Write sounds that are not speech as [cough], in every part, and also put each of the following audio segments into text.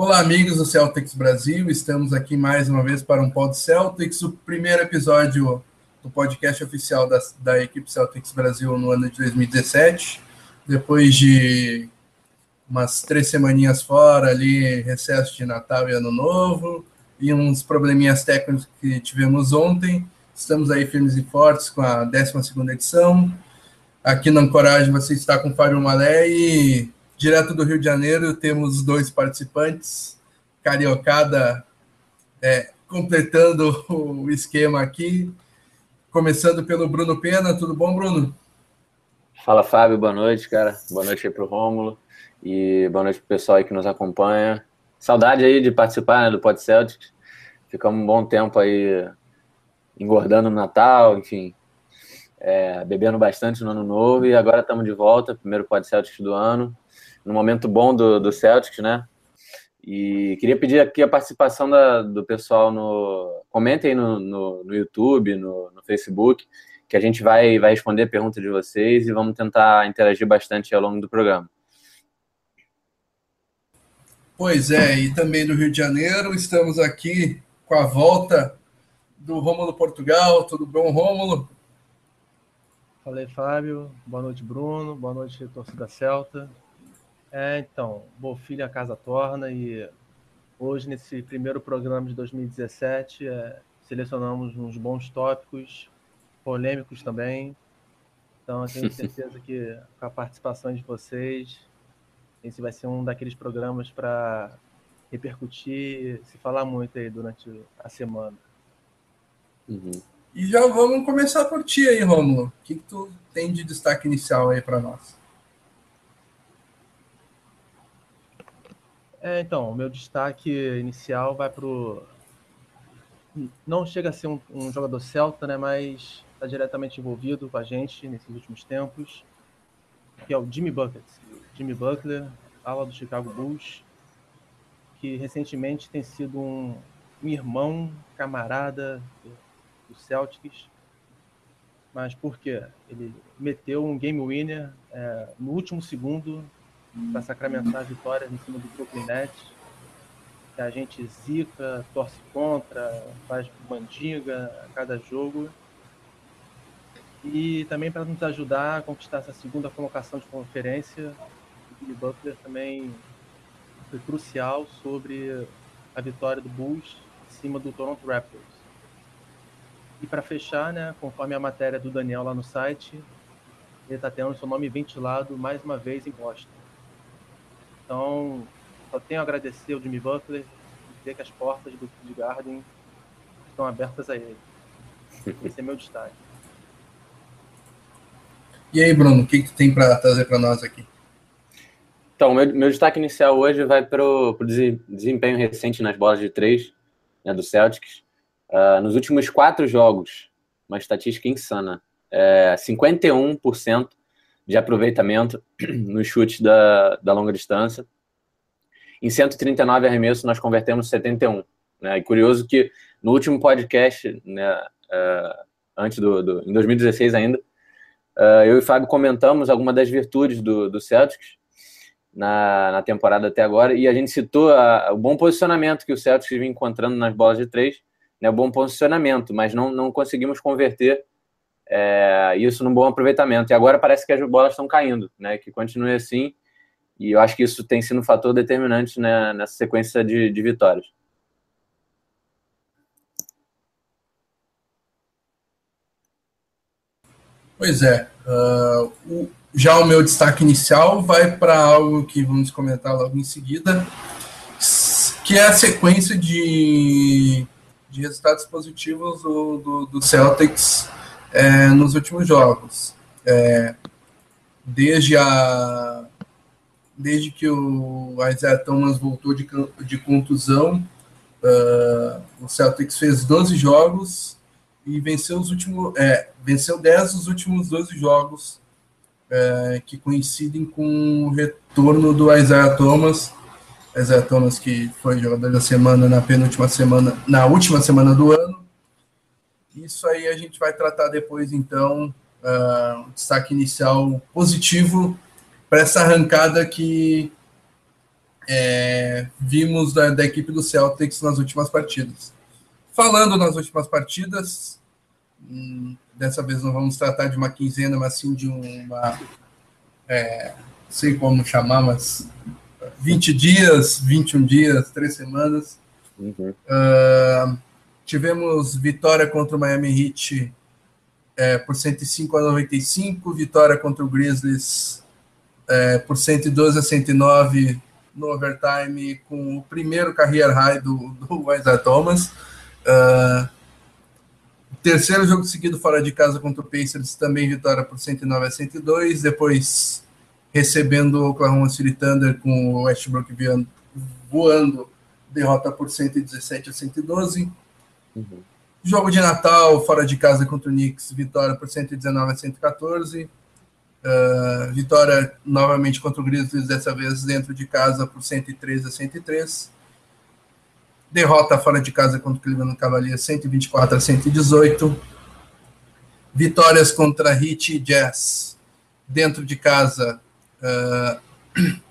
Olá, amigos do Celtics Brasil. Estamos aqui mais uma vez para um Pod Celtics, o primeiro episódio do podcast oficial da, da equipe Celtics Brasil no ano de 2017. Depois de umas três semaninhas fora ali, recesso de Natal e Ano Novo, e uns probleminhas técnicos que tivemos ontem. Estamos aí firmes e fortes com a 12 edição. Aqui na Ancoragem você está com o Fábio Malé e Direto do Rio de Janeiro, temos dois participantes, Cariocada é, completando [laughs] o esquema aqui. Começando pelo Bruno Pena, tudo bom, Bruno? Fala, Fábio, boa noite, cara. Boa noite aí para o Rômulo e boa noite para o pessoal aí que nos acompanha. Saudade aí de participar né, do Pod Celtics. Ficamos um bom tempo aí engordando no Natal, enfim, é, bebendo bastante no ano novo e agora estamos de volta, primeiro Pod Celtics do ano no momento bom do, do Celtics, né? E queria pedir aqui a participação da, do pessoal no. Comentem no, no, no YouTube, no, no, Facebook, que a gente vai, vai responder a pergunta de vocês e vamos tentar interagir bastante ao longo do programa. Pois é, e também do Rio de Janeiro, estamos aqui com a volta do Rômulo Portugal. Tudo bom, Rômulo? Falei, Fábio. Boa noite, Bruno. Boa noite, torcida Celta. É, então, Bofilho a casa torna e hoje, nesse primeiro programa de 2017, é, selecionamos uns bons tópicos, polêmicos também. Então, eu tenho [laughs] certeza que com a participação de vocês, esse vai ser um daqueles programas para repercutir, se falar muito aí durante a semana. Uhum. E já vamos começar por ti aí, Romulo. O que, que tu tem de destaque inicial aí para nós? É, então, o meu destaque inicial vai para o. Não chega a ser um, um jogador celta, né, mas está diretamente envolvido com a gente nesses últimos tempos, que é o Jimmy Bucket. Jimmy Butler, ala do Chicago Bulls, que recentemente tem sido um, um irmão, camarada do Celtics. Mas por quê? Ele meteu um game winner é, no último segundo para sacramentar a vitória em cima do Brooklyn Nets. Que a gente zica, torce contra, faz mandinga a cada jogo. E também para nos ajudar a conquistar essa segunda colocação de conferência, o Billy Butler também foi crucial sobre a vitória do Bulls em cima do Toronto Raptors. E para fechar, né, conforme a matéria do Daniel lá no site, ele está tendo seu nome ventilado mais uma vez em Boston. Então, só tenho a agradecer ao Jimmy Butler e dizer que as portas do Kid Garden estão abertas a ele. Esse é meu destaque. E aí, Bruno, o que, que tu tem para trazer para nós aqui? Então, meu, meu destaque inicial hoje vai para o desempenho recente nas bolas de três né, do Celtics. Uh, nos últimos quatro jogos, uma estatística insana. É, 51% de aproveitamento [clears throat] no chute da, da longa distância. Em 139 arremessos, nós convertemos 71. Né? E curioso que no último podcast, né, uh, antes do, do, em 2016 ainda, uh, eu e Fábio comentamos algumas das virtudes do, do Celtics na, na temporada até agora, e a gente citou a, o bom posicionamento que o Celtics vinha encontrando nas bolas de três, né, o bom posicionamento, mas não, não conseguimos converter é, isso num bom aproveitamento. E agora parece que as bolas estão caindo, né? Que continue assim. E eu acho que isso tem sido um fator determinante né, nessa sequência de, de vitórias. Pois é. Uh, o, já o meu destaque inicial vai para algo que vamos comentar logo em seguida, que é a sequência de, de resultados positivos do, do, do Celtics é, nos últimos jogos. É, desde a desde que o Isaiah Thomas voltou de, de contusão, uh, o Celtics fez 12 jogos e venceu os últimos é, venceu 10 dos últimos 12 jogos é, que coincidem com o retorno do Isaiah Thomas. Isaiah Thomas que foi jogador da semana na penúltima semana, na última semana do ano isso aí a gente vai tratar depois, então, uh, destaque inicial positivo para essa arrancada que é, vimos da, da, equipe do Celtics nas últimas partidas. Falando nas últimas partidas, hum, dessa vez não vamos tratar de uma quinzena, mas sim de uma. É, sei como chamar, mas 20 dias, 21 dias, 3 semanas. Uhum. Uh, tivemos vitória contra o Miami Heat é, por 105 a 95, vitória contra o Grizzlies é, por 112 a 109 no overtime, com o primeiro career high do, do [laughs] Isaiah Thomas. Uh, terceiro jogo seguido fora de casa contra o Pacers, também vitória por 109 a 102. Depois recebendo o Oklahoma City Thunder com o Westbrook voando, derrota por 117 a 112. Uhum. Jogo de Natal fora de casa contra o Knicks, vitória por 119 a 114. Uh, vitória novamente contra o Grizzlies, dessa vez dentro de casa por 113 a 103. Derrota fora de casa contra o Cleveland Cavaliers, 124 a 118. Vitórias contra Heat e Jazz dentro de casa. Uh, [clears throat]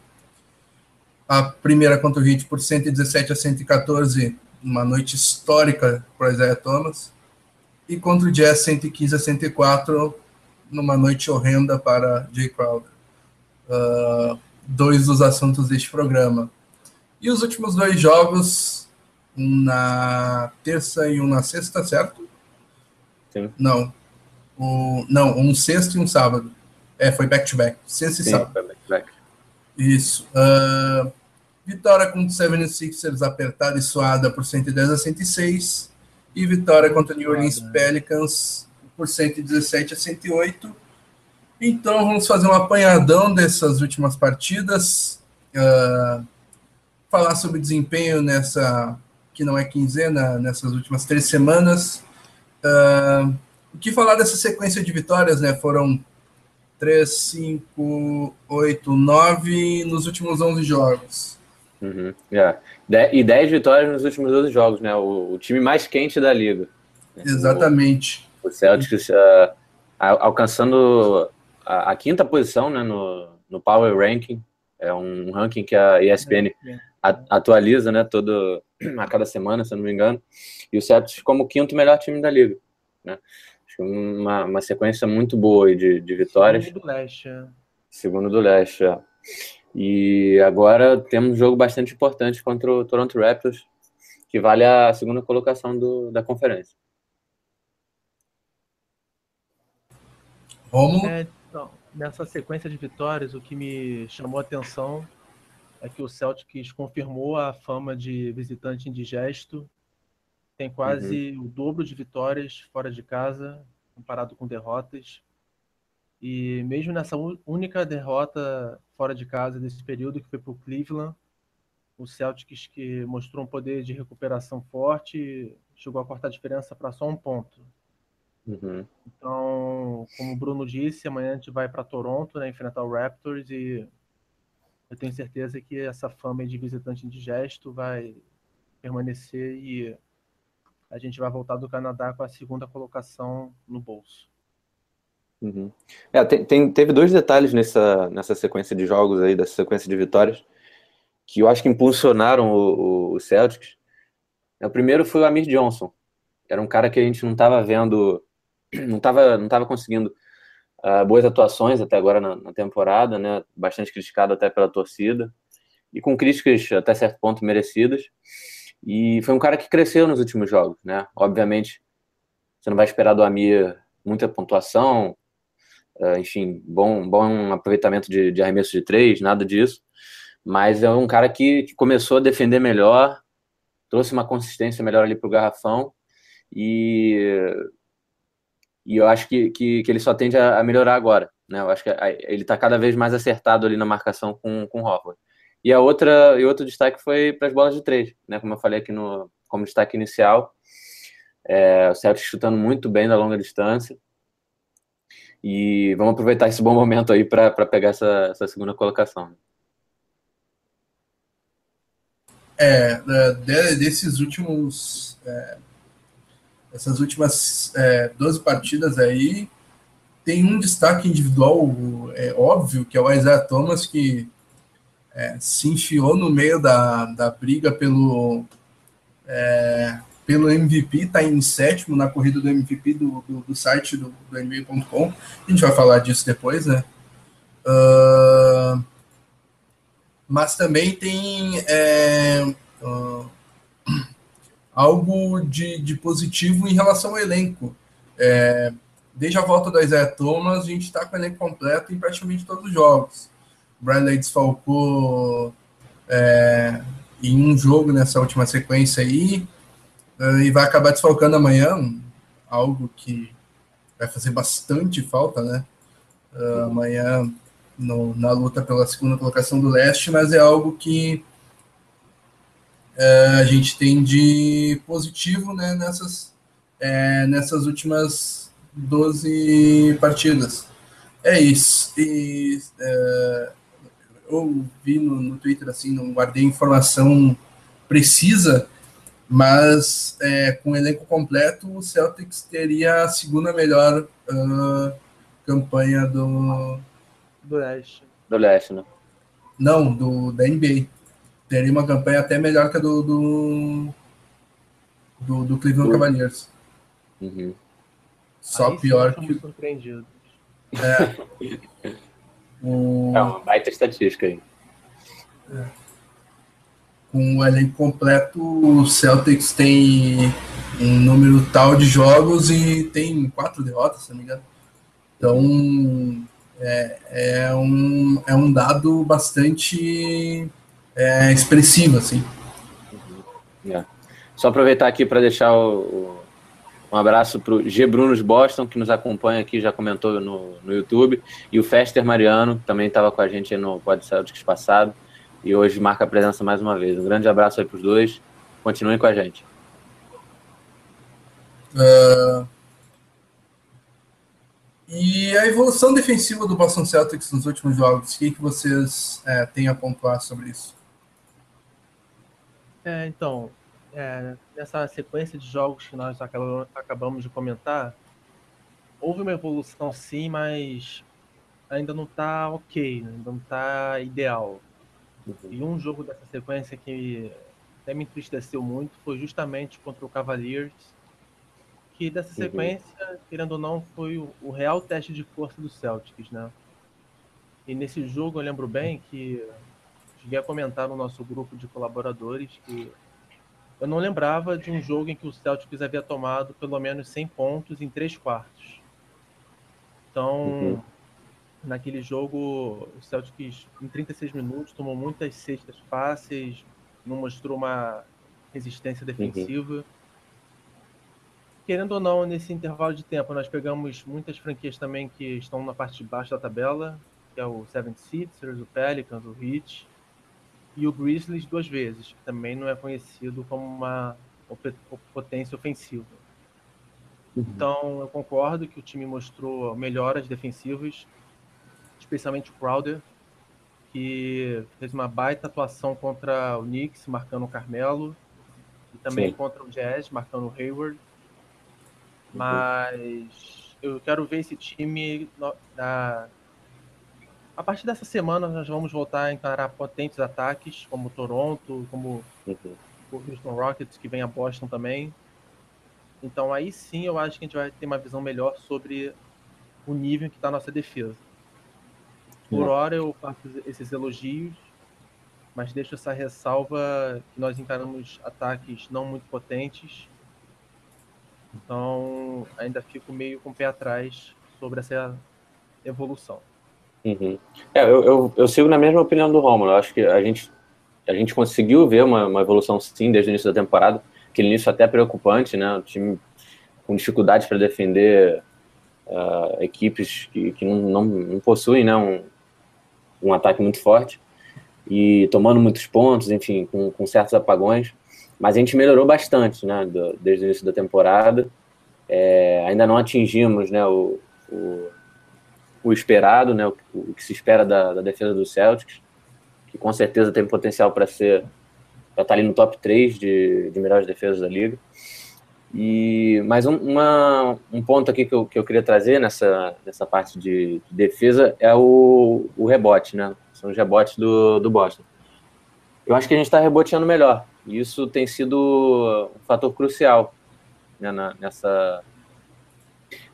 a primeira contra o Heat por 117 a 114, uma noite histórica para Isaiah Thomas. E contra o Jazz, 115 a 104, numa noite horrenda para Jay Crowder. Uh, dois dos assuntos deste programa. E os últimos dois jogos, um na terça e um na sexta, certo? Sim. Não. O, não, um sexto e um sábado. É, foi back-to-back. -back. Sexta Sim, e sábado. Back -back. Isso. Uh, vitória contra o 76ers apertada e suada por 110 a 106. E vitória contra o New Orleans Pelicans por 117 a 108. Então vamos fazer um apanhadão dessas últimas partidas, uh, falar sobre desempenho nessa que não é quinzena, nessas últimas três semanas. Uh, o que falar dessa sequência de vitórias, né? Foram 3, 5, 8, 9 nos últimos 11 jogos. Uhum, yeah. De e 10 vitórias nos últimos 12 jogos, né? O, o time mais quente da liga. Exatamente. O Celtics uh, alcançando a, a, quinta posição né, no, no Power Ranking. É um ranking que a ESPN atualiza né, todo, [clears throat] a cada semana, se eu não me engano. E o Celtics como o quinto melhor time da liga. Né? Uma, uma sequência muito boa de, de vitórias. Segundo do leste. É. Segundo do leste, é. E agora temos um jogo bastante importante contra o Toronto Raptors, que vale a segunda colocação do, da conferência. Como? É, então, nessa sequência de vitórias, o que me chamou a atenção é que o Celtics confirmou a fama de visitante indigesto, tem quase uhum. o dobro de vitórias fora de casa, comparado com derrotas. E mesmo nessa única derrota fora de casa desse período, que foi para o Cleveland, o Celtics que mostrou um poder de recuperação forte, chegou a cortar a diferença para só um ponto. Uhum. Então, como o Bruno disse, amanhã a gente vai para Toronto, né, enfrentar o Raptors e eu tenho certeza que essa fama de visitante indigesto vai permanecer e a gente vai voltar do Canadá com a segunda colocação no bolso. Uhum. É, tem, tem, teve dois detalhes nessa, nessa sequência de jogos aí, dessa sequência de vitórias, que eu acho que impulsionaram o, o, o Celtics. O primeiro foi o Amir Johnson. Era um cara que a gente não estava vendo [clears throat] não estava não tava conseguindo uh, boas atuações até agora na, na, temporada, né? Bastante criticado até pela torcida e com críticas até certo ponto merecidas. E foi um cara que cresceu nos últimos jogos, né? Obviamente, você não vai esperar do Amir muita pontuação, enfim, bom, bom aproveitamento de, de arremesso de três, nada disso. Mas é um cara que, que começou a defender melhor, trouxe uma consistência melhor ali para o garrafão e e eu acho que, que, que ele só tende a, a, melhorar agora. Né? Eu acho que a, ele está cada vez mais acertado ali na marcação com, com o Hofford. E a outra e outro destaque foi para as bolas de três, né? Como eu falei aqui no como destaque inicial, é, o Celtic chutando muito bem da longa distância. E vamos aproveitar esse bom momento aí para pegar essa, essa segunda colocação. É, desses últimos é, essas últimas é, 12 partidas aí, tem um destaque individual, é óbvio, que é o Isaiah Thomas, que é, se enfiou no meio da, da briga pelo, é, pelo MVP, está em sétimo na corrida do MVP do, do, do site do, do NBA.com. A gente vai falar disso depois, né? Uh, mas também tem é, uh, algo de, de positivo em relação ao elenco. É, desde a volta da Isaiah Thomas, a gente está com o elenco completo em praticamente todos os jogos. Bradley desfalcou é, em um jogo nessa última sequência aí, e vai acabar desfalcando amanhã, algo que vai fazer bastante falta, né? Uh, amanhã no, na luta pela segunda colocação do leste, mas é algo que é, a gente tem de positivo né, nessas, é, nessas últimas 12 partidas. É isso. E, é, eu vi no, no Twitter, assim, não guardei informação precisa, mas é, com o elenco completo, o Celtics teria a segunda melhor uh, campanha do, do leste. Do leste, né? Não, do, da NBA. Teria uma campanha até melhor que a do, do, do, do Cleveland uhum. Cavaliers. Uhum. Só Aí pior que. Surpreendido. É. [laughs] o... é uma baita estatística aí. É. Com o elenco completo, o Celtics tem um número tal de jogos e tem quatro derrotas, se não me engano. Então, é, é, um, é um dado bastante é, expressivo, assim. É. Só aproveitar aqui para deixar o, o, um abraço para o G. Brunos Boston, que nos acompanha aqui, já comentou no, no YouTube, e o Fester Mariano, que também estava com a gente no Pod Celtics passado, e hoje marca a presença mais uma vez. Um grande abraço aí para os dois, continuem com a gente. Uh, e a evolução defensiva do Boston Celtics nos últimos jogos, o que, que vocês é, têm a pontuar sobre isso? É, então, é, nessa sequência de jogos que nós acabamos de comentar, houve uma evolução sim, mas ainda não está ok, ainda não está ideal. Uhum. E um jogo dessa sequência que até me entristeceu muito foi justamente contra o Cavaliers, que dessa uhum. sequência, uhum. querendo ou não, foi o, o, real teste de força do Celtics, né? E nesse jogo eu lembro bem que cheguei a comentar no nosso grupo de colaboradores que eu não lembrava de um jogo em que o Celtics havia tomado pelo menos 100 pontos em três quartos. Então, uhum. Naquele jogo, o Celtics, em 36 minutos, tomou muitas cestas fáceis, não mostrou uma resistência uhum. defensiva. Uhum querendo ou não, nesse intervalo de tempo, nós pegamos muitas franquias também que estão na parte de baixo da tabela, que é o Seven Sixers, o Pelicans, o Heat, e o Grizzlies duas vezes, que também não é conhecido como uma potência ofensiva. Uhum. Então, eu concordo que o time mostrou melhoras defensivas, especialmente o Crowder, que fez uma baita atuação contra o Knicks, marcando o Carmelo, e também Sim. contra o Jazz, marcando o Hayward. Mas eu quero ver esse time da. A partir dessa semana nós vamos voltar a encarar potentes ataques, como o Toronto, como uhum. o Houston Rockets, que vem a Boston também. Então aí sim eu acho que a gente vai ter uma visão melhor sobre o nível que está a nossa defesa. Por uhum. hora eu faço esses elogios, mas deixo essa ressalva que nós encaramos ataques não muito potentes então, ainda fico meio com o pé atrás sobre essa evolução. Uhum. É, eu, eu, eu, sigo na mesma opinião do Romulo. Eu acho que a gente, a gente conseguiu ver uma, uma evolução, sim, desde o início da temporada. Aquele início até preocupante, né? O time com dificuldades para defender uh, equipes que, que não, não, não possuem né? um, um ataque muito forte e tomando muitos pontos, enfim, com, com certos apagões. Mas a gente melhorou bastante, né, do, desde o início da temporada. É, ainda não atingimos, né, o, o, o esperado, né, o, o, que se espera da, da, defesa do Celtics, que com certeza tem potencial para ser, para estar tá ali no top 3 de, de melhores defesas da liga. E mais um, um ponto aqui que eu, que eu queria trazer nessa, nessa parte de, de defesa é o, o rebote, né? São os rebotes do, do Boston. Eu acho que a gente está reboteando melhor. E isso tem sido um fator crucial né, na, nessa,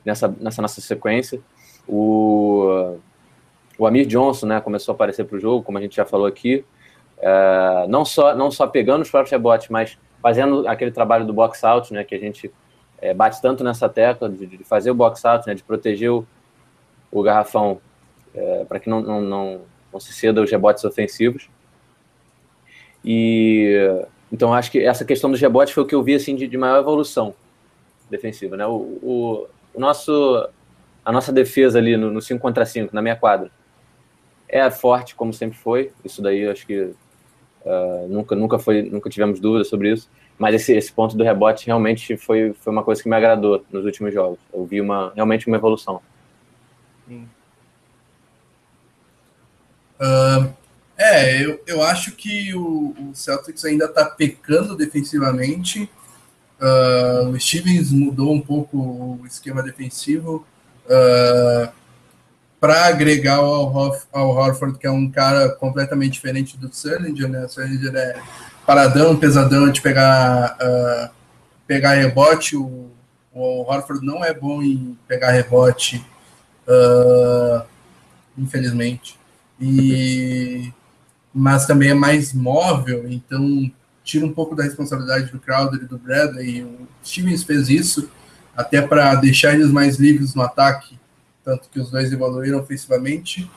nessa, nessa nossa sequência. O, o Amir Johnson né, começou a aparecer para o jogo, como a gente já falou aqui. É, não, só, não só pegando os próprios rebotes, mas fazendo aquele trabalho do box out, né, que a gente é, bate tanto nessa tecla de, de, fazer o box out, né, de proteger o, o garrafão é, para que não, não, não, não se ceda os rebotes ofensivos. E então acho que essa questão dos rebotes foi o que eu vi assim de, de maior evolução defensiva, né? O, o, o, nosso a nossa defesa ali no, no 5 contra 5 na minha quadra é forte como sempre foi. Isso daí acho que uh, nunca nunca foi nunca tivemos dúvidas sobre isso. Mas esse, esse ponto do rebote realmente foi, foi uma coisa que me agradou nos últimos jogos. Eu vi uma, realmente uma evolução. Uh, é, eu, eu acho que o, o Celtics ainda está pecando defensivamente. Uh, o Stevens mudou um pouco o esquema defensivo uh, para agregar ao, Hoff, ao Horford, que é um cara completamente diferente do Sullinger, né? O Sullinger é paradão, pesadão de pegar, uh, pegar rebote. O, o Horford não é bom em pegar rebote, infelizmente. E mas também é mais móvel, então tira um pouco da responsabilidade do Crowder e do Bradley. O Stevens fez isso até para deixar eles mais livres no ataque, tanto que os dois evoluíram ofensivamente.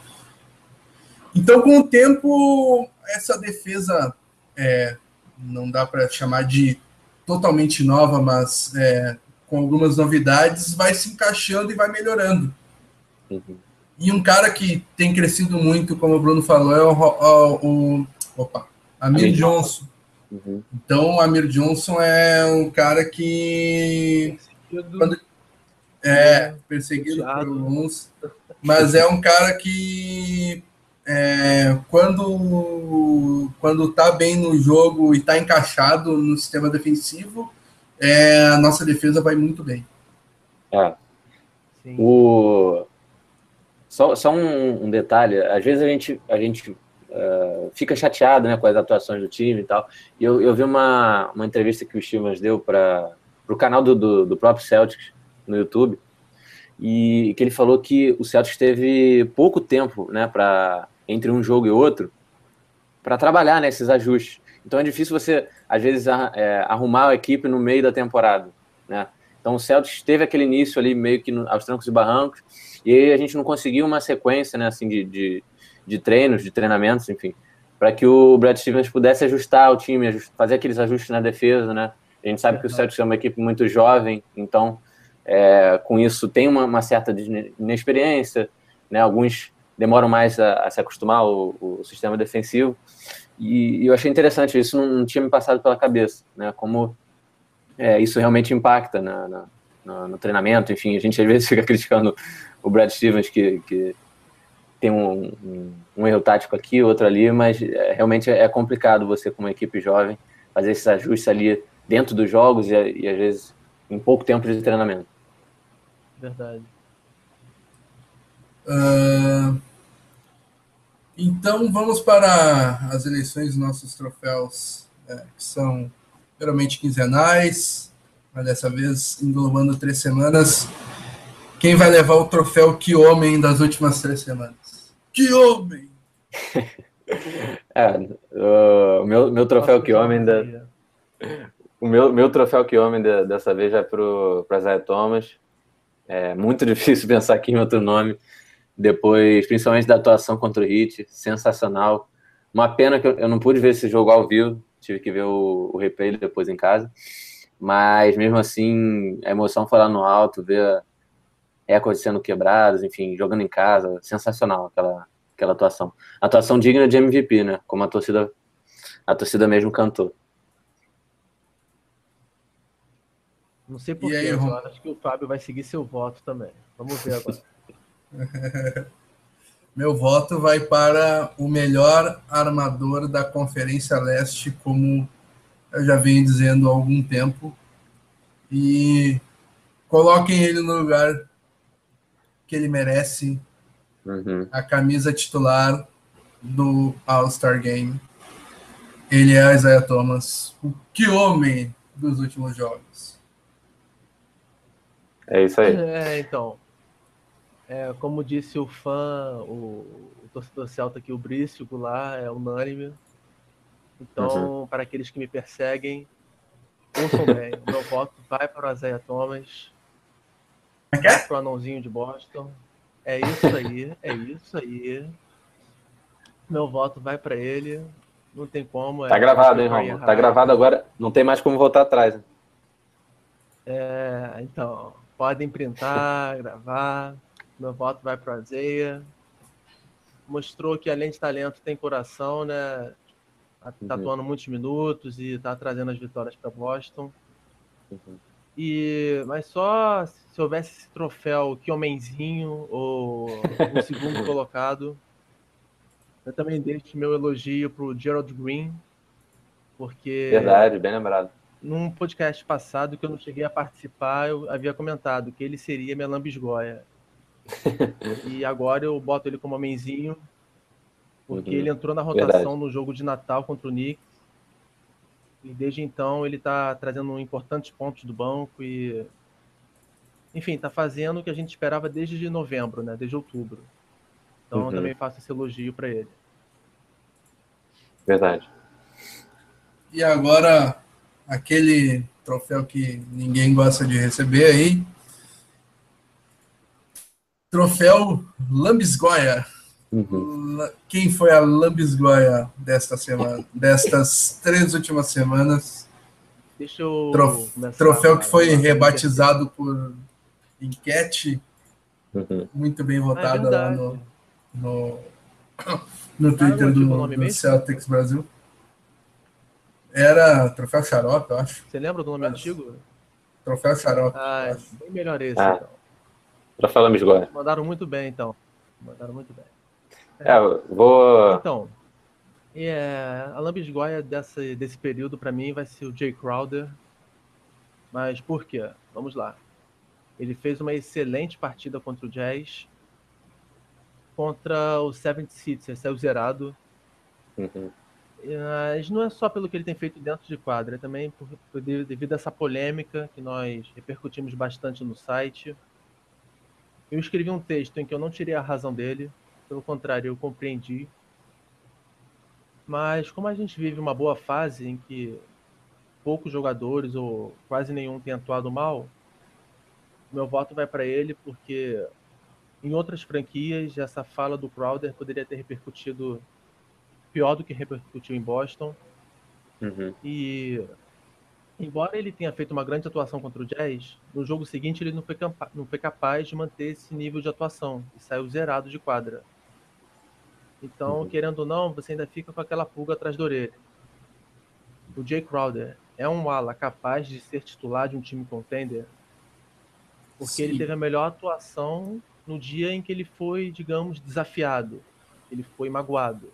Então, com o tempo, essa defesa é, não dá para chamar de totalmente nova, mas é, com algumas novidades, vai se encaixando e vai melhorando. Uhum. E um cara que tem crescido muito, como o Bruno falou, é o, o, o opa, Amir, Amir Johnson. Uhum. Então, o Amir Johnson é um cara que. Quando, é, perseguido por uns. Mas é um cara que. É, quando, quando tá bem no jogo e tá encaixado no sistema defensivo, é, a nossa defesa vai muito bem. É. Sim. O, só, só um, um, detalhe, às vezes a gente, a gente uh, fica chateado né, com as atuações do time e tal. E eu, eu vi uma, uma entrevista que o Stevens deu para o canal do, do, do, próprio Celtics no YouTube, e que ele falou que o Celtics teve pouco tempo né, pra, entre um jogo e outro para trabalhar nesses né, ajustes. Então é difícil você, às vezes, é, arrumar a equipe no meio da temporada. Né? Então o Celtics teve aquele início ali meio que aos trancos e barrancos, e aí a gente não conseguiu uma sequência, né, assim, de, de, de treinos, de treinamentos, enfim, para que o Brad Stevens pudesse ajustar o time, fazer aqueles ajustes na defesa, né? A gente sabe que o Celtics é uma equipe muito jovem, então é, com isso tem uma, uma, certa inexperiência, né? Alguns demoram mais a, a se acostumar ao, sistema defensivo. E, e, eu achei interessante, isso não, não, tinha me passado pela cabeça, né? Como é, isso realmente impacta na, na, no, no, treinamento, enfim, a gente às vezes [laughs] fica criticando o Brad Stevens, que, que tem um, um, um, erro tático aqui, outro ali, mas é, realmente é complicado você, como equipe jovem, fazer esses ajustes ali dentro dos jogos e, e às vezes em pouco tempo de treinamento. Verdade. Uh, então vamos para as eleições nossos troféus, é, que são geralmente quinzenais, mas dessa vez englobando três semanas. Quem vai levar o troféu Que Homem das últimas três semanas? Que Homem! [laughs] é, o meu, meu troféu Que Homem da... O meu, meu troféu Que Homem da, dessa vez é para Zé Thomas. É muito [laughs] difícil pensar aqui em outro nome. Depois, principalmente da atuação contra o Hit, sensacional. Uma pena que eu, não pude ver esse jogo ao vivo, tive que ver o, o replay depois em casa. Mas mesmo assim, a emoção foi lá no alto, ver recordes sendo quebrados, enfim, jogando em casa, sensacional aquela, aquela atuação. Atuação digna de MVP, né? Como a torcida, a torcida mesmo cantou. Não sei porquê, eu acho que o Fábio vai seguir seu voto também. Vamos ver agora. [laughs] Meu voto vai para o melhor armador da Conferência Leste, como eu já venho dizendo há algum tempo. E coloquem ele no lugar que ele merece. Uhum. A camisa titular do All-Star Game. Ele é Isaiah Thomas, o que homem dos últimos jogos. É isso aí. É, então. É, como disse o fã, o, o torcedor celta aqui, o Brício lá, é unânime. Então, uhum. para aqueles que me perseguem, ouçam bem. O meu voto vai para o Isaiah Thomas. É vai para o anãozinho de Boston. É isso aí, é isso aí. Meu voto vai para ele. Não tem como. Tá é gravado, hein, Romulo? Tá gravado agora. Não tem mais como voltar atrás. Né? É, então, podem printar, gravar. Meu voto vai para a Zeia. Mostrou que além de talento tem coração, né? Tá, tá uhum. atuando muitos minutos e tá trazendo as vitórias para Boston. Uhum. E, mas só se houvesse esse troféu que homenzinho ou o segundo [laughs] colocado, eu também deixo meu elogio para o Gerald Green, porque. Verdade, bem lembrado. Num podcast passado que eu não cheguei a participar, eu havia comentado que ele seria minha lambisgoia. [laughs] e agora eu boto ele como homenzinho, porque uhum. ele entrou na rotação Verdade. no jogo de Natal contra o Knicks. E desde então ele está trazendo importantes pontos do banco e. Enfim, está fazendo o que a gente esperava desde novembro, né? Desde outubro. Então uhum. eu também faço esse elogio para ele. Verdade. E agora, aquele troféu que ninguém gosta de receber aí. Troféu Lambisgoia. Uhum. Quem foi a Lambisgoia desta semana, destas três últimas semanas? Deixa eu Trof, troféu que foi rebatizado por enquete, uhum. muito bem votada ah, é lá no, no, no Twitter do, do Celtics Brasil. Era Troféu Xarope, eu acho. Você lembra do nome antigo? Troféu Xarope. Ah, é bem melhor esse, ah. então. Troféu Lamisgoia. Mandaram muito bem, então. Mandaram muito bem. É, vou... Então, é, a lambisgoia dessa, desse período, para mim, vai ser o Jay Crowder. Mas por quê? Vamos lá. Ele fez uma excelente partida contra o Jazz contra o 76ers, saiu zerado. Uhum. Mas não é só pelo que ele tem feito dentro de quadra, é também por, por, devido a essa polêmica que nós repercutimos bastante no site. Eu escrevi um texto em que eu não tirei a razão dele, pelo contrário, eu compreendi. Mas como a gente vive uma boa fase em que poucos jogadores ou quase nenhum tem atuado mal, meu voto vai para ele porque em outras franquias, essa fala do Crowder poderia ter repercutido pior do que repercutiu em Boston. Uhum. E embora ele tenha feito uma grande atuação contra o Jazz, no jogo seguinte ele não foi, não foi capaz de manter esse nível de atuação e saiu zerado de quadra. Então, uhum. querendo ou não, você ainda fica com aquela pulga atrás da orelha. O Jay Crowder é um ala capaz de ser titular de um time contender? Porque Sim. ele teve a melhor atuação no dia em que ele foi, digamos, desafiado. Ele foi magoado.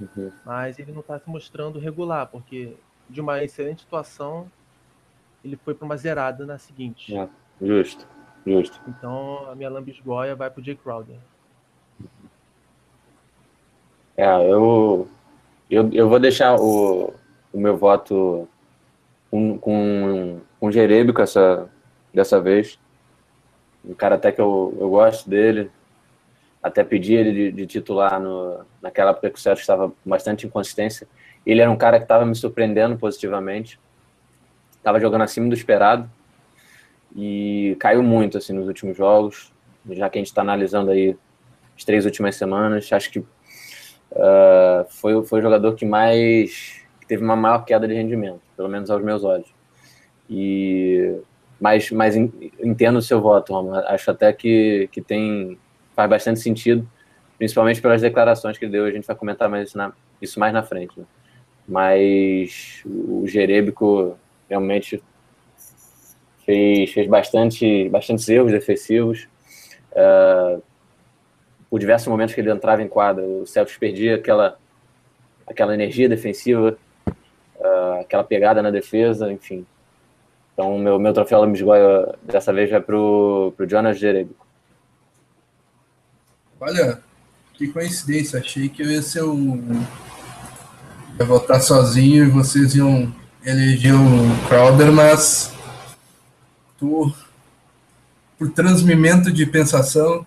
Uhum. Mas ele não está se mostrando regular, porque de uma excelente situação, ele foi para uma zerada na seguinte. É, justo, justo. Então a minha lambisgoia vai para o Jay Crowder. É, eu, eu, eu vou deixar o, o meu voto com, com, com Jerebico essa, dessa vez um cara até que eu, eu gosto dele. Até pedi ele de, de titular no, naquela época que o Sérgio estava bastante inconsistência. Ele era um cara que estava me surpreendendo positivamente. Estava jogando acima do esperado. E caiu muito assim nos últimos jogos. Já que a gente está analisando aí as três últimas semanas, acho que uh, foi, foi o jogador que mais que teve uma maior queda de rendimento, pelo menos aos meus olhos. E mas, mas entendo o seu voto, Romulo. Acho até que, que tem faz bastante sentido, principalmente pelas declarações que ele deu. A gente vai comentar mais isso, na, isso mais na frente. Né? Mas o Jerebico realmente fez, fez bastante, bastantes erros defensivos. Uh, por diversos momentos que ele entrava em quadra, o Celtics perdia aquela, aquela energia defensiva, uh, aquela pegada na defesa, enfim. Então, meu, meu troféu Lambisgoia dessa vez vai pro, pro Jonas Jerebico. Olha, que coincidência. Achei que eu ia ser o. ia votar sozinho e vocês iam eleger o Crowder, mas. Tu, por transmimento de pensação,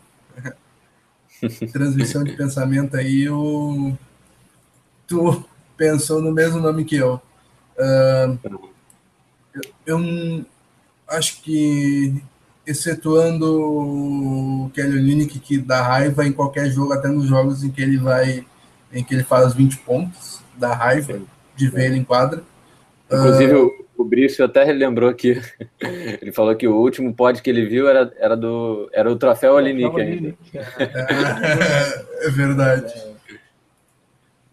[laughs] transmissão de pensamento aí, o, tu pensou no mesmo nome que eu. Uh, eu, eu acho que excetuando o Kelly Olynyk que dá raiva em qualquer jogo, até nos jogos em que ele vai, em que ele faz 20 pontos, dá raiva de ver ele em quadra. Inclusive, uh, o, o Brício até relembrou que [laughs] ele falou que o último pod que ele viu era, era, do, era o troféu Olynyk ainda. É, [laughs] é verdade.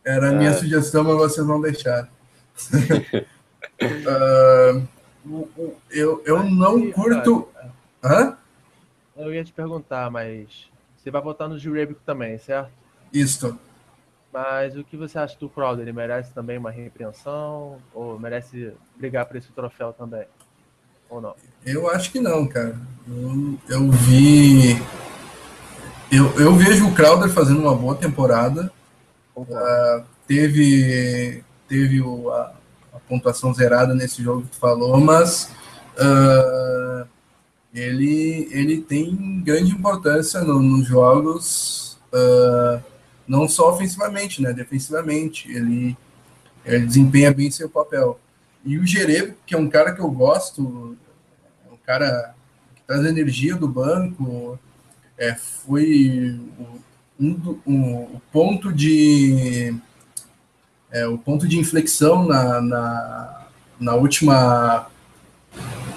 Era a minha é. sugestão, mas vocês não deixaram. [laughs] uh, eu, eu não curto. Hã? Eu ia te perguntar, mas você vai votar no Jurebico também, certo? Isso. Mas o que você acha do Crowder? Ele merece também uma repreensão? Ou merece brigar por esse troféu também? Ou não? Eu acho que não, cara. Eu, eu vi. Eu, eu vejo o Crowder fazendo uma boa temporada. Uh, teve teve o, a, a, pontuação zerada nesse jogo que tu falou, mas uh, ele, ele tem grande importância no, nos jogos, uh, não só ofensivamente, né? Defensivamente, ele, ele desempenha bem seu papel. E o Jerebo, que é um cara que eu gosto, é um cara que traz energia do banco, é, foi um, um, um ponto de é, o ponto de inflexão na, na, na última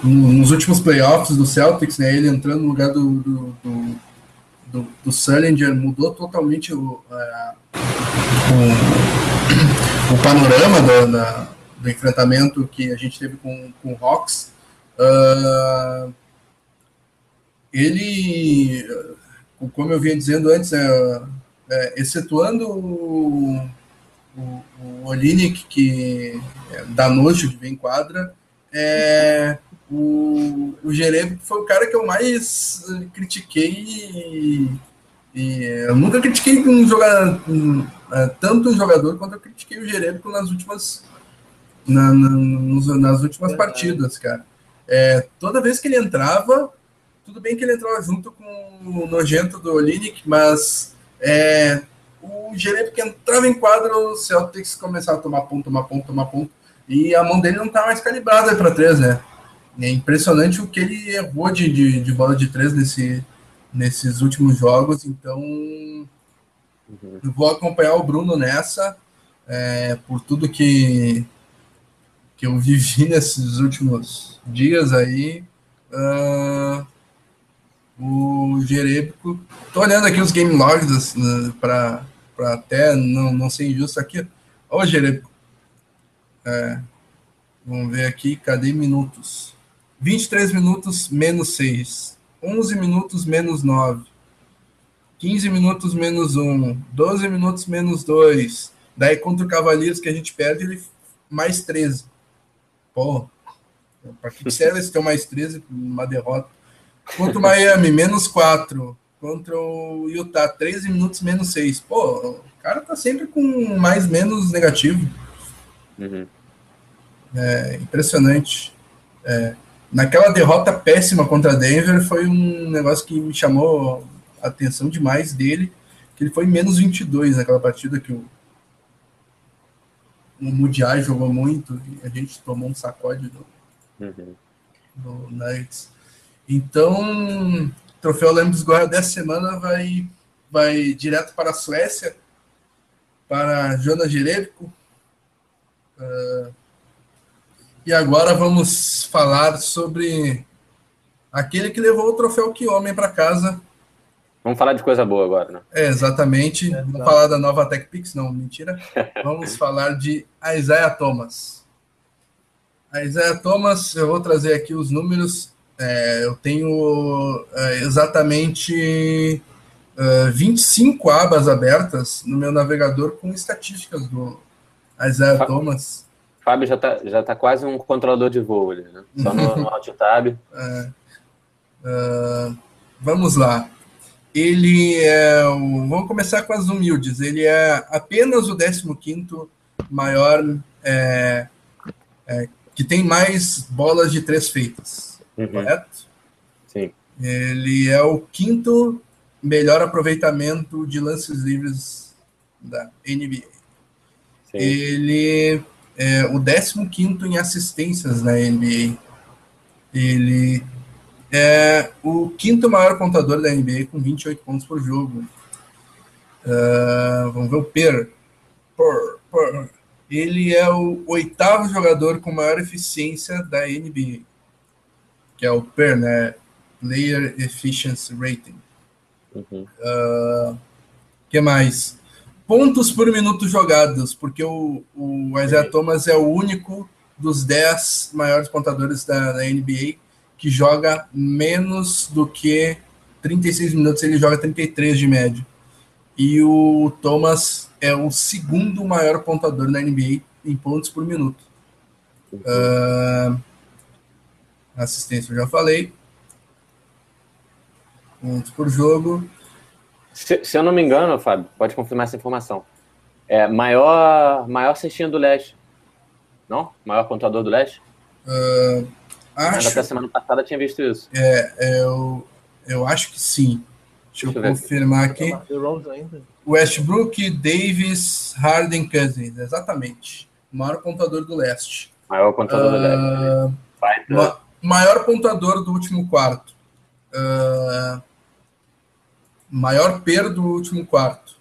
nos últimos playoffs do Celtics, né, ele entrando no lugar do, do, do, do, do Sullinger, mudou totalmente o, a, o, o, panorama do, na, do enfrentamento que a gente teve com, com o Hawks. Uh, ele, como eu vinha dizendo antes, né, é, excetuando o, o, o que é, dá nojo de quadra, é, o, o Jereb foi o cara que eu mais critiquei e, e eu nunca critiquei um jogador, um, é, tanto um jogador quanto eu critiquei o Jereb nas últimas na, na, nas últimas partidas, cara. É, toda vez que ele entrava, tudo bem que ele entrava junto com o nojento do Olinik, mas é, o Jereb que entrava em quadro, o Celtics começava a tomar ponto, tomar ponto, tomar ponto, e a mão dele não tá mais calibrada para três, né? É impressionante o que ele errou de, de, de bola de três nesse, nesses últimos jogos. Então, uhum. vou acompanhar o Bruno nessa, é, por tudo que, que eu vivi [laughs] nesses últimos dias aí. Uh, o Jerebico. Tô olhando aqui os game logs assim, para até não, não ser injusto aqui. Ô, Jerebico. É, vamos ver aqui, cadê minutos? 23 minutos menos 6, 11 minutos menos 9, 15 minutos menos 1, 12 minutos menos 2. Daí contra o Cavaleiros que a gente perde, ele mais 13. Pô, para que serve esse teu mais 13 uma derrota? Contra o Miami, menos 4. Contra o Utah, 13 minutos menos 6. Pô, o cara tá sempre com mais menos negativo. Uhum. É impressionante. É, naquela derrota péssima contra Denver foi um negócio que me chamou a atenção demais dele, que ele foi menos 22 naquela partida que o, o Mudiai jogou muito e a gente tomou um sacode do, uhum. do Nuggets. Então, troféu Lembros Gorra dessa semana vai, vai direto para a Suécia, para Jonas Jerebico. Uh, e agora vamos falar sobre aquele que levou o troféu Que Homem para casa. Vamos falar de coisa boa agora, né? É, exatamente. É, vamos falar da nova TechPix, não, mentira. [laughs] Vamos falar de Isaiah Thomas. A Isaiah Thomas, eu vou trazer aqui os números. É, eu tenho é, exatamente é, 25 abas abertas no meu navegador com estatísticas do Isaiah Thomas. Fábio já está já tá quase um controlador de voo ali, né? Só no, no Alt Tab. [laughs] É. Uh, vamos lá. ele é. O, vamos começar com as humildes. Ele é apenas o 15 maior é, é, que tem mais bolas de três feitas, uhum. correto? Sim. Ele é o quinto melhor aproveitamento de lances livres da NBA. Sim. Ele é o 15 em assistências na NBA. Ele é o quinto maior contador da NBA com 28 pontos por jogo. Uh, vamos ver o Per. Per, per. Ele é o oitavo jogador com maior eficiência da NBA, que é o PER, né? Player Efficiency Rating. Uhum. Uh, que mais? Pontos por minuto jogados, porque o, o Isaiah Thomas é o único dos 10 maiores pontadores da, da NBA que joga menos do que 36 minutos, ele joga 33 de média. E o Thomas é o segundo maior pontador na NBA em pontos por minuto. Uh, assistência eu já falei. Pontos por jogo. Se, se, eu não me engano, Fábio, pode confirmar essa informação. É maior, maior cestinha do leste. Não? Maior pontador do leste? Uh, Acho, Até semana passada tinha visto isso. É, eu, eu acho que sim. Deixa, Deixa eu confirmar aqui. Westbrook, Davis, Harden, Cousins. Exatamente. O maior pontador do leste. Maior pontador uh, do leste. Ah, ma maior pontador do último quarto. Uh, maior per do último quarto.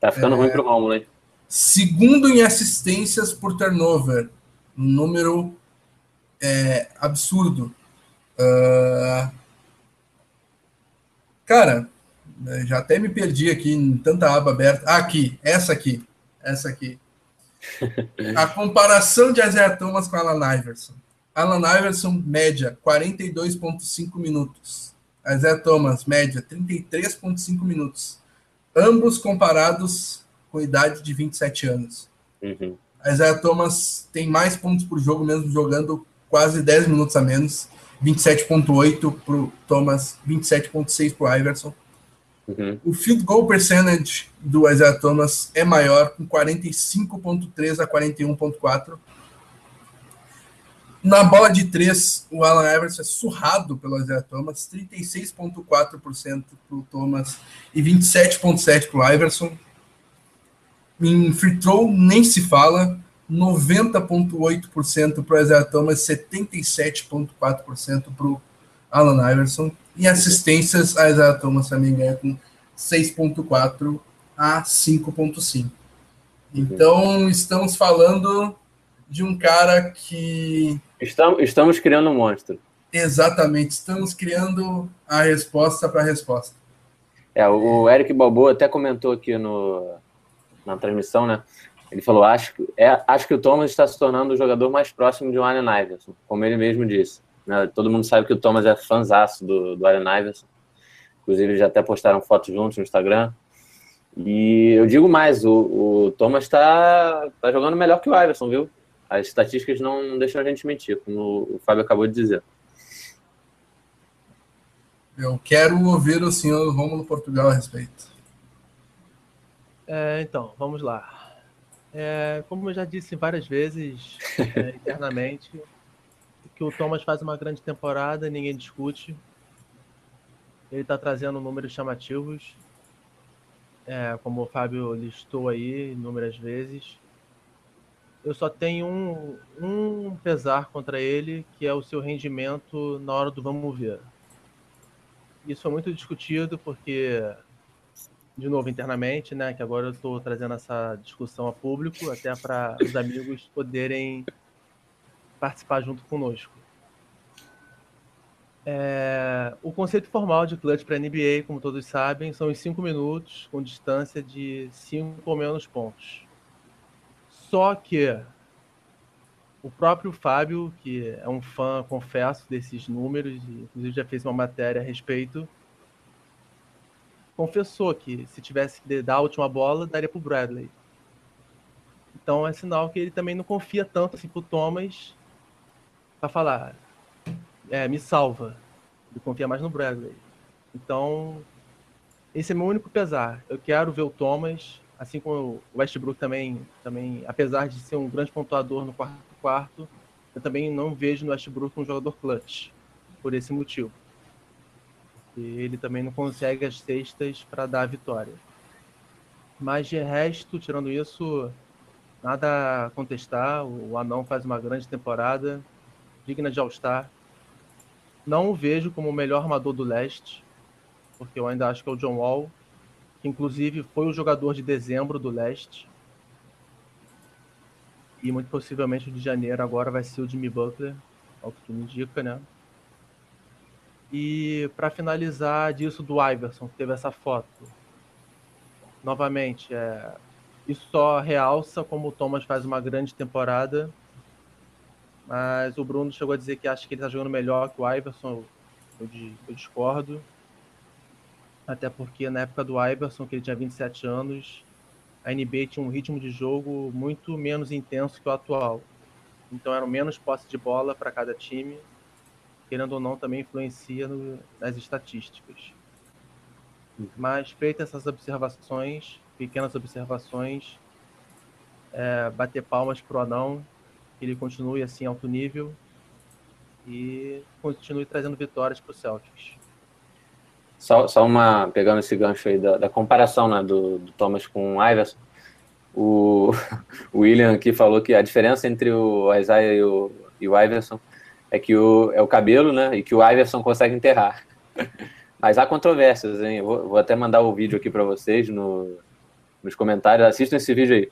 Tá ficando é, ruim pro Romulo, hein? Segundo em assistências por turnover. Número é, absurdo. Uh, cara, já até me perdi aqui em tanta aba aberta. Ah, aqui, essa aqui, essa aqui. [laughs] A comparação de Isaiah Thomas com Alan Iverson. Alan Iverson, média, 42,5 minutos. Isaiah Thomas, média, 33,5 minutos. Ambos comparados com idade de 27 anos. Uhum. Isaiah Thomas tem mais pontos por jogo, mesmo jogando quase 10 minutos a menos. 27,8 para o Thomas, 27,6 para o Iverson. Uhum. O field goal percentage do Isaiah Thomas é maior, com 45,3 a 41,4. Na bola de três, o Alan Iverson é surrado pelo Isaiah Thomas, 36,4% para o Thomas e 27,7% para o Iverson. Em free throw, nem se fala, 90,8% para o Isaiah Thomas, 77,4% para o Alan Iverson. E assistências, a Isaiah Thomas também ganha com 6,4% a 5,5%. Então, estamos falando de um cara que. Estamos, estamos criando um monstro. Exatamente, estamos criando a resposta para a resposta. É, o Eric Balboa até comentou aqui no, na transmissão, né? Ele falou: acho, é, acho que o Thomas está se tornando o jogador mais próximo de um Allen Iverson, como ele mesmo disse. Né? Todo mundo sabe que o Thomas é fãzaço do, do Allen Iverson. Inclusive, eles já até postaram fotos juntos no Instagram. E eu digo mais: o, o Thomas está tá jogando melhor que o Iverson, viu? As estatísticas não, não deixam a gente mentir, como o Fábio acabou de dizer. Eu quero ouvir o senhor Romulo Portugal a respeito. É, então, vamos lá. É, como eu já disse várias vezes [laughs] é, internamente, que o Thomas faz uma grande temporada, ninguém discute. Ele está trazendo números chamativos, é, como o Fábio listou aí inúmeras vezes. Eu só tenho um, um pesar contra ele, que é o seu rendimento na hora do vamos ver. Isso é muito discutido porque de novo internamente, né? Que agora eu estou trazendo essa discussão a público, até para os amigos poderem participar junto conosco. É, o conceito formal de clutch para NBA, como todos sabem, são os cinco minutos com distância de cinco ou menos pontos. Só que o próprio Fábio, que é um fã, confesso, desses números, inclusive já fez uma matéria a respeito, confessou que se tivesse que dar a última bola, daria para o Bradley. Então é sinal que ele também não confia tanto assim pro Thomas para falar, é, me salva. Ele confia mais no Bradley. Então esse é meu único pesar. Eu quero ver o Thomas, assim como o Westbrook também, também apesar de ser um grande pontuador no quarto quarto, eu também não vejo no Westbrook um jogador clutch, por esse motivo. E ele também não consegue as cestas para dar a vitória. Mas de resto, tirando isso, nada a contestar. O Anão faz uma grande temporada, digna de All-Star. Não o vejo como o melhor armador do leste, porque eu ainda acho que é o John Wall, que inclusive foi o jogador de dezembro do leste. E muito possivelmente o de janeiro agora vai ser o Jimmy Butler, ao que tudo indica, né? E para finalizar disso do Iverson, que teve essa foto. Novamente, é, isso só realça como o Thomas faz uma grande temporada. Mas o Bruno chegou a dizer que acha que ele está jogando melhor que o Iverson. Eu, eu discordo. Até porque na época do Iverson, que ele tinha 27 anos, a NBA tinha um ritmo de jogo muito menos intenso que o atual. Então eram menos posse de bola para cada time. Querendo ou não, também influencia no, nas estatísticas. Mas feitas essas observações, pequenas observações, é, bater palmas para o anão, que ele continue assim alto nível e continue trazendo vitórias para o Celtics. Só, só uma, pegando esse gancho aí da, da comparação né, do, do, Thomas com o Iverson, o, [laughs] o, William aqui falou que a diferença entre o Isaiah e o, e o Iverson é que o, é o cabelo, né, e que o Iverson consegue enterrar. [laughs] Mas há controvérsias, hein? Vou, vou até mandar o vídeo aqui para vocês no, nos comentários. Assistam esse vídeo aí.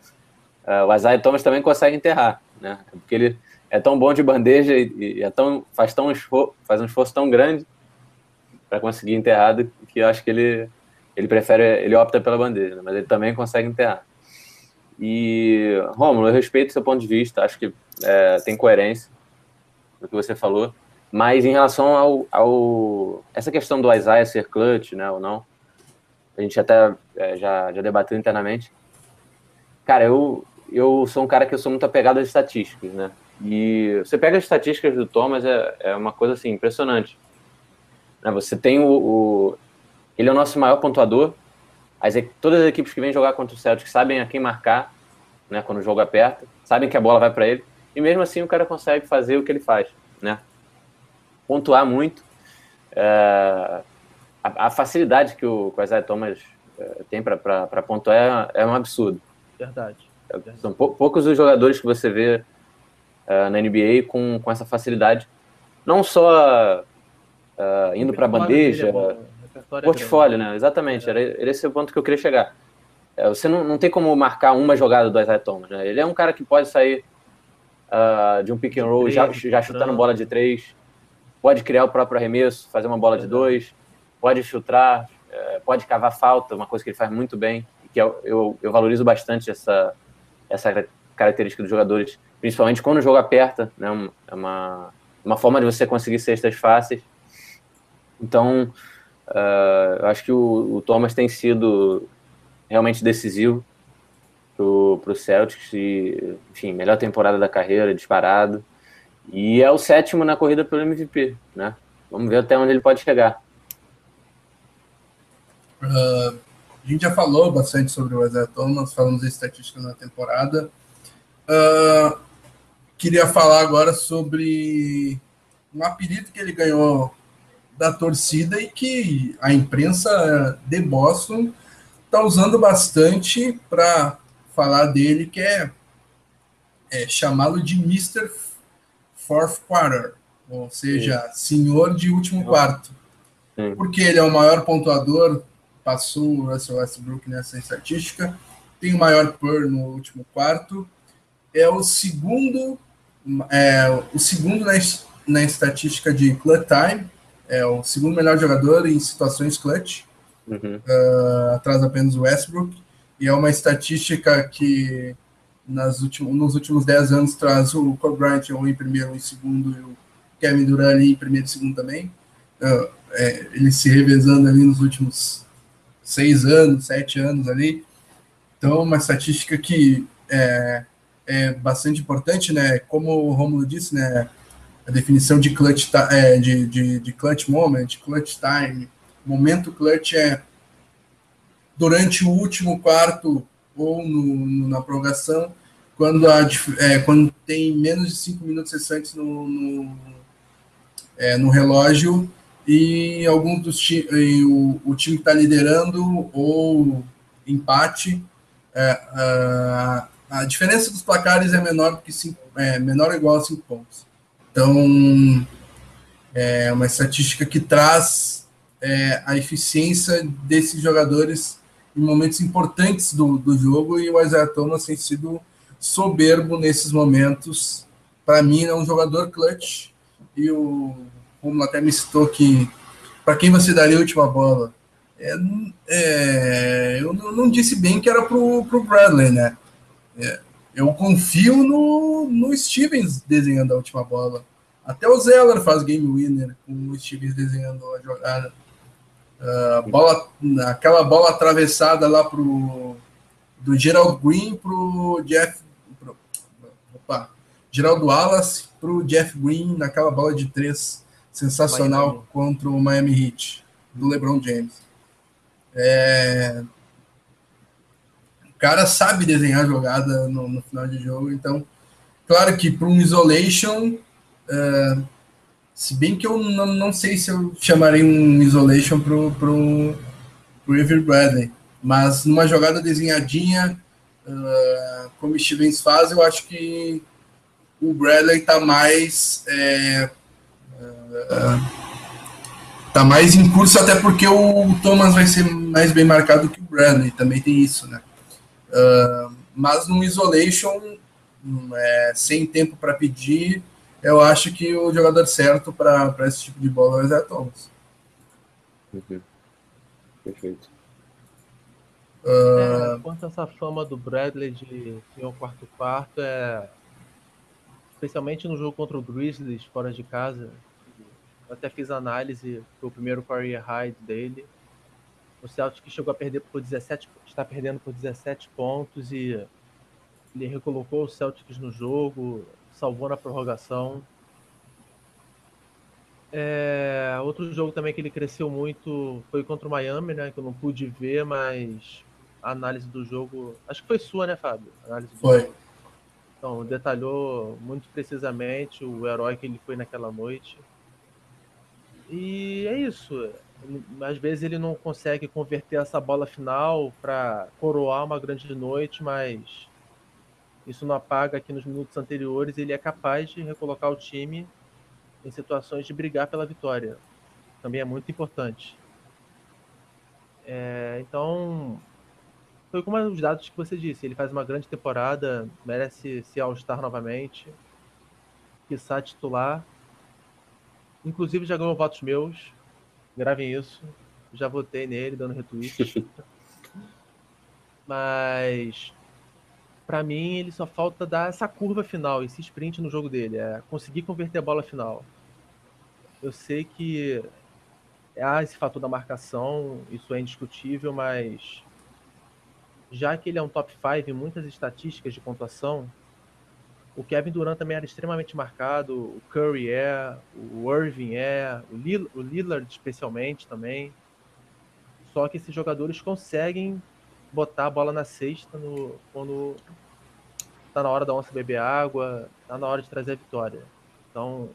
Uh, o Isaiah Thomas também consegue enterrar, né? Porque ele é tão bom de bandeja e, e é tão, faz, tão esforço, faz um esforço tão grande para conseguir enterrado que eu acho que ele, ele prefere, ele opta pela bandeja, né? mas ele também consegue enterrar. E, Romulo, eu respeito seu ponto de vista, acho que é, tem coerência no que você falou, mas em relação ao, ao essa questão do Isaiah ser clutch, né, ou não, a gente até é, já, já debateu internamente. Cara, eu, eu sou um cara que eu sou muito apegado às estatísticas, né? E você pega as estatísticas do Thomas, é, é uma coisa assim, impressionante. Né? Você tem o, o, Ele é o nosso maior pontuador. As, todas as equipes que vêm jogar contra o Celtic sabem a quem marcar, né? Quando o jogo aperta, sabem que a bola vai para ele. E mesmo assim o cara consegue fazer o que ele faz, né? Pontuar muito. É, a, a, facilidade que o, Isaiah Thomas é, tem para pontuar é, é um absurdo. Verdade. São pou, poucos os jogadores que você vê uh, na NBA com, com essa facilidade. Não só uh, indo para a bandeja, é portfólio, né? Exatamente, era, era esse o ponto que eu queria chegar. É, você não, não tem como marcar uma jogada do Isaiah Thomas, né? Ele é um cara que pode sair uh, de um pick and roll três, já, já chutando bola de três, pode criar o próprio arremesso, fazer uma bola de dois, pode chutar, uh, pode cavar falta, uma coisa que ele faz muito bem, que eu, eu, eu valorizo bastante essa, essa característica dos jogadores, principalmente quando o jogo aperta, né? É uma, uma forma de você conseguir cestas fáceis. Então, uh, acho que o, o, Thomas tem sido realmente decisivo para o Celtics e, enfim, melhor temporada da carreira, disparado. E é o sétimo na corrida pelo MVP, né? Vamos ver até onde ele pode chegar. Uh, a gente já falou bastante sobre o Isaiah Thomas, falamos de estatística na temporada. Uh, queria falar agora sobre um apelido que ele ganhou da torcida e que a imprensa de Boston está usando bastante para falar dele, que é, é chamá-lo de Mr. Fourth Quarter, ou seja, Sim. senhor de último quarto. Sim. Porque ele é o maior pontuador, passou o Russell Westbrook nessa estatística, tem o maior PER no último quarto, é o segundo, é, o segundo na, na estatística de clutch time, é o segundo melhor jogador em situações clutch, uhum. uh, atrás apenas do Westbrook, e é uma estatística que nas últimos, nos últimos 10 anos traz o Kobe Bryant em primeiro, em segundo, e o Kevin Durant ali em primeiro e segundo também. Uh, é, ele se revezando ali nos últimos seis anos, sete anos ali. Então, uma estatística que é, é bastante importante, né? Como o Romulo disse, né? A definição de clutch, é, de, de, de clutch moment, clutch time, momento clutch é, durante o último quarto ou no, no, na prorrogação, quando, a, é, quando tem menos de cinco minutos restantes no, no, é, no relógio e algum dos o, o time está liderando ou empate, é, a, a, diferença dos placares é menor que cinco, é, menor ou igual a cinco pontos. Então é uma estatística que traz é, a eficiência desses jogadores em momentos importantes do, do jogo e o Isaiah Thomas tem sido soberbo nesses momentos. Para mim, é um jogador clutch e o como até me citou que para quem você daria a última bola? É, é, eu não, não, disse bem que era pro, pro Bradley, né? É, eu confio no, no Stevens desenhando a última bola. Até o Zeller faz game winner com o Stevens desenhando a jogada. Uh, bola, aquela bola atravessada lá pro do Gerald Green pro Jeff pro, opa, Geraldo Wallace pro Jeff Green naquela bola de três sensacional Miami. contra o Miami Heat do LeBron James. É... Cara sabe desenhar jogada no, no final de jogo, então claro que para um isolation uh, se bem que eu não, não sei se eu chamaria um isolation pro, pro, Avery Bradley, mas numa jogada desenhadinha, uh, como Stevens faz, eu acho que o Bradley está mais é, uh, tá mais em curso, até porque o Thomas vai ser mais bem marcado que o Bradley, também tem isso, né? Uh, mas no isolation, um, é, sem tempo para pedir, eu acho que o jogador certo para esse tipo de bola é o Zé Thomas. Uhum. Perfeito. Uh... É, quanto a essa fama do Bradley de ser um quarto quarto, é especialmente no jogo contra o Grizzlies fora de casa. Eu até fiz análise do primeiro career high dele. O Celtic chegou a perder por 17, está perdendo por 17 pontos e ele recolocou o Celtics no jogo, salvou na prorrogação. É, outro jogo também que ele cresceu muito foi contra o Miami, né? Que eu não pude ver, mas a análise do jogo. Acho que foi sua, né, Fábio? foi. Jogo. Então, detalhou muito precisamente o herói que ele foi naquela noite. E é isso. Às vezes ele não consegue converter essa bola final para coroar uma grande noite, mas isso não apaga que nos minutos anteriores ele é capaz de recolocar o time em situações de brigar pela vitória. Também é muito importante. É, então, foi como os dados que você disse. Ele faz uma grande temporada, merece se All-Star novamente, quiçá titular. Inclusive já ganhou votos meus. Gravem isso. Já votei nele, dando retweet. [laughs] Mas para mim, ele só falta dar essa curva final, esse sprint no jogo dele, é conseguir converter a bola final. Eu sei que há esse fator da marcação, isso é indiscutível, mas já que ele é um top 5 em muitas estatísticas de pontuação, o Kevin Durant também era extremamente marcado, o Curry é, o Irving é, o Lillard especialmente também. Só que esses jogadores conseguem botar a bola na cesta no, quando tá na hora da onça beber água, tá na hora de trazer a vitória. Então,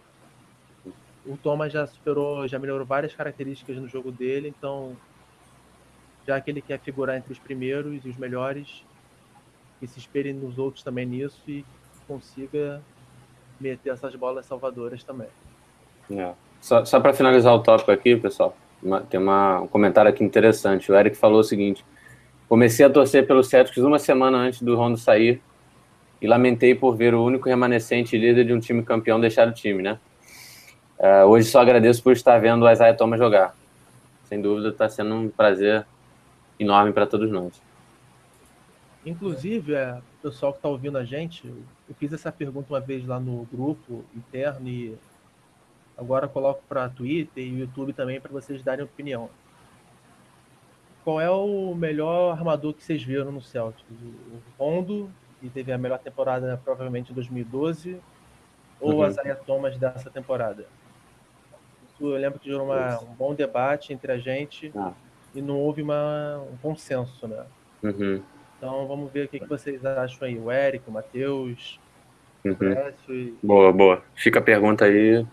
o Thomas já superou, já melhorou várias características no jogo dele, então já que ele quer figurar entre os primeiros e os melhores, que se espere nos outros também nisso e consiga meter essas bolas salvadoras também. É. Só, só para finalizar o tópico aqui, pessoal, uma, tem uma, um comentário aqui interessante. O Eric falou o seguinte: Comecei a torcer pelo Celtics uma semana antes do Rondo sair e lamentei por ver o único remanescente líder de um time campeão deixar o time, né? Uh, hoje só agradeço por estar vendo o Isaiah Thomas jogar. Sem dúvida, está sendo um prazer enorme para todos nós. Inclusive, é, o pessoal que está ouvindo a gente, eu fiz essa pergunta uma vez lá no grupo interno e agora coloco para Twitter e YouTube também para vocês darem opinião. Qual é o melhor armador que vocês viram no Celtics? O Rondo, que teve a melhor temporada provavelmente em 2012, ou uhum. a Zaya Thomas dessa temporada? Isso eu lembro que gerou uma, um bom debate entre a gente. Ah. e não houve uma, um consenso, né? Uhum. Então vamos ver o que, que vocês acham aí, o Eric, o Matheus, Uhum. e Boa, boa. Fica a pergunta aí.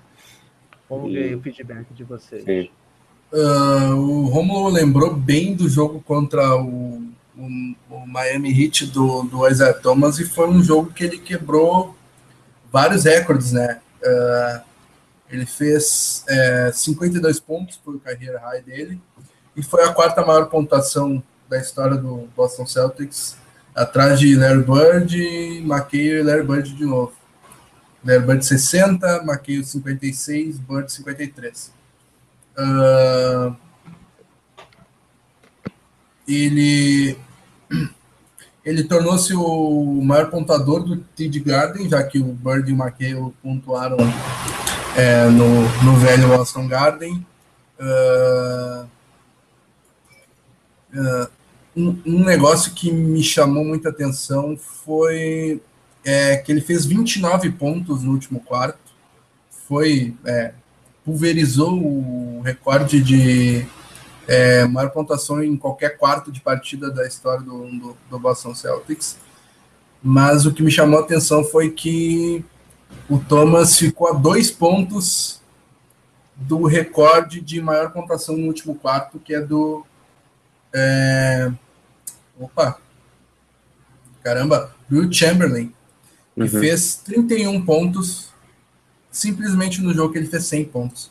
vamos E- ver aí o feedback de vocês. Sim. Ah, o Romulo lembrou bem do jogo contra o, o- o Miami Heat do, do Isaiah Thomas e foi um jogo que ele quebrou vários recordes, né? Ah, ele fez é, 52 pontos, foi o career high dele, e foi a quarta maior pontuação da história do Boston Celtics, atrás de Larry Bird, McHale e Larry Bird de novo. Larry Bird 60, McHale 56, Bird 53. Ah, ele ele tornou-se o maior pontuador do TD Garden, já que o Bird e o McHale pontuaram é, no, no velho Boston Garden. Ah, um, negócio que me chamou muita atenção foi é, que ele fez 29 pontos no último quarto. Foi é, pulverizou o recorde de é, maior pontuação em qualquer quarto de partida da história do, do, do Boston Celtics. Mas o que me chamou a atenção foi que o Thomas ficou a dois pontos do recorde de maior pontuação no último quarto, que é do. é, opa! Caramba! Will Chamberlain, que Uhum. fez 31 pontos simplesmente no jogo que ele fez 100 pontos.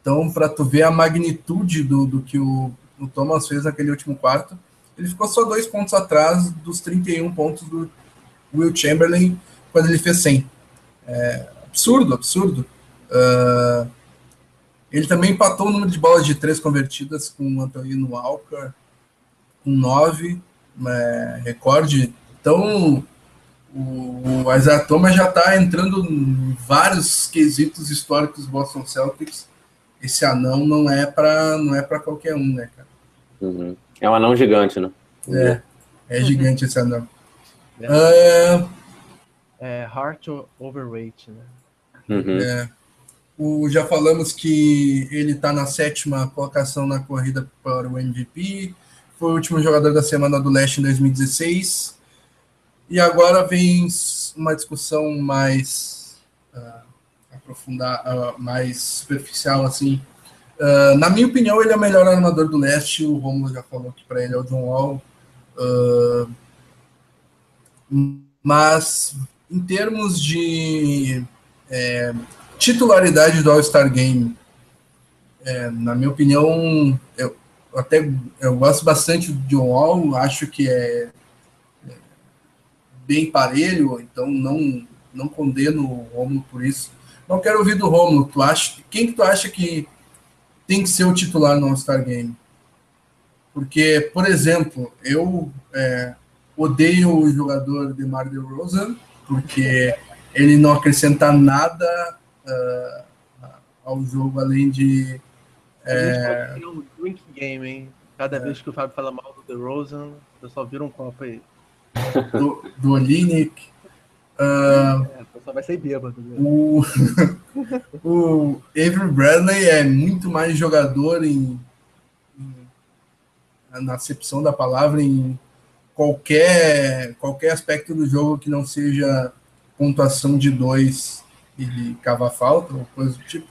Então, para tu ver a magnitude do, do que o, o Thomas fez naquele último quarto, ele ficou só dois pontos atrás dos 31 pontos do Will Chamberlain quando ele fez 100. É, absurdo, absurdo. Ah, ele também empatou o número de bolas de três convertidas com o Antonino Walker, com nove, né, recorde. Então, o, o Isaiah Thomas já está entrando em vários quesitos históricos do Boston Celtics. Esse anão não é para não é para qualquer um, né, cara? Uhum. É um anão gigante, né? É, é gigante esse anão. É. Ah, É Heart Overweight, né? Uhum. É, o, já falamos que ele está na sétima colocação na corrida para o MVP. Foi o último jogador da semana do Leste em 2016. E agora vem uma discussão mais ah, aprofundar, ah, mais superficial assim. Ah, na minha opinião, ele é o melhor armador do Leste. O Romulo já falou que para ele é o John Wall. Ah, mas em termos de é, titularidade do All-Star Game, é, na minha opinião, eu até eu gosto bastante do John Wall, acho que é, é bem parelho, então não não condeno o Romulo por isso. Não quero ouvir do Romulo. Tu acha quem que tu acha que tem que ser o titular no All-Star Game? Porque, por exemplo, eu é, odeio o jogador DeMar DeRozan, porque ele não acrescenta nada ah, ao jogo além de A gente pode criar um drink game, hein? Cada vez que o Fábio fala mal do DeRozan, o pessoal vira um copo aí. do, do Olinick. Ah, É, o pessoal vai sair bêbado. Né? o, [laughs] o Avery Bradley é muito mais jogador em, em- na acepção da palavra em qualquer qualquer aspecto do jogo que não seja pontuação de dois e cavar falta ou coisa do tipo.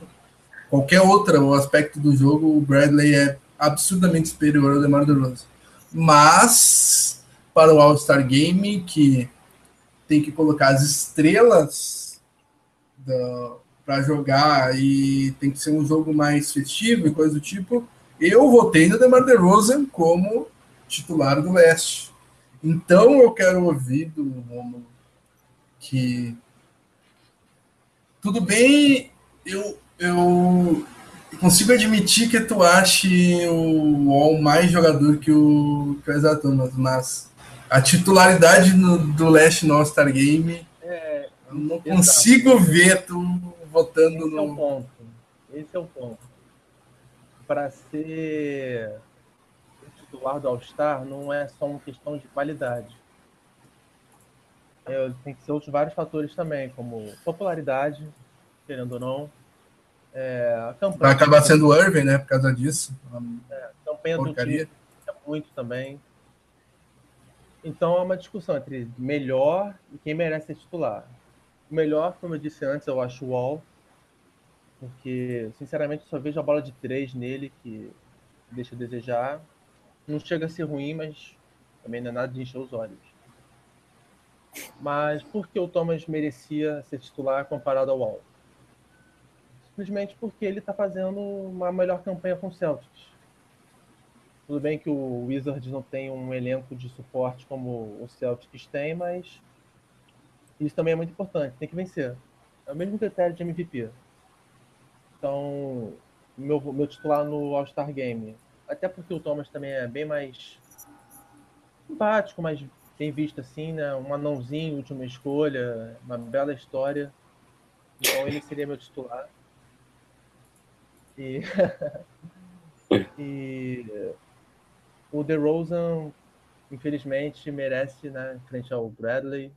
Qualquer outro aspecto do jogo, o Bradley é absurdamente superior ao DeMar DeRozan. Mas para o All-Star Game, que tem que colocar as estrelas para jogar e tem que ser um jogo mais festivo e coisa do tipo, eu votei no DeMar DeRozan como titular do Leste. Então eu quero ouvir do Romulo que tudo bem, eu, eu consigo admitir que tu ache o Wall mais jogador que o, que o mas a titularidade no- do Leste no All-Star Game É, eu não Exato. consigo ver tu votando esse é o no. ponto. Esse é o ponto. Para ser o titular do All-Star, não é só uma questão de qualidade. É, tem que ser outros vários fatores também, como popularidade, querendo ou não, É, Vai acabar sendo o Irving, né? Por causa disso. É, a campanha porcaria. do time é muito também. Então é uma discussão entre melhor e quem merece ser titular. O melhor, como eu disse antes, eu acho o Wall, porque sinceramente só vejo a bola de três nele que deixa a desejar. Não chega a ser ruim, mas também não é nada de encher os olhos. Mas por que o Thomas merecia ser titular comparado ao Wall? Simplesmente porque ele está fazendo uma melhor campanha com o Celtics. Tudo bem que o Wizards não tem um elenco de suporte como o Celtics tem, mas isso também é muito importante. Tem que vencer. É o mesmo critério de MVP. Então, meu, meu titular no All-Star Game. Até porque o Thomas também é bem mais simpático, mais bem visto assim, né? Um anãozinho, última escolha, uma bela história. Então ele seria meu titular. E, [laughs] e o DeRozan, infelizmente, merece, né, frente ao Bradley.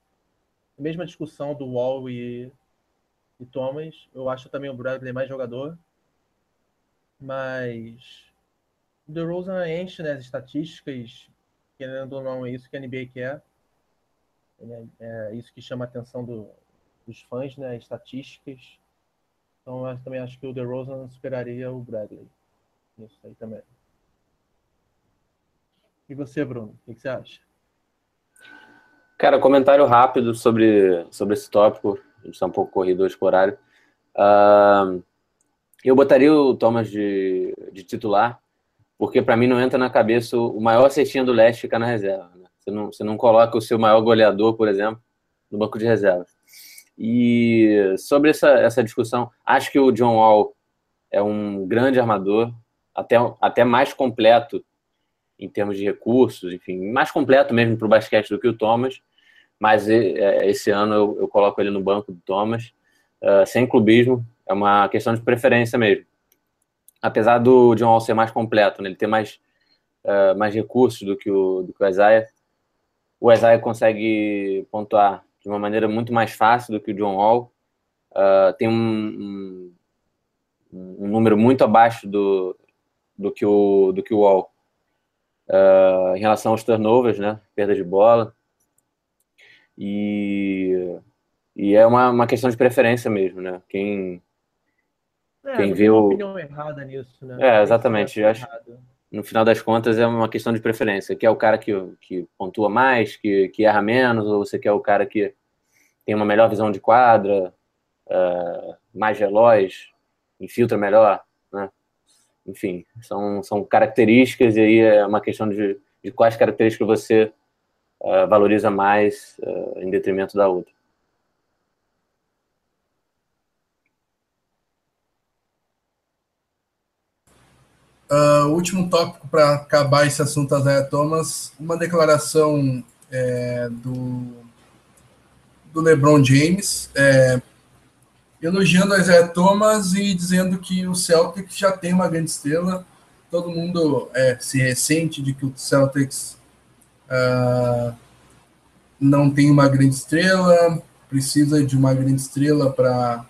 Mesma discussão do Wall e, e Thomas. Eu acho também o Bradley mais jogador. Mas o DeRozan enche né, as estatísticas, querendo ou não, é isso que a NBA quer. É, é isso que chama a atenção do, dos fãs, né, estatísticas. Então, eu também acho que o DeRozan superaria o Bradley. Isso aí também. E você, Bruno, o que você acha? Cara, comentário rápido sobre, sobre esse tópico. A gente está um pouco corrido hoje com o horário. Uh, eu botaria o Thomas de, de titular, porque para mim não entra na cabeça o maior cestinha do leste ficar na reserva. Né? Você, não, você não coloca o seu maior goleador, por exemplo, no banco de reserva. E sobre essa, essa discussão, acho que o John Wall é um grande armador, até, até mais completo em termos de recursos, enfim, mais completo mesmo para o basquete do que o Thomas, mas é, esse ano eu, eu coloco ele no banco do Thomas, uh, sem clubismo, é uma questão de preferência mesmo. Apesar do John Wall ser mais completo, né, ele ter mais, uh, mais recursos do que, o, do que o Isaiah, o Isaiah consegue pontuar de uma maneira muito mais fácil do que o John Wall, uh, tem um, um, um, número muito abaixo do, do, que, o, do que o Wall uh, em relação aos turnovers, né? Perda de bola. E, e é uma, uma questão de preferência mesmo, né? Quem, é, quem viu. Uma opinião errada nisso, né? É, exatamente. Acho, no final das contas, é uma questão de preferência. Quer o cara que, que pontua mais, que, que erra menos, ou você quer o cara que tem uma melhor visão de quadra, uh, mais veloz, infiltra melhor, né? enfim, são, são características e aí é uma questão de, de quais características você uh, valoriza mais uh, em detrimento da outra. Uh, último tópico para acabar esse assunto Zé Thomas, uma declaração é, do, do LeBron James, é, elogiando a Isaiah Thomas e dizendo que o Celtics já tem uma grande estrela. Todo mundo é, se ressente de que o Celtics uh, não tem uma grande estrela, precisa de uma grande estrela para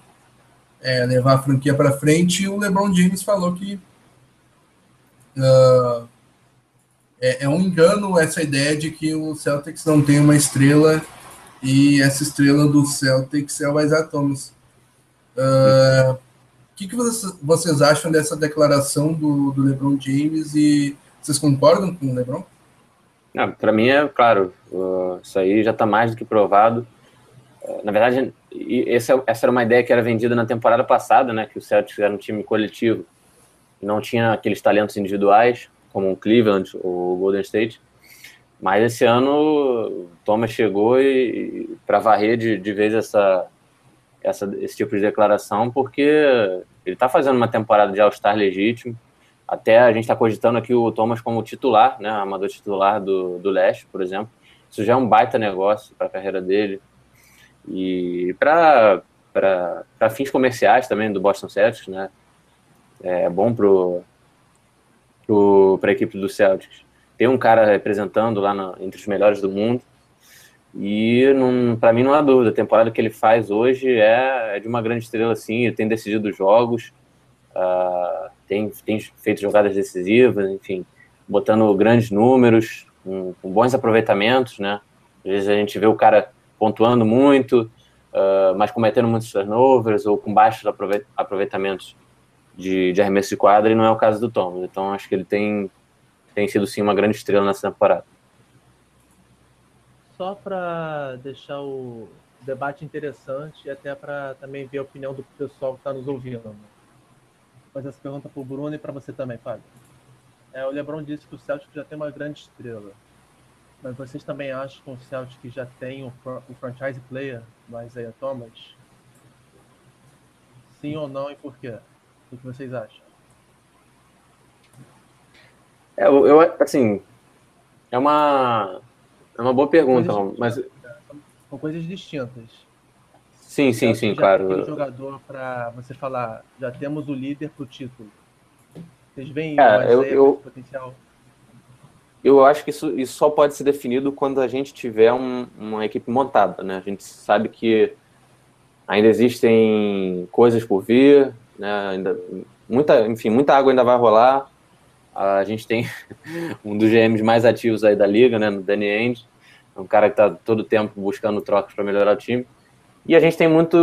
é, levar a franquia para frente. E o LeBron James falou que uh, é, é um engano essa ideia de que o Celtics não tem uma estrela e essa estrela do Celtics é o Isaiah Thomas. O uh, que, que vocês, vocês, acham dessa declaração do, do, LeBron James e vocês concordam com o LeBron? Para mim é claro, uh, isso aí já está mais do que provado. Uh, na verdade, essa, essa era uma ideia que era vendida na temporada passada, né? Que o Celtics era um time coletivo não tinha aqueles talentos individuais como o Cleveland ou o Golden State. Mas esse ano o Thomas chegou e, e para varrer de, de vez essa essa, esse tipo de declaração, porque ele está fazendo uma temporada de All-Star legítimo. Até a gente está cogitando aqui o Thomas como titular, né, amador titular do, do Leste, por exemplo. Isso já é um baita negócio para a carreira dele. E para fins comerciais também do Boston Celtics, né? É bom para pro, a equipe do Celtics ter um cara representando lá entre os melhores do mundo. E para mim não há dúvida, a temporada que ele faz hoje é, é, de uma grande estrela, sim. Ele tem decidido jogos, uh, tem, tem feito jogadas decisivas, enfim, botando grandes números, com, com, bons aproveitamentos, né? Às vezes a gente vê o cara pontuando muito, uh, mas cometendo muitos turnovers ou com baixos aproveitamentos de, de arremesso de quadra, e não é o caso do Thomas. Então acho que ele tem, tem sido sim uma grande estrela nessa temporada. Só para deixar o debate interessante e até para também ver a opinião do pessoal que está nos ouvindo. Vou fazer essa pergunta para o Bruno e para você também, Fábio. É, o Lebron disse que o Celtic já tem uma grande estrela. Mas vocês também acham que o Celtic já tem o, o franchise player do Isaiah Thomas? Sim ou não e por quê? O que vocês acham? É, eu, eu assim, é uma é uma boa pergunta, mas são coisas distintas. Sim, sim, sim, claro. Tem jogador para você falar, já temos o líder para o título. Vocês veem é, eu, eu, potencial? Eu acho que isso, isso só pode ser definido quando a gente tiver um, uma equipe montada, né? A gente sabe que ainda existem coisas por vir, né? Ainda, muita, enfim, muita água ainda vai rolar. A gente tem [laughs] um dos GMs mais ativos aí da liga, né? No Danny Ainge é um cara que está todo tempo buscando trocas para melhorar o time. E a gente tem muito,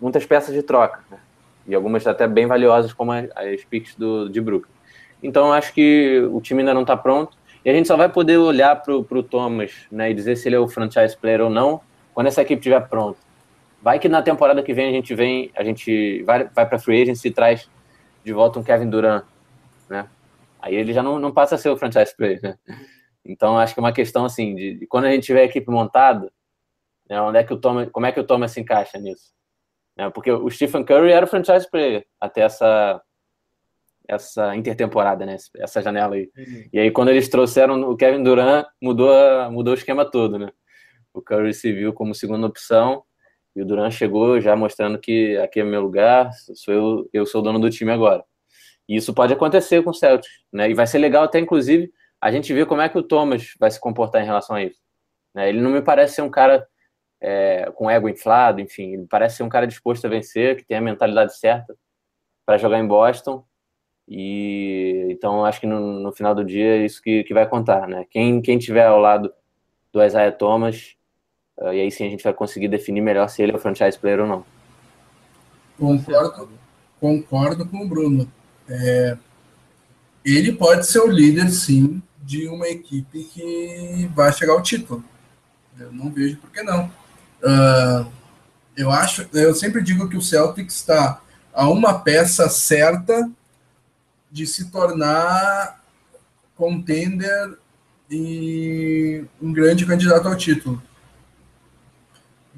muitas peças de troca, né? e algumas até bem valiosas, como as picks do, de Brooklyn. Então, acho que o time ainda não está pronto. E a gente só vai poder olhar para o Thomas né, e dizer se ele é o franchise player ou não quando essa equipe estiver pronta. Vai que na temporada que vem a gente vem, a gente vai, vai para free agency e traz de volta um Kevin Durant, né? Aí ele já não, não passa a ser o franchise player, né? Então, acho que é uma questão assim de, de quando a gente tiver a equipe montada, né, onde é que o Thomas, como é que o Thomas se encaixa nisso? Né, porque o Stephen Curry era o franchise player até essa essa intertemporada, né? Essa janela aí. Uhum. E aí, quando eles trouxeram o Kevin Durant, mudou, mudou o esquema todo, né? O Curry se viu como segunda opção e o Durant chegou já mostrando que aqui é meu lugar, sou eu, eu sou o dono do time agora. E isso pode acontecer com o Celtics, né? E vai ser legal até, inclusive, a gente vê como é que o Thomas vai se comportar em relação a isso. Né? Ele não me parece ser um cara é, com ego inflado, enfim, ele parece ser um cara disposto a vencer, que tem a mentalidade certa para jogar em Boston. E então acho que no, no, final do dia é isso que, que vai contar, né? Quem, quem tiver ao lado do Isaiah Thomas, uh, e aí sim a gente vai conseguir definir melhor se ele é o franchise player ou não. Concordo, concordo com o Bruno. É, ele pode ser o líder, sim, de uma equipe que vai chegar ao título. Eu não vejo por que não. Uh, eu acho, eu sempre digo que o Celtics está a uma peça certa de se tornar contender e um grande candidato ao título.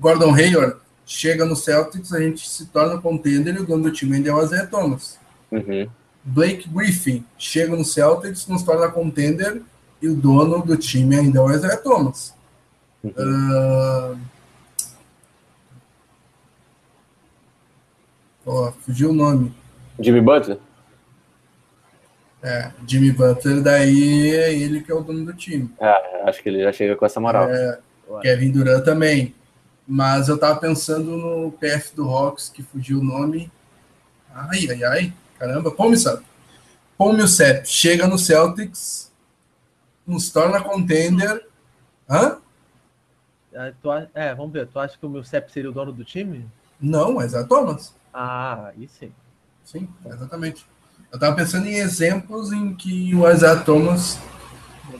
Gordon Hayward chega no Celtics, a gente se torna contender e o dono do time ainda é o Isaiah Thomas. Uhum. Blake Griffin chega no Celtics, nos torna contender e o dono do time ainda é o Isaiah Thomas. Uhum. Uh... Oh, fugiu o nome. Jimmy Butler? É, Jimmy Butler, daí é ele que é o dono do time. É, acho que ele já chega com essa moral. É, Kevin Durant também. Mas eu tava pensando no PF do Hawks, que fugiu o nome. Ai, ai, ai. Caramba, Paul Millsap. Paul Millsap chega no Celtics, nos torna contender. Hã? É, é, vamos ver. Tu acha que o Millsap seria o dono do time? Não, é Thomas. Ah, aí sim. Sim, exatamente. Eu estava pensando em exemplos em que o Isaiah Thomas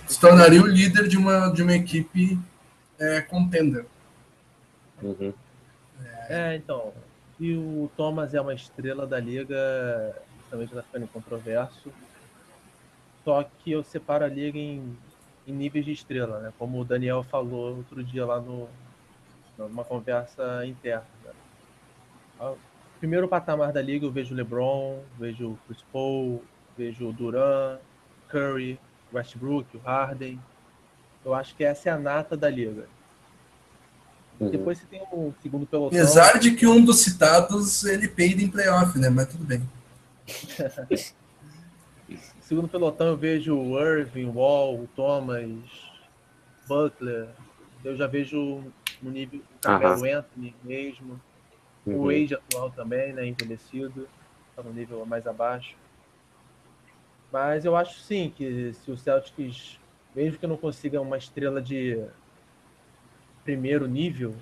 se tornaria o líder de uma, de uma equipe é, contender. Uhum. É, então. E o Thomas é uma estrela da liga também já está ficando controverso. Só que eu separo a liga em, em, níveis de estrela, né? Como o Daniel falou outro dia lá no, numa conversa interna. Né? Primeiro patamar da liga eu vejo LeBron, vejo Chris Paul, vejo Duran, Curry, Westbrook, o Harden. Eu acho que essa é a nata da liga. Uhum. Depois você tem o segundo pelotão. Apesar de que um dos citados ele peida em playoff, né? Mas tudo bem. [laughs] Segundo pelotão, eu vejo o Irving, Wall, Thomas, Butler. Eu já vejo no nível o Carmelo Anthony mesmo. Uhum. O Age atual também, né? Envelhecido. está no nível mais abaixo. Mas eu acho sim que se o Celtics, mesmo que não consiga uma estrela de primeiro nível,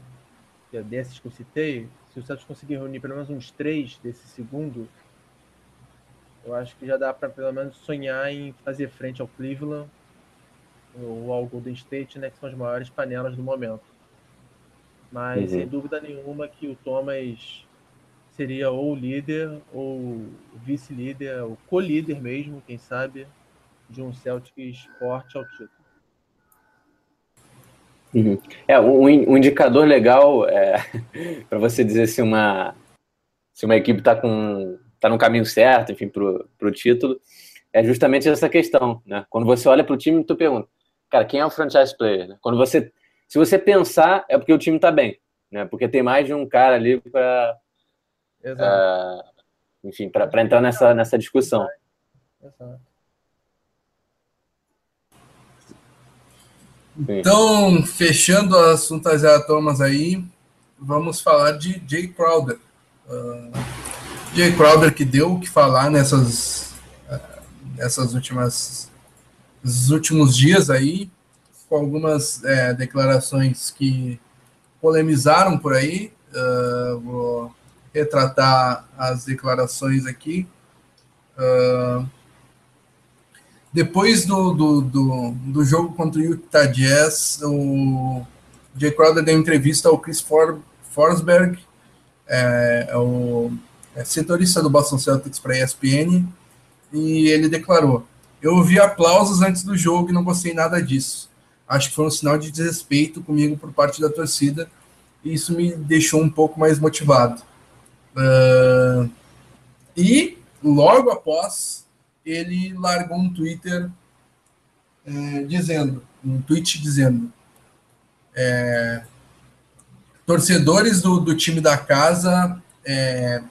é desses que eu citei, se o Celtics conseguir reunir pelo menos uns três desse segundo, eu acho que já dá para pelo menos sonhar em fazer frente ao Cleveland ou ao Golden State, né, que são as maiores panelas do momento. Mas uhum. sem dúvida nenhuma que o Thomas seria ou líder ou vice-líder, ou co-líder mesmo, quem sabe, de um Celtics forte ao título. Uhum. É, um, um, indicador legal é, [laughs] para você dizer se uma, se uma equipe está com tá no caminho certo, enfim, para o título, é justamente essa questão, né? Quando você olha para o time, tu pergunta, cara, quem é o franchise player? Né? Quando você, se você pensar, é porque o time está bem, né? Porque tem mais de um cara ali para, uh, enfim, para entrar nessa nessa discussão. Exato. Então, fechando o assunto Isaiah Thomas aí, vamos falar de Jay Crowder. Uh, Jay Crowder que deu o que falar nessas, uh, nessas últimas últimos dias aí, com algumas é, declarações que polemizaram por aí. Uh, vou retratar as declarações aqui. Uh, depois do, do, do, do, jogo contra o Utah Jazz, o Jay Crowder deu entrevista ao Chris For, Forsberg, é, é o é setorista do Boston Celtics para a ESPN, e ele declarou: Eu ouvi aplausos antes do jogo e não gostei nada disso. Acho que foi um sinal de desrespeito comigo por parte da torcida, e isso me deixou um pouco mais motivado. Uh, e logo após ele largou um Twitter é, dizendo, um tweet dizendo, é, torcedores do, do, time da casa é,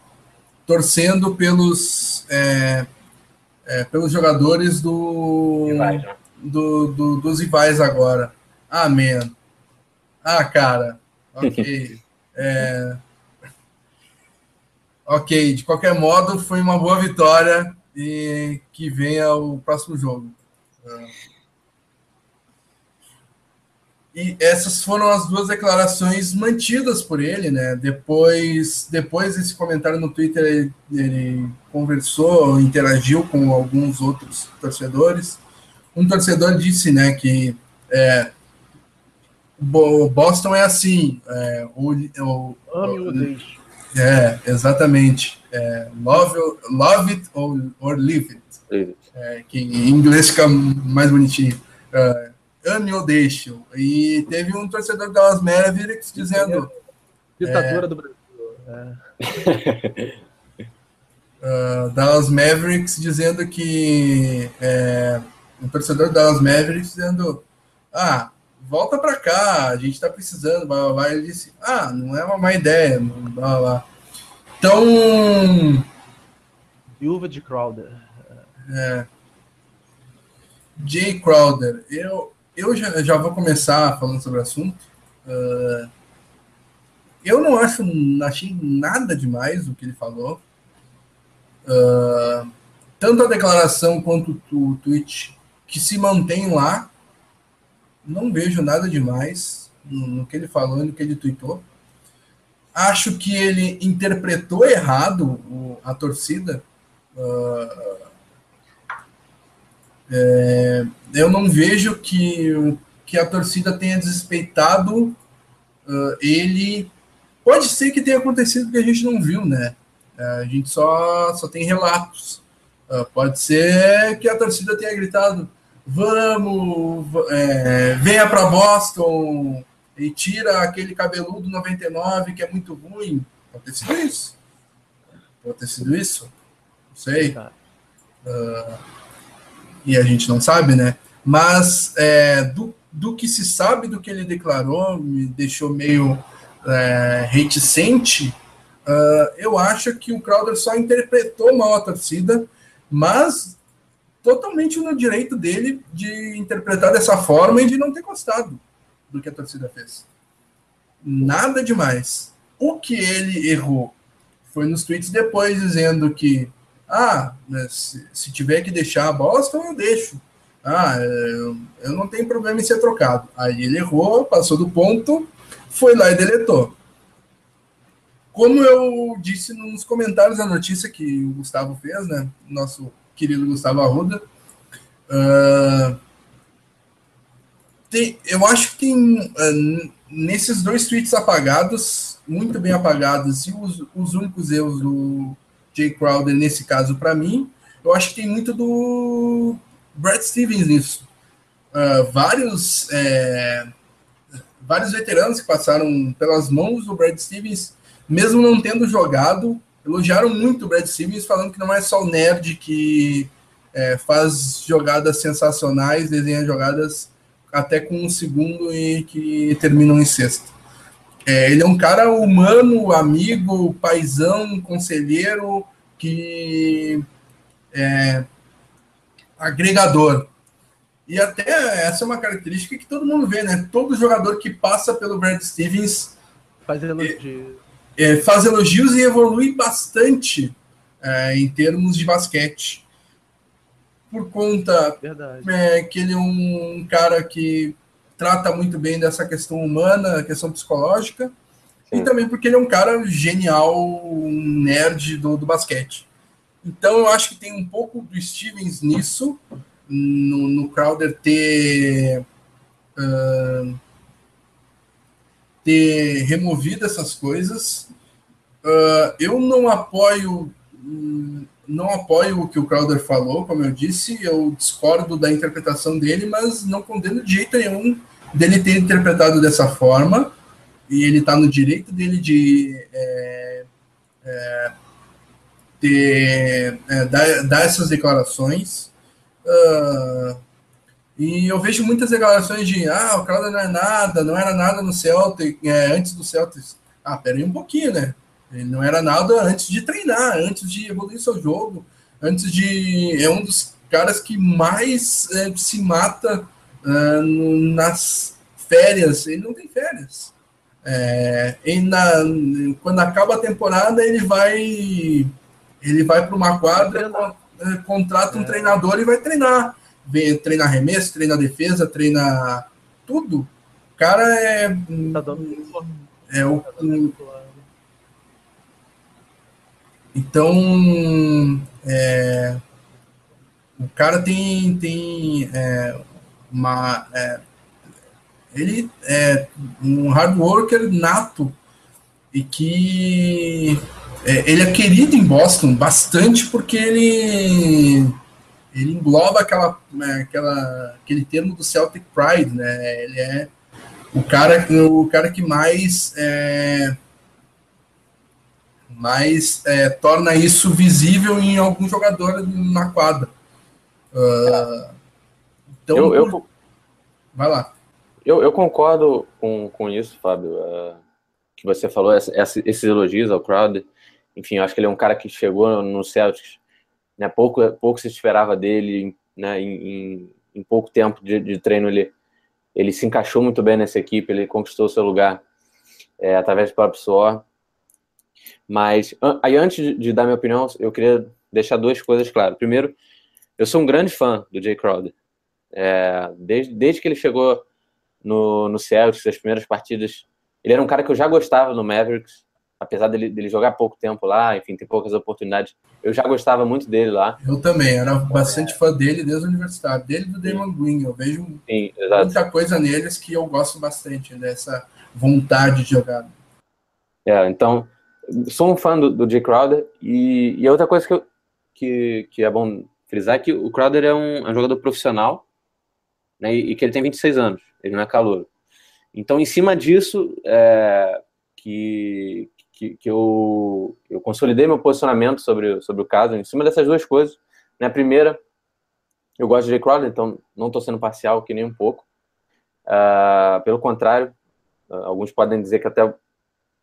torcendo pelos é, é, pelos jogadores do, né? do, do, dos rivais agora. Amém. Ah, cara. Ok. [laughs] É, ok, de qualquer modo, foi uma boa vitória e que venha o próximo jogo. E essas foram as duas declarações mantidas por ele, né? Depois, depois desse comentário no Twitter, ele, ele conversou, interagiu com alguns outros torcedores. Um torcedor disse, né, que é, o Boston é assim, é, o, o, Ame o, deixe. É, exatamente. É, love, love it or, or leave it. É, que em inglês fica mais bonitinho. É, ame ou deixe. E teve um torcedor das Mavericks dizendo. Ditadura é, do Brasil. [laughs] uh, Dallas Mavericks dizendo que é, um torcedor Dallas Mavericks dizendo ah volta para cá, a gente está precisando, blá, blá, blá. Ele disse, ah, não é uma má ideia, blá, blá. Então... Viúva de Crowder. É. Jay Crowder, eu, eu já, já vou começar falando sobre o assunto. Uh, eu não acho, achei nada demais o que ele falou. Uh, tanto a declaração quanto o tweet que se mantém lá, não vejo nada demais no, que ele falou e no que ele tweetou. Acho que ele interpretou errado a torcida. Uh, é, eu não vejo que, que a torcida tenha desrespeitado uh, ele. Pode ser que tenha acontecido que a gente não viu, né? Uh, a gente só, só tem relatos. Uh, pode ser que a torcida tenha gritado: vamos, é, venha para Boston e tira aquele cabeludo 99 que é muito ruim. Pode ter sido isso. Pode ter sido isso. Não sei. Uh, e a gente não sabe, né? Mas é, do, do que se sabe do que ele declarou, me deixou meio é, reticente. Uh, eu acho que o Crowder só interpretou mal a torcida, mas totalmente no direito dele de interpretar dessa forma e de não ter gostado do que a torcida fez. Nada demais. O que ele errou foi nos tweets depois dizendo que Ah, se, se tiver que deixar a Boston, eu deixo. Ah, eu, eu não tenho problema em ser trocado. Aí ele errou, passou do ponto, foi lá e deletou. Como eu disse nos comentários da notícia que o Gustavo fez, né? Nosso querido Gustavo Arruda. Uh, tem, eu acho que tem uh, nesses dois tweets apagados, muito bem apagados, e os, os únicos erros do Jay Crowder, nesse caso, para mim, eu acho que tem muito do Brad Stevens nisso. Uh, vários, é, vários veteranos que passaram pelas mãos do Brad Stevens, mesmo não tendo jogado, elogiaram muito o Brad Stevens, falando que não é só o nerd que é, faz jogadas sensacionais, desenha jogadas até com um segundo e que terminam em sexto. É, ele é um cara humano, amigo, paisão, conselheiro, que é agregador. E até essa é uma característica que todo mundo vê, né? Todo jogador que passa pelo Brad Stevens faz elogios, é, é, faz elogios e evolui bastante é, em termos de basquete por conta é, que ele é um cara que trata muito bem dessa questão humana, questão psicológica, Sim. e também porque ele é um cara genial, um nerd do, do basquete. Então eu acho que tem um pouco do Stevens nisso, no, no Crowder ter, uh, ter removido essas coisas. Uh, eu não apoio não apoio o que o Crowder falou, como eu disse, eu discordo da interpretação dele, mas não condeno de jeito nenhum dele ter interpretado dessa forma, e ele está no direito dele de é, é, ter, é, dar, dar, essas declarações. Uh, e eu vejo muitas declarações de ah, o Crowder não é nada, não era nada no Celtic, é, antes do Celtics. Ah, peraí um pouquinho, né? Ele não era nada antes de treinar, antes de evoluir seu jogo, antes de. É um dos caras que mais é, se mata uh, no, nas férias. Ele não tem férias. É, na, quando acaba a temporada, ele vai. Ele vai para uma quadra, é, contrata um é. treinador e vai treinar. Vem, treina arremesso, treina defesa, treina tudo. O cara é. Tá é o, um, então, é, o cara tem, tem é, uma. É, ele é um hard worker nato e que é, ele é querido em Boston bastante porque ele ele engloba aquela, né, aquela aquele termo do Celtic Pride, né? Ele é o cara o cara que mais é, mas é, torna isso visível em algum jogador na quadra. Uh, então, eu, eu, vai lá. Eu, eu, concordo com, com isso, Fábio, uh, que você falou, essa, esses elogios ao Crowder. Enfim, eu acho que ele é um cara que chegou no Celtics, né, pouco, pouco se esperava dele, né, em, em, em pouco tempo de, de, treino ele, ele se encaixou muito bem nessa equipe, ele conquistou seu lugar é, através do próprio suor. Mas aí antes de dar minha opinião, eu queria deixar duas coisas claras. Primeiro, eu sou um grande fã do Jay Crowder. É, desde, desde que ele chegou no, no Celtics, as primeiras partidas, ele era um cara que eu já gostava no Mavericks, apesar dele, dele jogar pouco tempo lá, enfim, ter poucas oportunidades. Eu já gostava muito dele lá. Eu também, era bastante fã dele desde a universidade, dele do Damon Green. Eu vejo Sim, muita coisa neles que eu gosto bastante, dessa vontade de jogar. É, então, sou um fã do, do Jay Crowder e, e outra coisa que, eu, que, que é bom frisar é que o Crowder é um, é um jogador profissional né, e, e, que ele tem 26 anos, ele não é calor. Então, em cima disso, é, que, que, que, eu, eu consolidei meu posicionamento sobre, sobre o caso, em cima dessas duas coisas. Né, a primeira, eu gosto de Jay Crowder, então não estou sendo parcial aqui nem um pouco. Uh, pelo contrário, uh, alguns podem dizer que até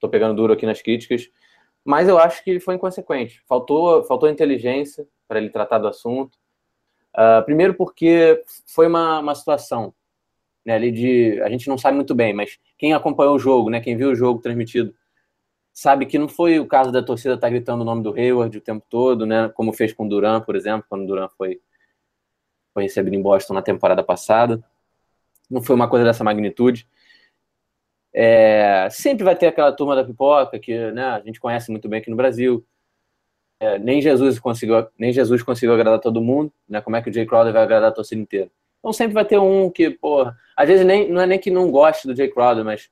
Estou pegando duro aqui nas críticas, mas eu acho que ele foi inconsequente. Faltou, faltou inteligência para ele tratar do assunto. Uh, primeiro porque foi uma, uma situação né, ali de a gente não sabe muito bem, mas quem acompanhou o jogo, né, quem viu o jogo transmitido, sabe que não foi o caso da torcida estar tá gritando o nome do Hayward o tempo todo, né? Como fez com o Duran, por exemplo, quando o Duran foi, foi recebido em Boston na temporada passada. Não foi uma coisa dessa magnitude. É, sempre vai ter aquela turma da pipoca que né, a gente conhece muito bem aqui no Brasil. É, nem Jesus conseguiu, nem Jesus conseguiu agradar todo mundo, né? Como é que o Jay Crowder vai agradar a torcida inteira? Então sempre vai ter um que, porra, às vezes nem, não é nem que não goste do Jay Crowder, mas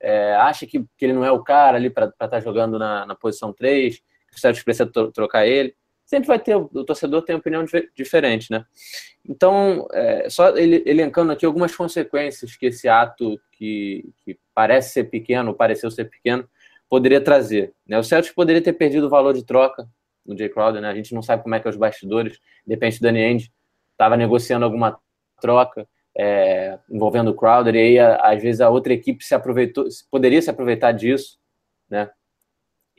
é, acha que, que ele não é o cara ali para estar tá jogando na, na posição 3, que o Celtics precisa trocar ele. Sempre vai ter, o torcedor tem opinião diferente, né? Então, é, só ele, elencando aqui algumas consequências que esse ato que, que parece ser pequeno, pareceu ser pequeno, poderia trazer. Né? O Celtics poderia ter perdido o valor de troca no Jay Crowder, né? A gente não sabe como é que é os bastidores, de repente o Danny Ainge estava negociando alguma troca, é, envolvendo o Crowder, e aí, às vezes, a outra equipe se aproveitou, poderia se aproveitar disso, né?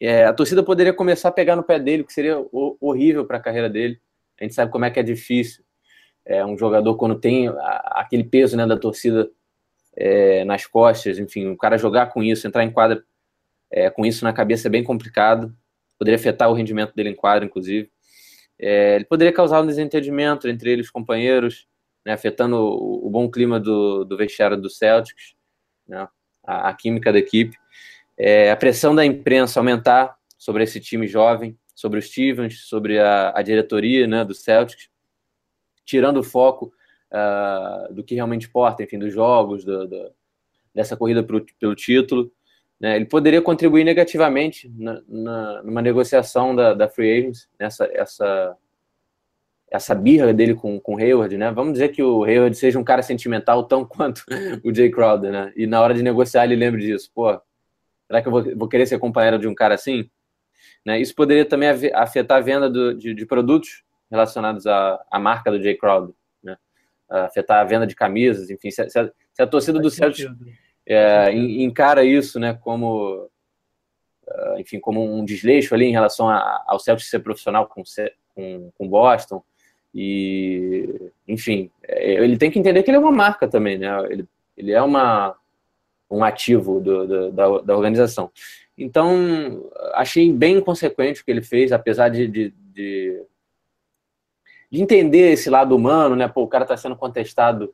É, a torcida poderia começar a pegar no pé dele, que seria horrível para a carreira dele. A gente sabe como é que é difícil é, um jogador quando tem aquele peso né, da torcida é, nas costas, enfim, o cara jogar com isso, entrar em quadra é, com isso na cabeça é bem complicado. Poderia afetar o rendimento dele em quadra, inclusive. É, ele poderia causar um desentendimento entre ele e os companheiros né, afetando o, o, bom clima do, do vestiário do Celtics, né, a, a, química da equipe. É, a pressão da imprensa aumentar sobre esse time jovem, sobre o Stevens, sobre a, a diretoria né, do Celtics, tirando o foco uh, do que realmente importa, enfim, dos jogos, do, do, dessa corrida pro, pelo título. Né, ele poderia contribuir negativamente na, na, numa negociação da, da Free Agents, nessa essa, essa birra dele com, com o Hayward, né? Vamos dizer que o Hayward seja um cara sentimental tão [laughs] quanto o Jay Crowder, né? E na hora de negociar ele lembre disso. Pô, será que eu vou, vou querer ser companheiro de um cara assim? Né? Isso poderia também afetar a venda do, de, de, produtos relacionados à, à, marca do Jay Crowder? Afetar a venda de camisas, enfim. Se, se, a, se a, torcida do Celtics é, encara isso, né, como enfim, como um desleixo ali em relação a, ao Celtics ser profissional com, com, com Boston, e, enfim, é, ele tem que entender que ele é uma marca também, né? Ele, ele é uma, um ativo do, do, da, da organização. Então, achei bem inconsequente o que ele fez, apesar de, de, de, de entender esse lado humano, né? Pô, o cara está sendo contestado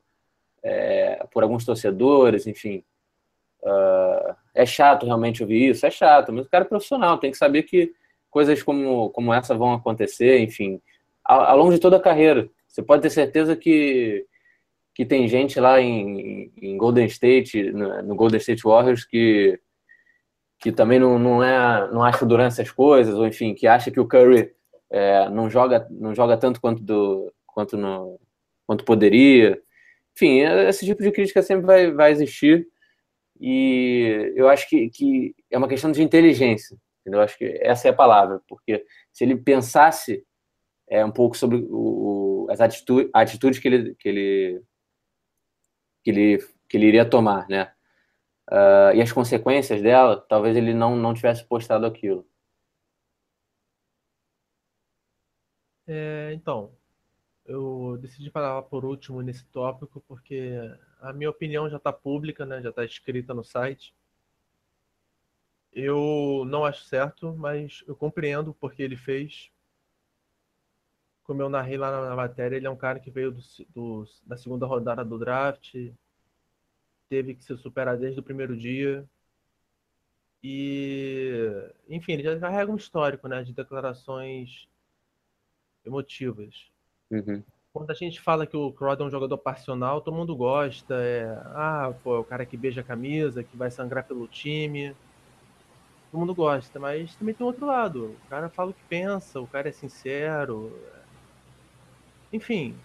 é, por alguns torcedores, enfim. Uh, é chato realmente ouvir isso, é chato, mas o cara é profissional, tem que saber que coisas como, como essa vão acontecer, enfim ao, ao longo de toda a carreira. Você pode ter certeza que, que tem gente lá em, em Golden State, no, Golden State Warriors, que, que também não, não, é, não acha durante essas coisas, ou enfim, que acha que o Curry é, não, joga, não joga tanto quanto, do, quanto, no, quanto poderia. Enfim, esse tipo de crítica sempre vai, vai existir. E eu acho que, que é uma questão de inteligência. Eu acho que essa é a palavra, porque se ele pensasse é, um pouco sobre o, as atitudes, atitudes que ele, que ele que ele que ele iria tomar, né? Uh, e as consequências dela, talvez ele não não tivesse postado aquilo. É, então, eu decidi falar por último nesse tópico porque a minha opinião já está pública, né? Já está escrita no site. Eu não acho certo, mas eu compreendo porque ele fez como eu narrei lá na, matéria, ele é um cara que veio do, do, da segunda rodada do draft, teve que se superar desde o primeiro dia. E, enfim, ele já carrega um histórico né, de declarações emotivas. Uhum. Quando a gente fala que o Crowder é um jogador passional, todo mundo gosta. É, ah, pô, é o cara que beija a camisa, que vai sangrar pelo time. Todo mundo gosta, mas também tem outro lado. O cara fala o que pensa, o cara é sincero, enfim,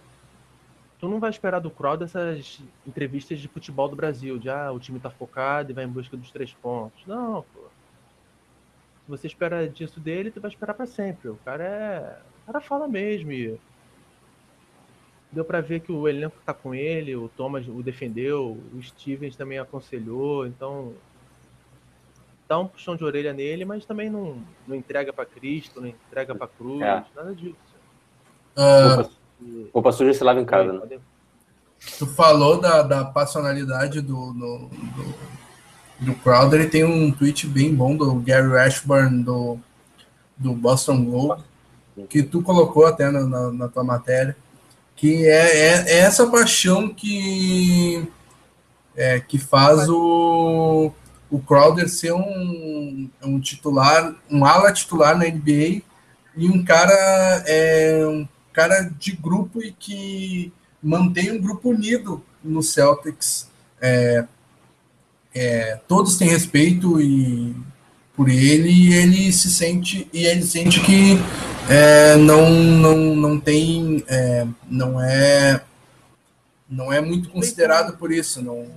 tu não vai esperar do Crowd essas entrevistas de futebol do Brasil, de ah, o time tá focado e vai em busca dos três pontos. Não, pô. Se você espera disso dele, tu vai esperar para sempre. O cara é. O cara fala mesmo e. Deu para ver que o elenco tá com ele, o Thomas o defendeu, o Stevens também aconselhou, então dá um puxão de orelha nele, mas também não, não entrega para Cristo, não entrega para Cruz, é. nada disso. Uh, Roupa suja se lava em casa, né? Tu falou da, da passionalidade do, do, do, do Crowder e tem um tweet bem bom do Gary Ashburn do, do Boston Globe, que tu colocou até na, na, na tua matéria, que é, é, é essa paixão que, é, que faz o, o Crowder ser um, um titular, um ala titular na NBA e um cara é um cara de grupo e que mantém um grupo unido no Celtics. É, é, todos têm respeito e por ele e ele se sente e ele sente que é, não, não, não tem é, não é não é muito considerado por isso não.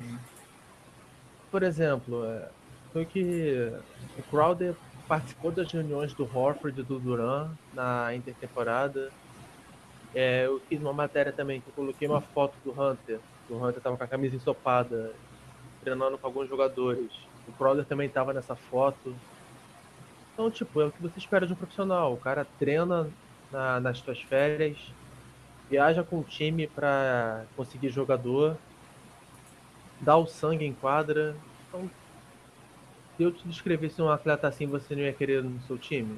Por exemplo é, foi que o Crowder participou das reuniões do Horford e do Duran na intertemporada. É, eu fiz uma matéria também que eu coloquei uma foto do Hunter o Hunter estava com a camisa ensopada treinando com alguns jogadores o Crowder também estava nessa foto então, tipo, é o que você espera de um profissional. O cara treina na, nas suas férias, viaja com o time para conseguir jogador, dá o sangue em quadra. Então, se eu te descrevesse um atleta assim, você não ia querer no seu time?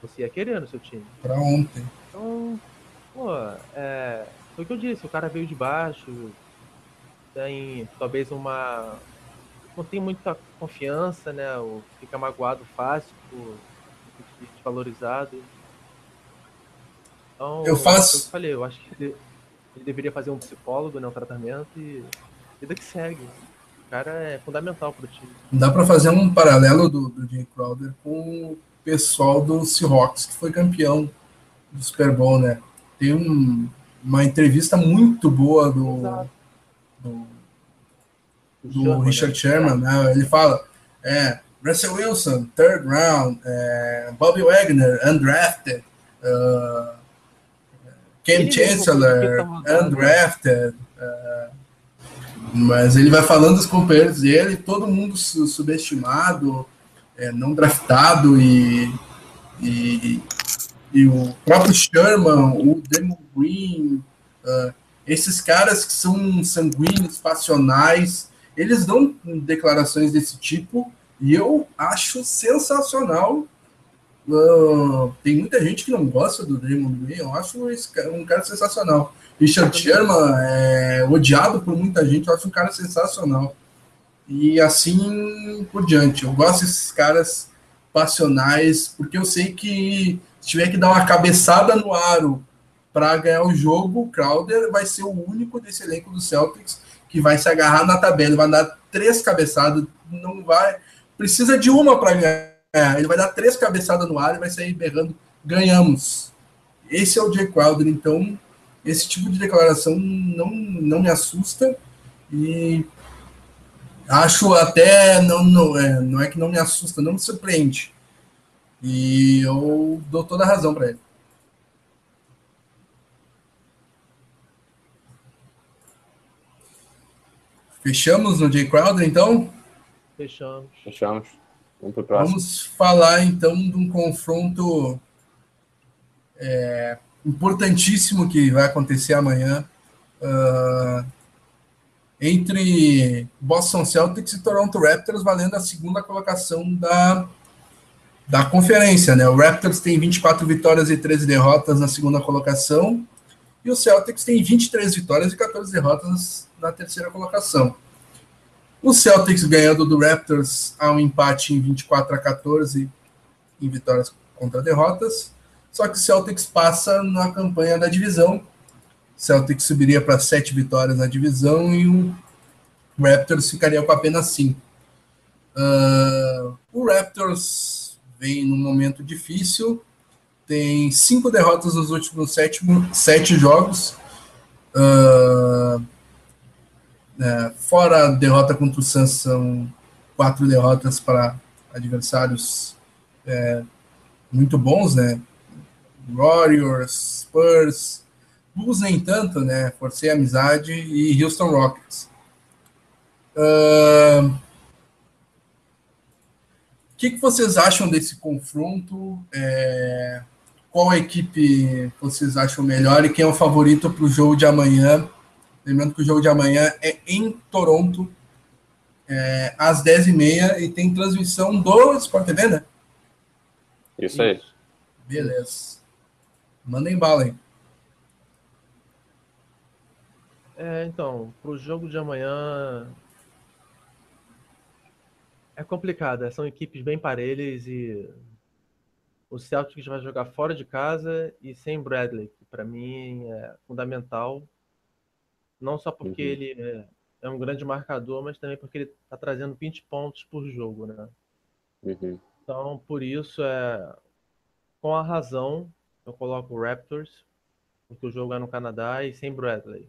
Você ia querer no seu time. Pra ontem. Então, pô, é, foi o que eu disse, o cara veio de baixo, tem talvez uma, não tem muita confiança, né? Ou fica magoado fácil, por desvalorizado. Então, eu faço. Eu falei, eu acho que ele, ele, deveria fazer um psicólogo, né? Um tratamento e vida que segue. O cara é fundamental para o time. Dá para fazer um paralelo do, do Jay Crowder com o pessoal do Seahawks, que foi campeão do Super Bowl, né? Tem um, uma entrevista muito boa do, do do Sherman, Richard Sherman, né? ele fala, é, Russell Wilson, third round, é, Bobby Wagner, undrafted, uh, Ken Chancellor, undrafted, uh, mas ele vai falando dos companheiros dele, todo mundo subestimado, é, não draftado e, e, e, o próprio Sherman, o Demo Green, uh, esses caras que são sanguíneos, passionais, eles dão declarações desse tipo e eu acho sensacional. Uh, tem muita gente que não gosta do Draymond Green, eu acho um cara sensacional. Richard Sherman é odiado por muita gente, eu acho um cara sensacional. E assim por diante. Eu gosto desses caras passionais, porque eu sei que se tiver que dar uma cabeçada no aro para ganhar o jogo, o Crowder vai ser o único desse elenco do Celtics que vai se agarrar na tabela, vai dar três cabeçadas, não vai. Precisa de uma para ganhar. Ele vai dar três cabeçadas no ar e vai sair berrando: ganhamos. Esse é o Jay Crowder, então esse tipo de declaração não, não me assusta e acho até não, não, é, não é que não me assusta, não me surpreende. E eu dou toda a razão para ele. Fechamos no Jay Crowder, então? Fechamos. Fechamos. Vamos para o próximo. Vamos falar, então, de um confronto é, importantíssimo que vai acontecer amanhã uh, entre Boston Celtics e Toronto Raptors, valendo a segunda colocação da, da conferência. Né? O Raptors tem 24 vitórias e 13 derrotas na segunda colocação, e o Celtics tem 23 vitórias e 14 derrotas na terceira colocação. O Celtics ganhando do Raptors a um empate em 24 a 14 em vitórias contra derrotas. Só que o Celtics passa na campanha da divisão. Celtics subiria para sete vitórias na divisão e o Raptors ficaria com apenas cinco. Uh, o Raptors vem num momento difícil, tem cinco derrotas nos últimos sete, sete jogos. Uh, é, fora a derrota contra o Suns, são quatro derrotas para adversários é, muito bons, né? Warriors, Spurs, Bulls nem tanto, né? Forcei Amizade e Houston Rockets. Uh, o que, que vocês acham desse confronto? É, qual equipe vocês acham melhor e quem é o favorito para o jogo de amanhã? Lembrando que o jogo de amanhã é em Toronto. é, às 10h30 e tem transmissão do Sport TV, né? Isso aí. Beleza. Mandem bala aí. É, então, pro jogo de amanhã é complicado, é, são equipes bem parelhas e o Celtics vai jogar fora de casa e sem Bradley, que para mim é fundamental, não só porque uhum. ele é, é, um grande marcador, mas também porque ele está trazendo 20 pontos por jogo, né? Uhum. Então, por isso, é, com a razão, eu coloco o Raptors, porque o jogo é no Canadá e sem Bradley.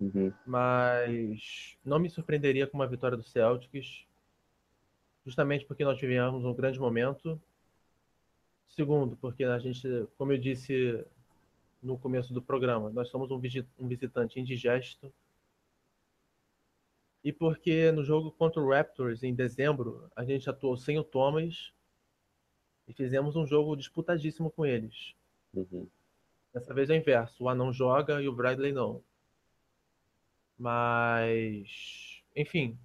Uhum. Mas não me surpreenderia com uma vitória do Celtics, justamente porque nós tivemos um grande momento. Segundo, porque a gente, como eu disse no começo do programa, nós somos um visitante indigesto. E porque no jogo contra o Raptors em dezembro, a gente atuou sem o Thomas e fizemos um jogo disputadíssimo com eles. Uhum. Dessa vez é o inverso, o Anão joga e o Bradley não. Mas, enfim,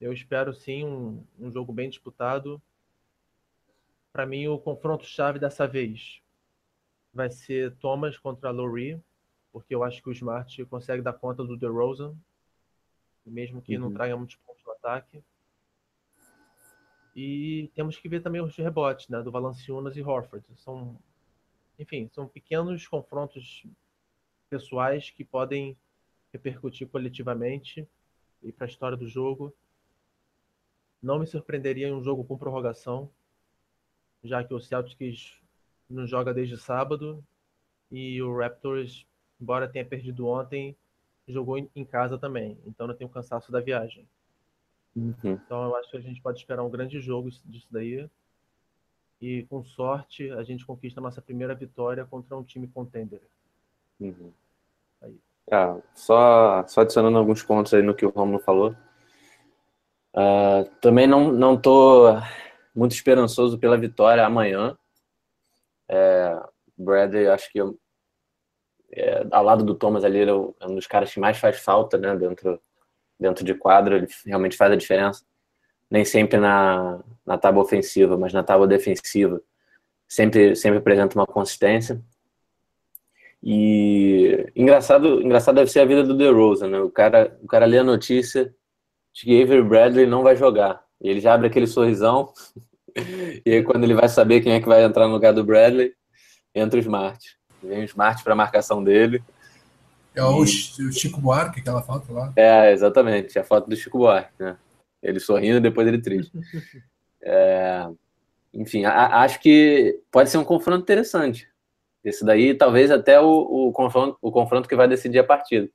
eu espero sim um, um jogo bem disputado. Para mim, o confronto-chave dessa vez vai ser Thomas contra Lowry, porque eu acho que o Smart consegue dar conta do DeRozan, mesmo que uhum. não traga muitos pontos no ataque. E temos que ver também os rebotes, né, do Valanciunas e Horford. São, enfim, são pequenos confrontos pessoais que podem repercutir coletivamente e para a história do jogo. Não me surpreenderia em um jogo com prorrogação, já que o Celtics não joga desde sábado e o Raptors, embora tenha perdido ontem, jogou em casa também. Então não tem o cansaço da viagem. Uhum. Então eu acho que a gente pode esperar um grande jogo disso daí. E com sorte a gente conquista a nossa primeira vitória contra um time contender. Uhum. Aí. Ah, só, só adicionando alguns pontos aí no que o Romulo falou. Uh, também não, não tô muito esperançoso pela vitória amanhã. É, Bradley, acho que é, ao lado do Thomas ali, ele é um dos caras que mais faz falta né, dentro, dentro de quadro. Ele realmente faz a diferença. Nem sempre na, na tábua ofensiva, mas na tábua defensiva. Sempre, sempre apresenta uma consistência. E engraçado, engraçado deve ser a vida do DeRozan, né? O cara, o cara lê a notícia de que Avery Bradley não vai jogar. E ele já abre aquele sorrisão. [laughs] e aí, quando ele vai saber quem é que vai entrar no lugar do Bradley, entra o Smart. Vem o Smart para a marcação dele. É o, e... o Chico Buarque, aquela foto lá. É, exatamente. A foto do Chico Buarque, né? Ele sorrindo e depois ele triste. [laughs] É... Enfim, a, acho que pode ser um confronto interessante. Esse daí, talvez até o, o, confronto, o confronto que vai decidir a partida.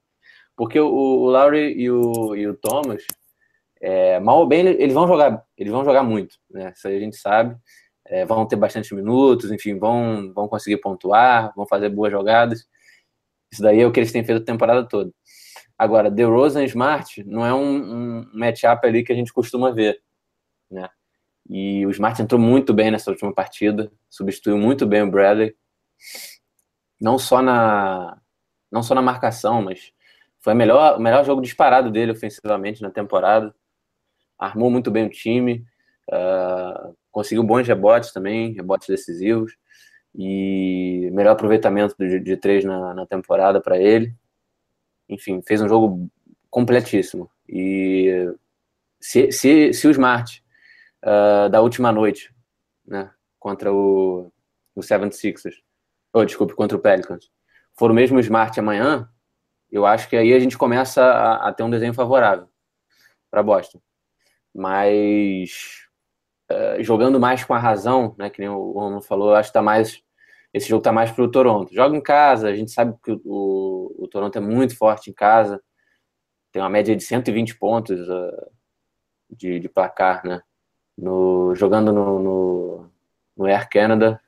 Porque o, o Lowry e o, e o Thomas, é, mal ou bem, eles vão jogar, eles vão jogar muito, né? Isso aí a gente sabe. É, vão ter bastante minutos, enfim, vão, vão conseguir pontuar, vão fazer boas jogadas. Isso daí é o que eles têm feito a temporada toda. Agora, DeRozan e Smart não é um, um matchup ali que a gente costuma ver, né? E o Smart entrou muito bem nessa última partida, substituiu muito bem o Bradley, não só na não só na marcação, mas foi melhor, o melhor jogo disparado dele ofensivamente na temporada. Armou muito bem o time, uh, conseguiu bons rebotes também, rebotes decisivos e melhor aproveitamento de, de três na, na temporada para ele. Enfim, fez um jogo completíssimo. E se, se, se o Smart uh, da última noite, né, contra o, o 76ers, ou oh, desculpe, contra o Pelicans, for o mesmo Smart amanhã, eu acho que aí a gente começa a, a ter um desenho favorável para Boston. Mas uh, jogando mais com a razão, né, que nem o Romulo falou, acho que tá mais esse jogo tá mais para o Toronto. Joga em casa, a gente sabe que o, o, o, Toronto é muito forte em casa, tem uma média de 120 pontos uh, de, de, placar, né? No, jogando no, no, no Air Canada,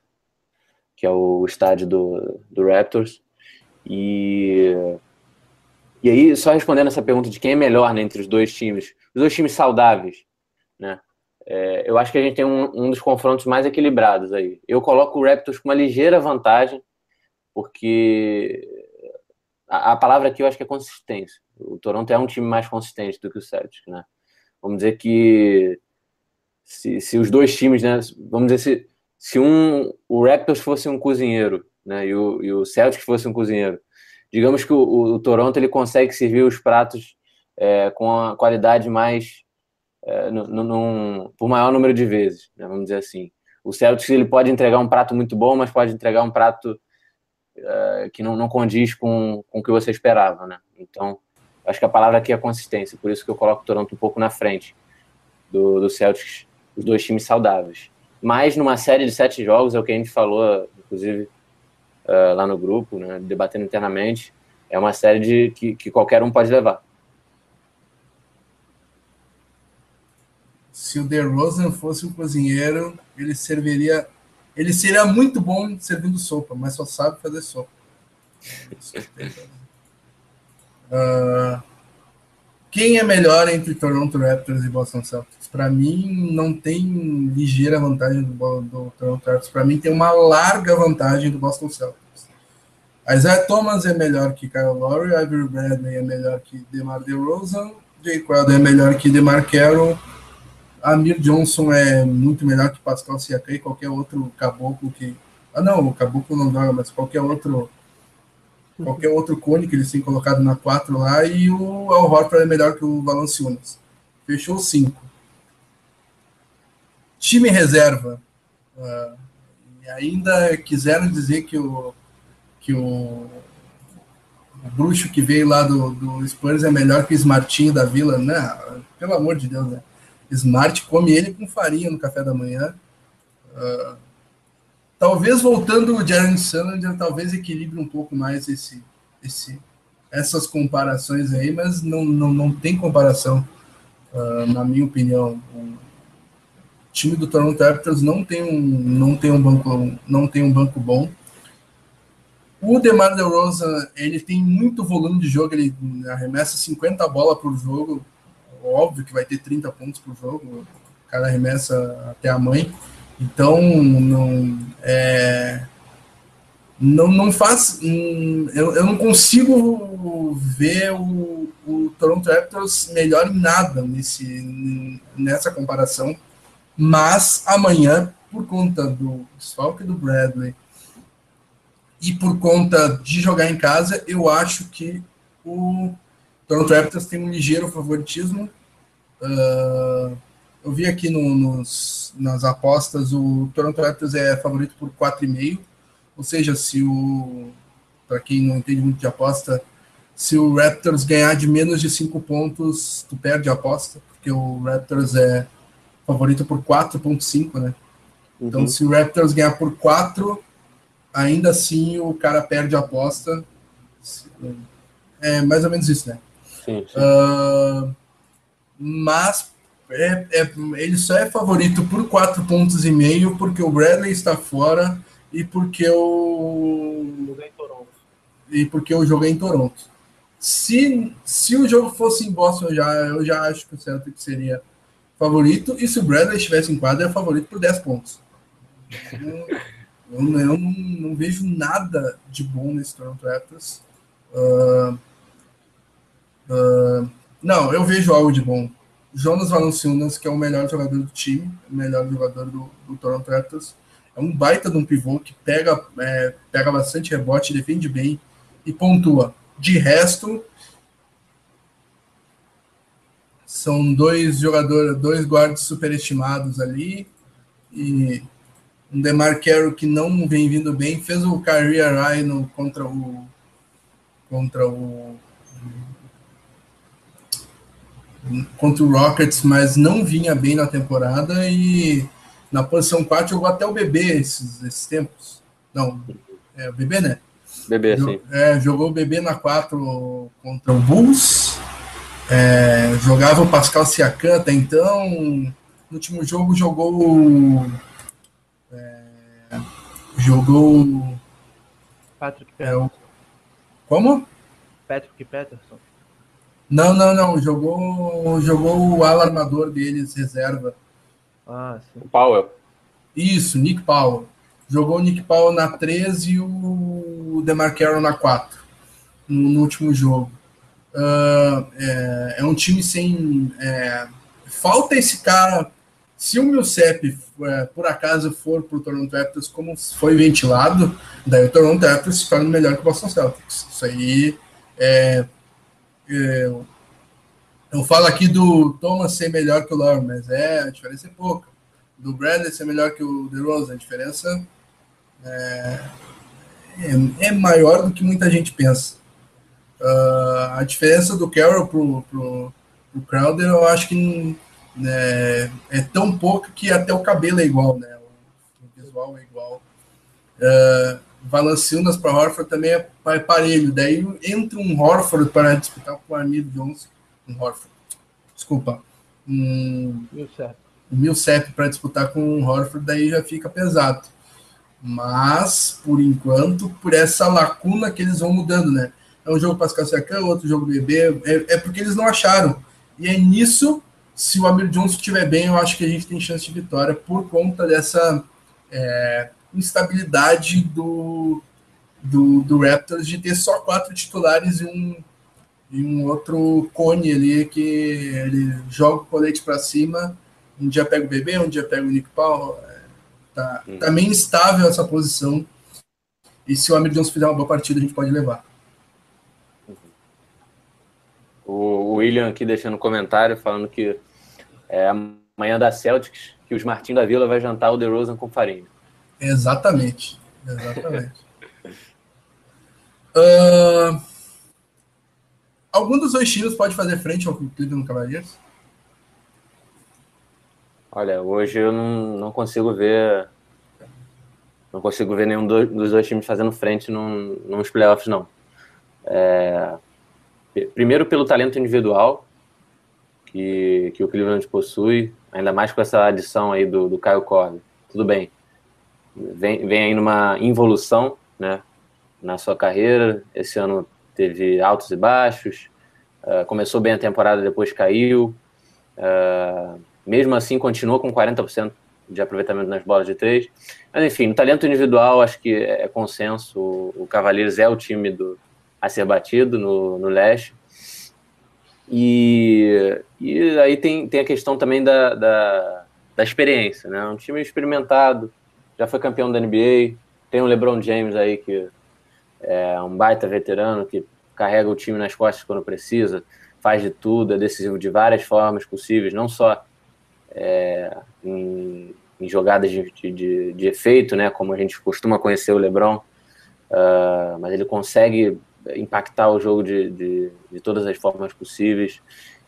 que é o estádio do, do Raptors. E, e aí, só respondendo essa pergunta de quem é melhor né, entre os dois times, os dois times saudáveis, né? É, eu acho que a gente tem um, um, dos confrontos mais equilibrados aí. Eu coloco o Raptors com uma ligeira vantagem, porque a, a, palavra aqui eu acho que é consistência. O Toronto é um time mais consistente do que o Celtics, né? Vamos dizer que se, se os dois times, né? Vamos dizer se, se um, o Raptors fosse um cozinheiro, né? E o, e o Celtics fosse um cozinheiro. Digamos que o, o Toronto ele consegue servir os pratos é, com a qualidade mais é, num, por maior número de vezes, né? vamos dizer assim. O Celtics ele pode entregar um prato muito bom, mas pode entregar um prato é, que não, não condiz com, com o que você esperava, né? Então, acho que a palavra aqui é consistência, por isso que eu coloco o Toronto um pouco na frente do, do Celtics, os dois times saudáveis. Mas numa série de sete jogos, é o que a gente falou, inclusive, uh, lá no grupo, né, debatendo internamente, é uma série de, que, que qualquer um pode levar. Se o DeRozan fosse um cozinheiro, ele serviria ele seria muito bom servindo sopa, mas só sabe fazer sopa. Uh, quem é melhor entre Toronto Raptors e Boston Celtics? Para mim, não tem ligeira vantagem do, do Toronto Raptors. Para mim, tem uma larga vantagem do Boston Celtics. Isaiah Thomas é melhor que Kyle Lowry, Ivory Bradley é melhor que DeMar DeRozan, Jay Crowder é melhor que DeMar Carroll, Amir Johnson é muito melhor que Pascal Siakam e qualquer outro caboclo que. Ah, não, o caboclo não joga, mas qualquer outro. Qualquer outro cone que eles têm colocado na 4 lá. E o Al Horford é melhor que o Valanciunas. Fechou 5. Time reserva. Uh, e ainda quiseram dizer que o, que o, o bruxo que veio lá do, do Spurs é melhor que o Smartinho da Vila. Não, pelo amor de Deus, né? Smart come ele com farinha no café da manhã. Uh, talvez voltando o Jaren Sander, talvez equilibre um pouco mais esse, esse, essas comparações aí, mas não, não, não tem comparação, uh, na minha opinião. O time do Toronto Raptors não tem um, não tem um banco não tem um banco bom. O DeMar DeRozan, ele tem muito volume de jogo, ele arremessa 50 bolas por jogo, óbvio que vai ter 30 pontos por jogo, o cara arremessa até a mãe. Então, não, é, não, não faz. Hum, eu, eu não consigo ver o, o Toronto Raptors melhor em nada nesse, nessa comparação. Mas amanhã, por conta do desfalque do Bradley e por conta de jogar em casa, eu acho que o Toronto Raptors tem um ligeiro favoritismo Uh, eu vi aqui no, nos, nas apostas, o Toronto Raptors é favorito por 4,5. Ou seja, se o. Para quem não entende muito de aposta, se o Raptors ganhar de menos de 5 pontos, tu perde a aposta, porque o Raptors é favorito por 4,5, né? Então, uhum. se o Raptors ganhar por 4, ainda assim o cara perde a aposta. É mais ou menos isso, né? Sim, sim. Uh, mas é, é, ele só é favorito por quatro pontos e meio porque o Bradley está fora e porque o e porque o jogo é em Toronto. Se, se o jogo fosse em Boston, eu já, eu já acho que o Celtic seria favorito. E se o Bradley estivesse em quadra, é favorito por 10 pontos. Eu, eu, eu não, não, vejo nada de bom nesse Toronto Raptors. Uh, uh, não, eu vejo algo de bom. Jonas Valanciunas, que é o melhor jogador do time, o melhor jogador do, do Toronto Raptors. É um baita de um pivô que pega, é, pega bastante rebote, defende bem e pontua. De resto, são dois jogadores, dois guardas superestimados ali e um Demar Carroll que não vem vindo bem, fez o career high no, contra o contra o contra o Rockets, mas não vinha bem na temporada e na posição 4 jogou até o bebê esses, esses tempos. Não, é o bebê, né? Bebê, sim. É, jogou o bebê na 4 contra o Bulls. É, jogava o Pascal Siakam até então. No último jogo jogou. É, jogou. Patrick Peterson. É, como? Patrick Peterson. Não, não, não. Jogou, jogou o alarmador deles, reserva. Ah, sim. O Powell. Isso, Nick Powell. Jogou o Nick Powell na 13 e o DeMar Carroll na 4, no, no último jogo. Uh, é, é, um time sem. É, falta esse cara. Se o Millsap, é, por acaso, for para o Toronto Raptors, como foi ventilado, daí o Toronto Raptors torna melhor que o Boston Celtics. Isso aí é, é, eu falo aqui do Thomas ser melhor que o Lauren, mas é, a diferença é pouca. Do Bradley ser melhor que o DeRozan, a diferença é, é, é, maior do que muita gente pensa. Uh, a diferença do Carroll pro, pro, pro Crowder, eu acho que né, é tão pouco que até o cabelo é igual, né? O, visual é igual. Uh, Valanciunas para Horford também é, é parelho. Daí entra um Horford para disputar com o Amir Jones. Um Horford. Desculpa. Um Millsap para disputar com o Horford, daí já fica pesado. Mas, por enquanto, por essa lacuna que eles vão mudando, né? É um jogo Pascal Siakam, outro jogo BB, é, é porque eles não acharam. E é nisso se o Amir Johnson estiver bem, eu acho que a gente tem chance de vitória por conta dessa é, instabilidade do, do, do, Raptors de ter só quatro titulares e um, e um outro cone ali que ele joga o colete para cima. Um dia pega o bebê, um dia pega o Nick Paul. É, tá, hum. tá meio instável essa posição. E se o Amir Johnson fizer uma boa partida, a gente pode levar. O William aqui deixando um comentário falando que é amanhã da Celtics, que os Martins da Vila vai jantar o DeRozan com farinha. Exatamente. Exatamente. uh, [laughs] algum dos dois times pode fazer frente ao Cleveland Cavaliers? Olha, hoje eu não, não consigo ver. Não consigo ver nenhum dos dois times fazendo frente num, nos playoffs, não. É, primeiro pelo talento individual, que, que o Cleveland possui, ainda mais com essa adição aí do, do Kyle Korver. Tudo bem, vem, vem aí numa involução, né, na sua carreira. Esse ano teve altos e baixos, uh, começou bem a temporada, depois caiu. Uh, mesmo assim, continuou com 40% de aproveitamento nas bolas de três. Mas, enfim, no talento individual, acho que é consenso. O Cavaleiros é o time do, a ser batido no, no leste. E, e aí tem, tem a questão também da, da, da experiência, né? Um time experimentado, já foi campeão da NBA, tem o LeBron James aí que é um baita veterano que carrega o time nas costas quando precisa, faz de tudo, é decisivo de várias formas possíveis, não só é, em, em, jogadas de, de, de, efeito, né, como a gente costuma conhecer o LeBron, uh, mas ele consegue impactar o jogo de, de, de, todas as formas possíveis.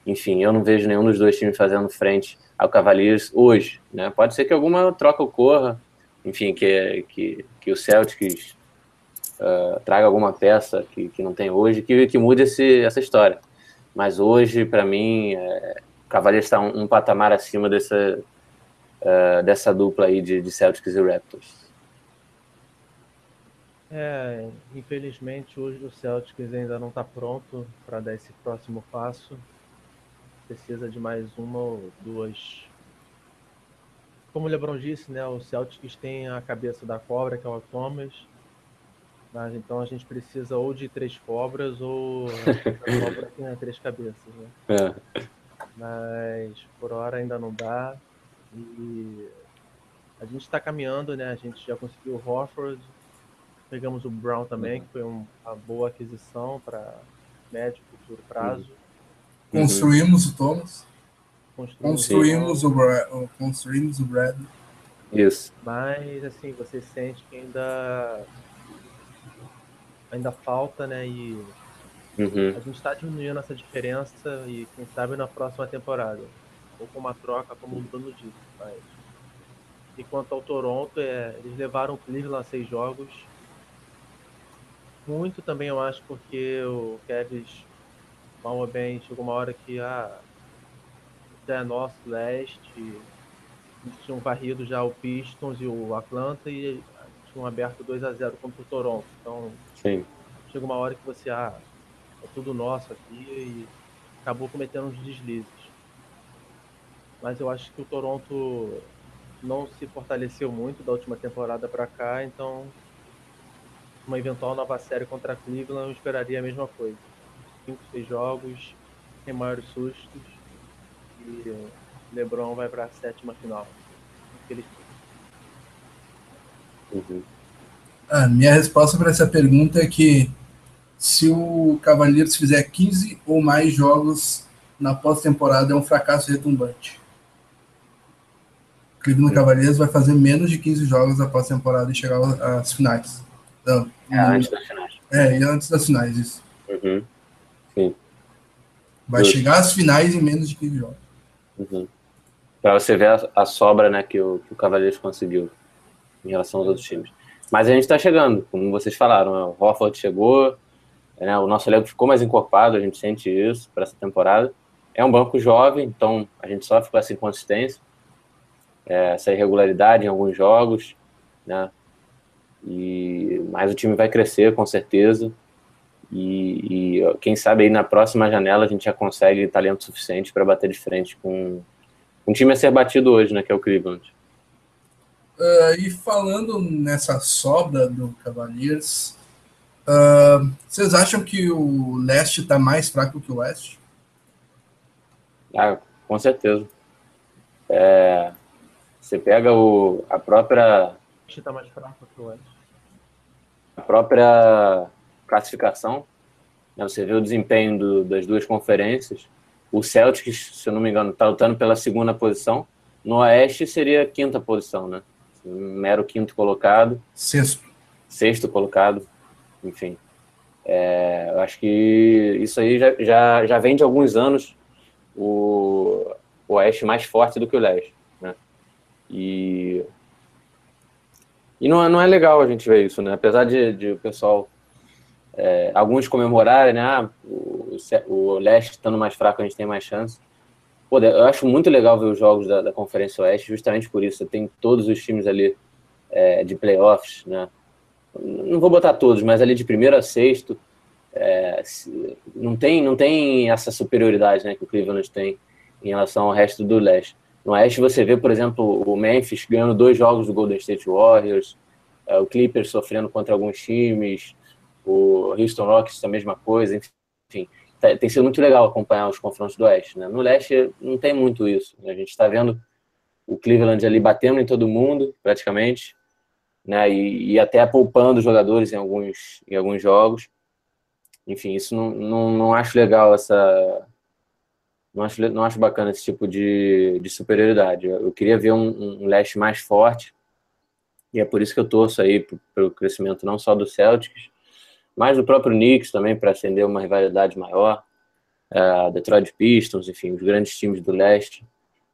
Enfim, eu não vejo nenhum dos dois times fazendo frente ao Cavaliers hoje. Né? Pode ser que alguma troca ocorra, enfim, que, que, que o Celtics uh, traga alguma peça que, que não tem hoje, que, que mude esse, essa história. Mas hoje, para mim, é, o Cavaliers está um, um, patamar acima dessa, uh, dessa dupla aí de, de Celtics e Raptors. É, infelizmente hoje o Celtics ainda não está pronto para dar esse próximo passo. Precisa de mais uma ou duas. Como o LeBron disse, né, o Celtics tem a cabeça da cobra, que é o Thomas. Mas então a gente precisa ou de três cobras ou a cobra [laughs] tem três cabeças. Né? É. Mas por hora ainda não dá. E a gente está caminhando, né? A gente já conseguiu o Horford, Pegamos o Brown também, uhum. que foi um, uma boa aquisição para médio e futuro prazo. Uhum. Construímos o Thomas. Construímos, construímos o, Brad, construímos o Brad. Isso. Mas, assim, você sente que ainda ainda falta, né? E uhum. a gente está diminuindo essa diferença e quem sabe na próxima temporada. Ou com uma troca, como o Bruno disse. Mas... E quanto ao Toronto, é, eles levaram o Cleveland a seis jogos muito também, eu acho, porque o Kevs, mal ou bem, chegou uma hora que ah, já é nosso leste, tinham varrido já o Pistons e o Atlanta e tinham aberto 2 a 0 contra o Toronto. Então, Sim. chega uma hora que você, ah, é tudo nosso aqui e acabou cometendo uns deslizes. Mas eu acho que o Toronto não se fortaleceu muito da última temporada para cá, então uma eventual nova série contra Cleveland, eu esperaria a mesma coisa. Cinco, seis jogos, sem maiores sustos. E LeBron vai para a sétima final. Uhum. A minha resposta para essa pergunta é que se o Cavaliers fizer 15 ou mais jogos na pós-temporada, é um fracasso retumbante. O Cleveland Cavaliers vai fazer menos de 15 jogos na pós-temporada e chegar às finais. Então, é, antes das finais. É, e antes das finais, isso. Uhum. Sim. Vai chegar às finais em menos de 15 jogos. Uhum. Para você ver a, a, sobra né, que, o, que o Cavaliers conseguiu em relação aos outros times. Mas a gente está chegando, como vocês falaram. Né? O Hofford chegou, né, o nosso elenco ficou mais encorpado, a gente sente isso para essa temporada. É um banco jovem, então a gente sofre com essa inconsistência, é, essa irregularidade em alguns jogos, né? E, mas o time vai crescer com certeza. E, e, quem sabe aí na próxima janela a gente já consegue talento suficiente para bater de frente com um time a ser batido hoje, né? Que é o Cleveland. Uh, e falando nessa sobra do Cavaliers, uh, vocês acham que o leste está mais fraco que o oeste? Ah, com certeza. É, você pega o, a própria. Está mais fraco que o oeste. A própria classificação. Né, você vê o desempenho do, das duas conferências. O Celtics, se eu não me engano, está lutando pela segunda posição. No Oeste seria a quinta posição, né? um mero quinto colocado. Sexto. Sexto colocado, enfim. É, eu acho que isso aí já, já, já vem de alguns anos o, o Oeste mais forte do que o Leste. Né? E, e não, é, não é legal a gente ver isso, né? Apesar de, de o pessoal, é, alguns comemorarem, né? Ah, o, o Leste estando mais fraco, a gente tem mais chance. Pô, eu acho muito legal ver os jogos da, da Conferência Oeste, justamente por isso. Tem todos os times ali é, de playoffs, né? Não vou botar todos, mas ali de primeiro a sexto, é, não, tem, não tem essa superioridade né, que o Cleveland tem em relação ao resto do leste. No oeste você vê, por exemplo, o Memphis ganhando dois jogos do Golden State Warriors, é, o Clippers sofrendo contra alguns times, o Houston Rockets a mesma coisa, enfim. Tá, tem sido muito legal acompanhar os confrontos do Oeste. Né? No Leste não tem muito isso. Né? A gente está vendo o Cleveland ali batendo em todo mundo, praticamente, né? E, e, até poupando jogadores em alguns, em alguns jogos. Enfim, isso não, não, não acho legal essa. Não acho, não acho bacana esse tipo de, de superioridade. Eu queria ver um, um leste mais forte, e é por isso que eu torço aí para o crescimento não só do Celtics, mas o próprio Knicks também para acender uma rivalidade maior, uh, Detroit Pistons, enfim, os grandes times do leste,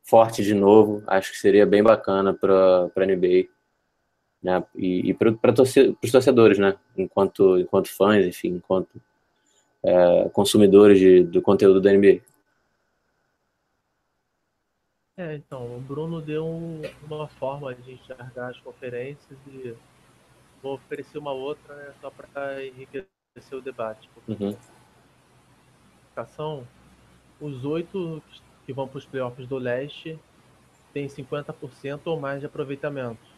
forte de novo, acho que seria bem bacana para a NBA, né, e, e para torce, os torcedores, né, enquanto, enquanto fãs, enfim, enquanto uh, consumidores de, do conteúdo da NBA. É, então, o Bruno deu uma forma de enxergar as conferências e vou oferecer uma outra né, só para enriquecer o debate. Uhum. Os oito que vão para os playoffs do leste têm 50% ou mais de aproveitamento.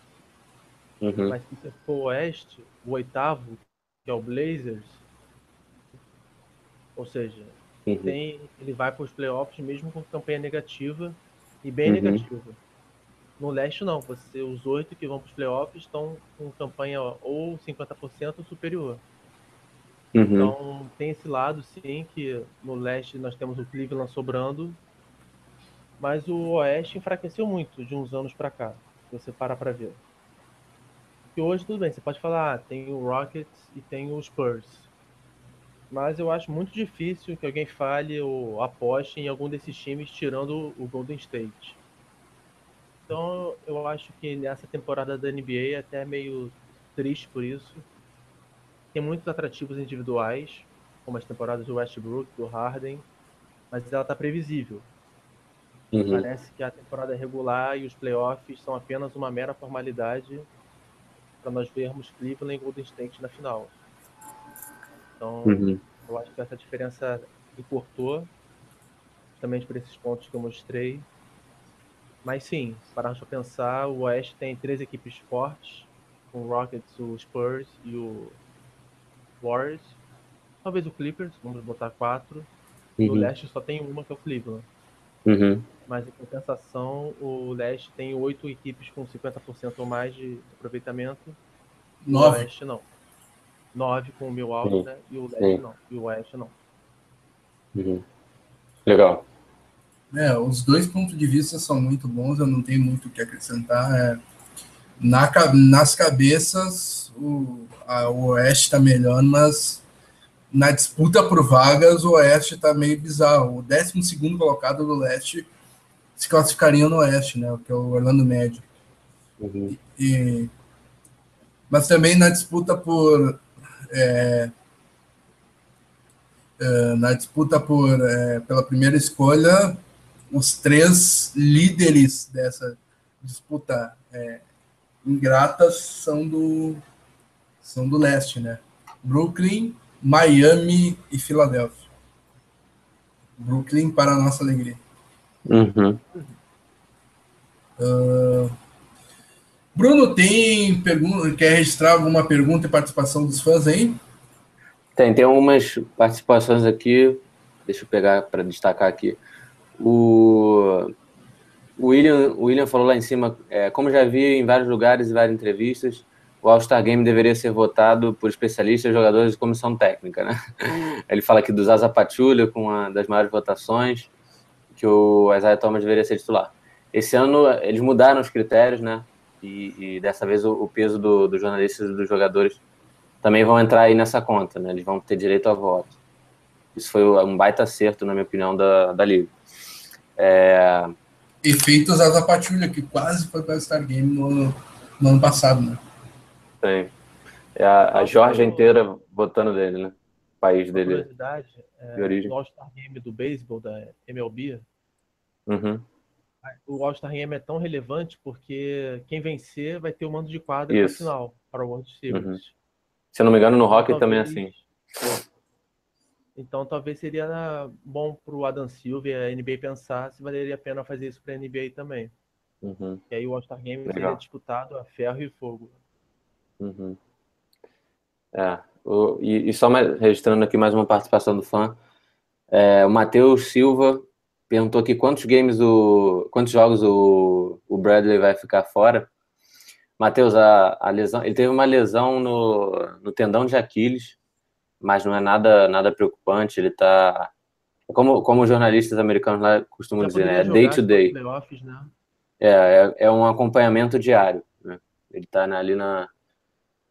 Uhum. Mas se você for o oeste, o oitavo, que é o Blazers, ou seja, uhum. tem, ele vai para os playoffs mesmo com campanha negativa e bem uhum. negativa. No leste, não. Você, os oito que vão para os playoffs estão com campanha ou 50% ou superior. Uhum. Então, tem esse lado, sim, que no leste nós temos o Cleveland sobrando, mas o oeste enfraqueceu muito de uns anos para cá, se você parar para ver. E hoje, tudo bem, você pode falar, ah, tem o Rockets e tem o Spurs. Mas eu acho muito difícil que alguém fale ou aposte em algum desses times tirando o Golden State. Então eu acho que nessa temporada da NBA é até meio triste por isso. Tem muitos atrativos individuais, como as temporadas do Westbrook, do Harden, mas ela tá previsível. Uhum. Parece que a temporada regular e os playoffs são apenas uma mera formalidade para nós vermos Cleveland e Golden State na final. Então, uhum. eu acho que essa diferença encurtou, justamente por esses pontos que eu mostrei. Mas sim, para pensar, o Oeste tem três equipes fortes, com o Rockets, o Spurs e o Warriors. Talvez o Clippers, vamos botar quatro. Uhum. No Leste só tem uma, que é o Cleveland. Uhum. Mas, em compensação, o leste tem oito equipes com 50% ou mais de aproveitamento. Nove. O oeste não. Nove com o Milwaukee, né? E o leste não. E o oeste não. Uhum. Legal. É, os dois pontos de vista são muito bons, eu não tenho muito o que acrescentar. É, na, nas cabeças, o, a- o Oeste está melhor, mas na disputa por vagas, o Oeste está meio bizarro. O 12 colocado do Leste se classificaria no Oeste, né? Que é o Orlando Médio. Uhum. E, mas também na disputa por é, é, na disputa por é, pela primeira escolha, os três líderes dessa disputa é, ingrata são do são do leste, né? Brooklyn, Miami e Filadélfia. Brooklyn para a nossa alegria. Uhum. Bruno tem pergunta, quer registrar alguma pergunta e participação dos fãs aí? Tem, tem algumas participações aqui. Deixa eu pegar para destacar aqui. O, William, o William falou lá em cima, é, como já vi em vários lugares e várias entrevistas, o All-Star Game deveria ser votado por especialistas, jogadores e comissão técnica, né? Ele fala aqui do Zaza Pachulia com uma das maiores votações, que o Isaiah Thomas deveria ser titular. Esse ano eles mudaram os critérios, né? E, e dessa vez o, o peso do- dos jornalistas e dos jogadores também vão entrar aí nessa conta, né? Eles vão ter direito a voto. Isso foi um baita acerto, na minha opinião, da, da Liga. É, Efeitos Asa Patrulha, que quase foi para o Star Game no, no ano passado, né? tem. É a, a Georgia inteira votando dele, né? O país dele curiosidade, é, de origem. no All-Star Game do beisebol, da MLB, Uhum. O All-Star Game é tão relevante porque quem vencer vai ter o mando de quadra Isso. final, para o World Series. Uhum. Se eu não me engano, no hockey Então, também é assim. Então talvez seria bom para o Adam Silver e a NBA pensar se valeria a pena fazer isso para a NBA também. Uhum. E aí o All-Star Game seria Legal. disputado a ferro e fogo. Uhum. É, o- e, e só mais- registrando aqui mais uma participação do fã. É, o Matheus Silva perguntou aqui quantos games o. quantos jogos o, o Bradley vai ficar fora. Matheus, a, a lesão. Ele teve uma lesão no, no tendão de Aquiles, mas não é nada, nada preocupante. Ele tá. Como, como os jornalistas americanos lá costumam Já dizer, né? É day to day. playoffs, né? É, é, é um acompanhamento diário. Né? Ele está ali na,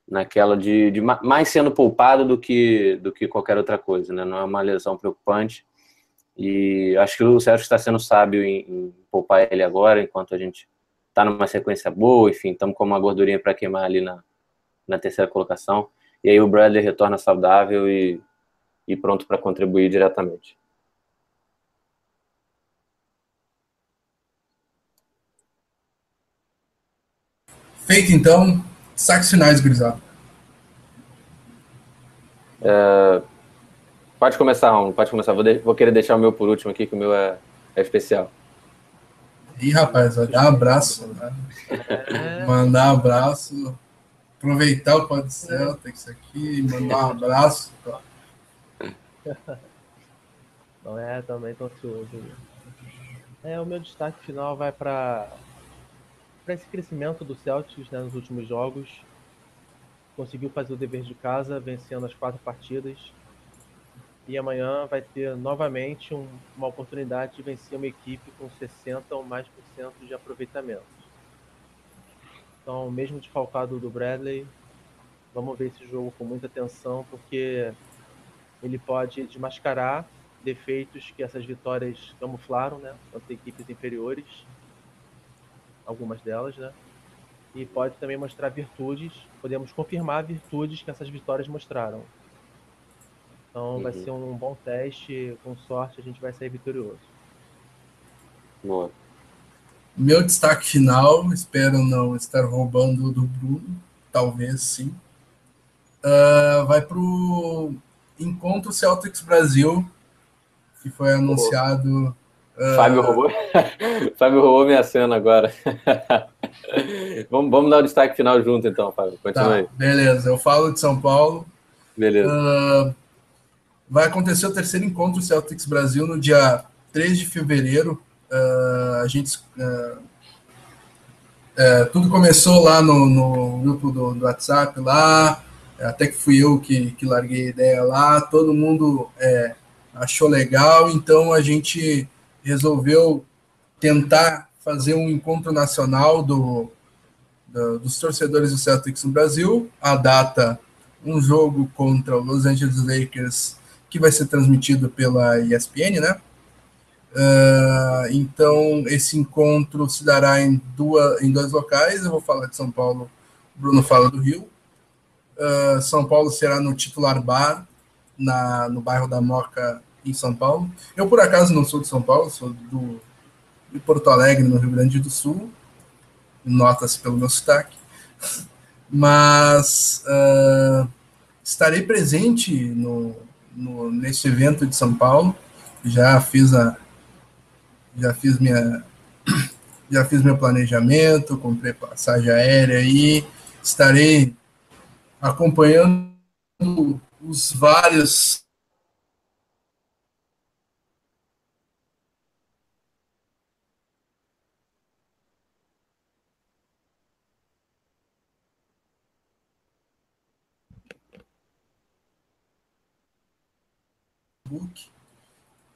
naquela de, de ma- mais sendo poupado do que, do que qualquer outra coisa. Né? Não é uma lesão preocupante. E acho que o Sérgio está sendo sábio em, em poupar ele agora, enquanto a gente está numa sequência boa. Enfim, estamos com uma gordurinha para queimar ali na, na terceira colocação. E aí o Bradley retorna saudável e, e pronto para contribuir diretamente. Feito então, saques finais, gurizada. Pode começar, Romulo, pode começar. Vou, de- vou querer deixar o meu por último aqui, que o meu é, é especial. Ih, rapaz, vai dar um abraço, né? É, mandar um abraço, aproveitar o Pode Celtics aqui, mandar um abraço. não é, também tô ansioso. É, o meu destaque final vai para para esse crescimento do Celtics né, nos últimos jogos. Conseguiu fazer o dever de casa, vencendo as quatro partidas. E amanhã vai ter novamente um- uma oportunidade de vencer uma equipe com 60 ou mais por cento de aproveitamento. Então, mesmo desfalcado do Bradley, vamos ver esse jogo com muita atenção, porque ele pode desmascarar defeitos que essas vitórias camuflaram, né? Contra equipes inferiores, algumas delas, né? E pode também mostrar virtudes, podemos confirmar virtudes que essas vitórias mostraram. Então vai Uhum. ser um bom teste, com sorte a gente vai sair vitorioso. Boa. Meu destaque final, espero não estar roubando do Bruno, talvez sim. Ah, vai para o Encontro Celtics Brasil, que foi anunciado. Fábio roubou. [laughs] Fábio roubou minha cena agora. [laughs] vamos, vamos dar o destaque final junto, então, Fábio. Continua Tá, aí. beleza, eu falo de São Paulo. Beleza. Ah, vai acontecer o terceiro encontro Celtics Brasil no dia 3 de fevereiro, Uh, a gente. Uh, tudo começou lá no, no grupo do, do, WhatsApp, lá, até que fui eu que, que larguei a ideia lá, todo mundo é, achou legal, então a gente resolveu tentar fazer um encontro nacional do, do, dos torcedores do Celtics no Brasil. A data, um jogo contra o Los Angeles Lakers, que vai ser transmitido pela ESPN, né? Uh, então, esse encontro se dará em, duas, em dois locais. Eu vou falar de São Paulo, Bruno fala do Rio. Uh, São Paulo será no titular bar, na, no bairro da Moca, em São Paulo. Eu, por acaso, não sou de São Paulo, sou do, de Porto Alegre, no Rio Grande do Sul. Nota-se pelo meu sotaque. [laughs] Mas uh, estarei presente no, no, nesse evento de São Paulo. Já fiz a, já fiz minha [coughs] já fiz meu planejamento, comprei passagem aérea e estarei acompanhando os vários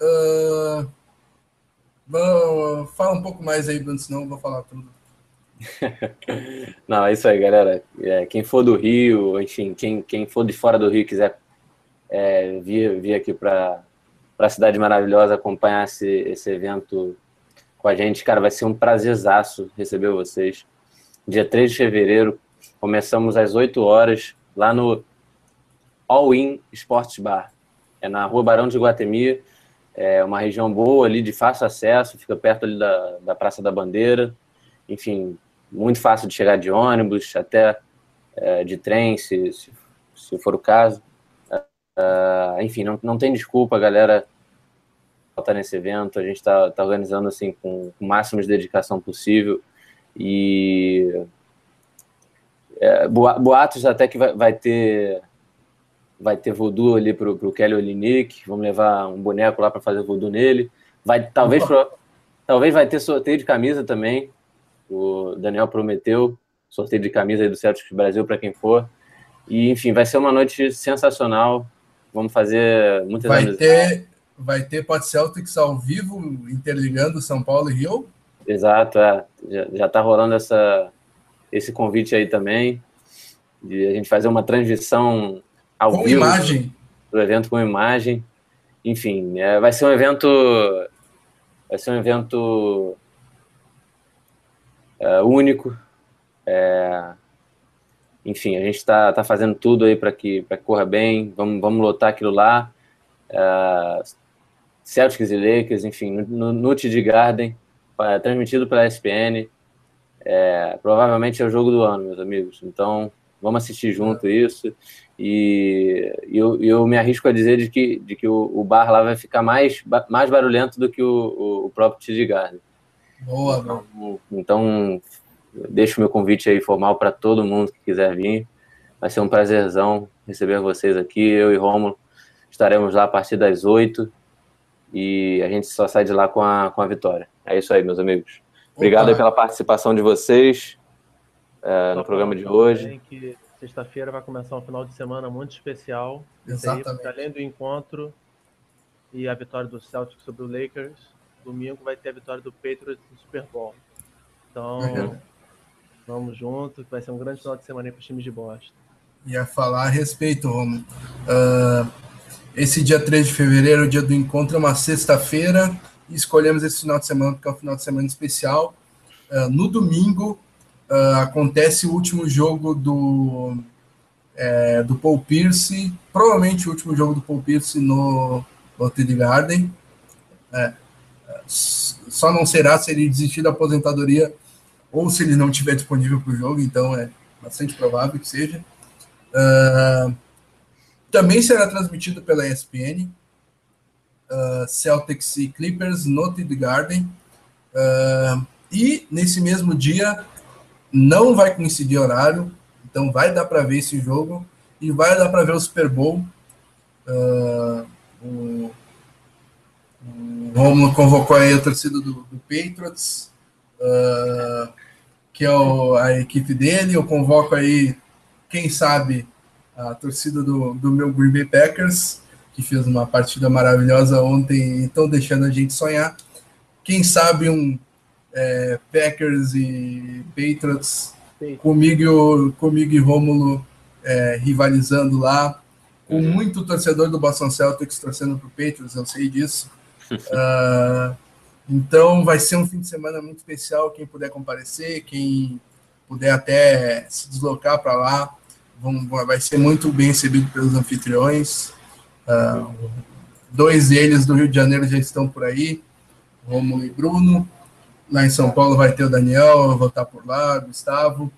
Uh, Bom, fala um pouco mais aí, Bruno, senão eu vou falar tudo. [laughs] Não, é isso aí, galera. É, quem for do Rio, enfim, quem, quem for de fora do Rio quiser é, vir, vir aqui para a cidade maravilhosa acompanhar esse, esse evento com a gente, cara, vai ser um prazerzaço receber vocês. Dia 3 de fevereiro, começamos às 8 horas lá no All In Sports Bar. É na Rua Barão de Guatemi, é uma região boa ali, de fácil acesso, fica perto ali da, da Praça da Bandeira. Enfim, muito fácil de chegar de ônibus, até é, de trem, se, se, se, for o caso. Uh, enfim, não, não tem desculpa, galera, estar nesse evento. A gente está tá organizando assim com, com o máximo de dedicação possível. E é, boatos até que vai, vai ter vai ter voodoo ali pro, pro Kelly Olinick, vamos levar um boneco lá para fazer voodoo nele. Vai, talvez, pro, talvez vai ter sorteio de camisa também. O Daniel prometeu sorteio de camisa aí do Celtics Brasil para quem for. E enfim, vai ser uma noite sensacional. Vamos fazer muitas vai ter vai ter Pod Celtics ao vivo interligando São Paulo e Rio. Exato, é. já, já tá rolando essa esse convite aí também de a gente fazer uma transmissão ao com vivo imagem. do evento com imagem. Enfim, é, vai ser um evento vai ser um evento é, único. É, enfim, a gente está tá fazendo tudo aí para que, que corra bem. Vamos, vamos lotar aquilo lá. É, Celtics e Lakers, enfim, no, no TD Garden, transmitido pela ESPN. É, provavelmente é o jogo do ano, meus amigos. Então, vamos assistir junto isso. E eu, eu me arrisco a dizer de que, de que o, o bar lá vai ficar mais, mais barulhento do que o, o próprio TD Garden. Boa, então, então, deixo meu convite aí formal para todo mundo que quiser vir. Vai ser um prazerzão receber vocês aqui. Eu e Romulo estaremos lá a partir das oito e a gente só sai de lá com a, com a vitória. É isso aí, meus amigos. Obrigado pela participação de vocês é, no programa de hoje. Que Sexta-feira vai começar um final de semana muito especial. Exatamente. Aí, além do encontro e a vitória do Celtics sobre o Lakers, domingo vai ter a vitória do Patriots no Super Bowl. Então, uhum. vamos junto, vai ser um grande final de semana para os times de Boston. Ia falar a respeito, Romulo. Uh, esse dia 3 de fevereiro, o dia do encontro, é uma sexta-feira. Escolhemos esse final de semana porque é um final de semana especial. Uh, no domingo, uh, acontece o último jogo do, é, do Paul Pierce, provavelmente o último jogo do Paul Pierce no Lotte Garden. É, só não será se ele desistir da aposentadoria ou se ele não estiver disponível para o jogo, então é bastante provável que seja. Uh, também será transmitido pela ESPN. Uh, Celtics e Clippers no TD Garden. Uh, e nesse mesmo dia não vai coincidir horário, então vai dar para ver esse jogo e vai dar para ver o Super Bowl. Uh, o, O Romulo convocou aí a torcida do, do Patriots, uh, que é o, a equipe dele. Eu convoco aí, quem sabe, a torcida do, do meu Green Bay Packers, que fez uma partida maravilhosa ontem e estão deixando a gente sonhar. Quem sabe um é, Packers e Patriots comigo, comigo e Rômulo é, rivalizando lá, com uhum. muito torcedor do Boston Celtics torcendo para o Patriots, eu sei disso. uh, [laughs] então vai ser um fim de semana muito especial. Quem puder comparecer, quem puder até se deslocar para lá, vão, vai ser muito bem recebido pelos anfitriões. Uh, dois deles do Rio de Janeiro já estão por aí, Romulo e Bruno. Lá em São Paulo vai ter o Daniel, eu vou estar por lá, Gustavo.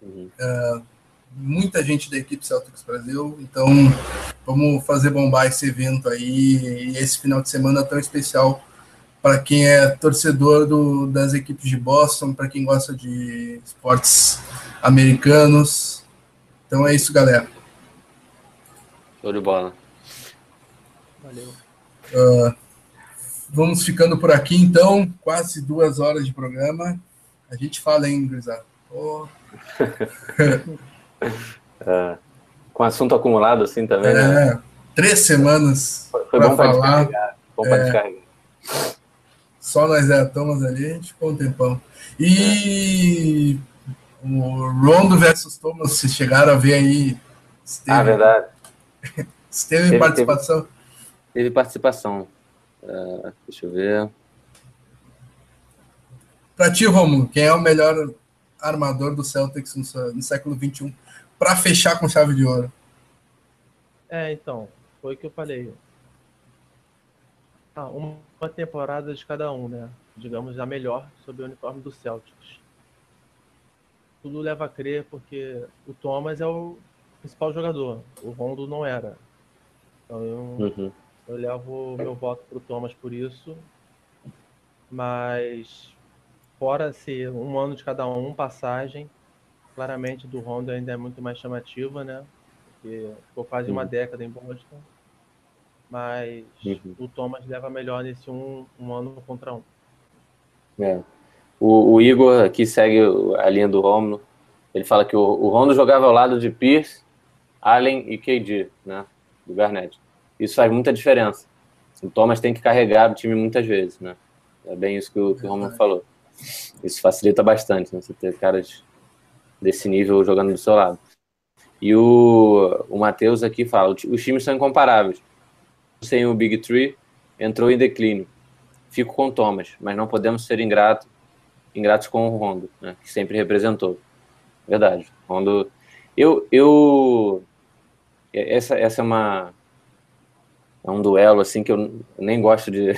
Uhum. Uh, muita gente da equipe Celtics Brasil, então vamos fazer bombar esse evento aí e esse final de semana tão especial para quem é torcedor do, das equipes de Boston, para quem gosta de esportes americanos. Então é isso, galera. Show de bola. Valeu. Uh, vamos ficando por aqui, então. Quase duas horas de programa. A gente fala, hein, Grisado? Oh. [laughs] é, com assunto acumulado assim também, né? é, né? Três semanas. Foi, foi bom para descarregar. Bom é, descarregar. Só nós é Thomas ali, a gente ficou um tempão. E o Rondo versus Thomas, vocês chegaram a ver aí. Esteve, ah, verdade. [laughs] Esteve teve, participação? Teve, teve participação. Uh, deixa eu ver. Para ti, Romulo, quem é o melhor armador do Celtics no, no século XXI para fechar com chave de ouro? É, então, foi o que eu falei. Ah, uma temporada de cada um, né? Digamos, a melhor sob o uniforme do Celtics. Tudo leva a crer porque o Thomas é o principal jogador, o Rondo não era. Então eu, uhum. Eu levo meu voto pro Thomas por isso. Mas fora ser um ano de cada um, passagem, claramente do Rondo ainda é muito mais chamativa, né? Porque ficou quase uhum. uma década em Boston mas uhum. o Thomas leva melhor nesse um, um ano contra um. É. O, o, Igor aqui segue a linha do Romulo. Ele fala que o, o Rondo jogava ao lado de Pierce, Allen e KD, né? Do Garnett. Isso faz muita diferença. O Thomas tem que carregar o time muitas vezes, né? É bem isso que o, que o Romulo falou. Isso facilita bastante, né? Você ter caras desse nível jogando do seu lado. E o, o Matheus aqui fala: os times são incomparáveis sem o Big Three, entrou em declínio. Fico com o Thomas, mas não podemos ser ingrato, ingratos com o Rondo, né, que sempre representou. Verdade. Rondo. Eu. eu essa, essa é uma. É um duelo assim que eu nem gosto de,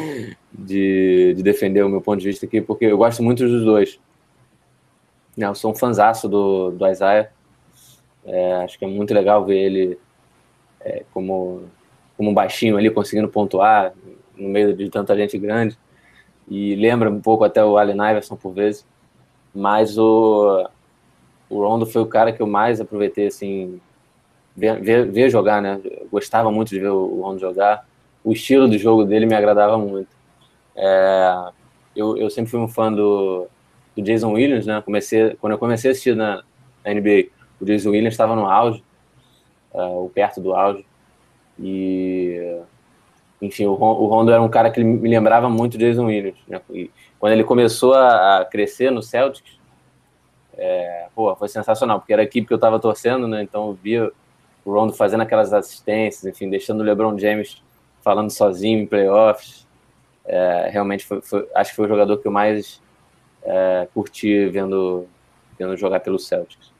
[laughs] de, de, defender o meu ponto de vista aqui, porque eu gosto muito dos dois. Eu sou um fanzaço do, do Isaiah. É, acho que é muito legal ver ele é, como como um baixinho ali conseguindo pontuar no meio de tanta gente grande. E lembra um pouco até o Allen Iverson por vezes. Mas o, o Rondo foi o cara que eu mais aproveitei, assim, ver, ver, jogar, né? Gostava muito de ver o Rondo jogar. O estilo do jogo dele me agradava muito. É, eu, eu sempre fui um fã do, do Jason Williams, né? Comecei, quando eu comecei a assistir na, na NBA, o Jason Williams estava no auge, uh, ou perto do auge. E, enfim, o, Rondo era um cara que me lembrava muito Jason Williams. Né? E quando ele começou a, crescer no Celtics, é, pô, foi sensacional, porque era a equipe que eu estava torcendo, né? Então eu via o Rondo fazendo aquelas assistências, enfim, deixando o LeBron James falando sozinho em playoffs. É, realmente foi, foi, acho que foi o jogador que eu mais é, curti vendo, vendo jogar pelo Celtics.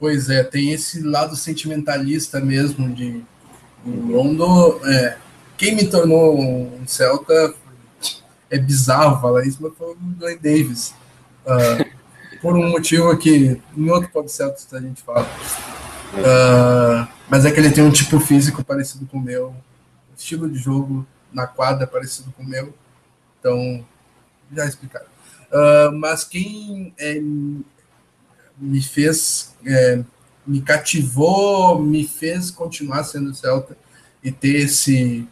Pois é, tem esse lado sentimentalista mesmo de Rondo. É, quem me tornou um Celta é bizarro falar isso, mas foi o Dwayne Davis. Uh, [laughs] por um motivo que em outro podcast a gente fala. Uh, mas é que ele tem um tipo físico parecido com o meu, estilo de jogo na quadra parecido com o meu. Então, já explicaram. Uh, mas quem é, me fez, é, me cativou, me fez continuar sendo Celta, e ter esse,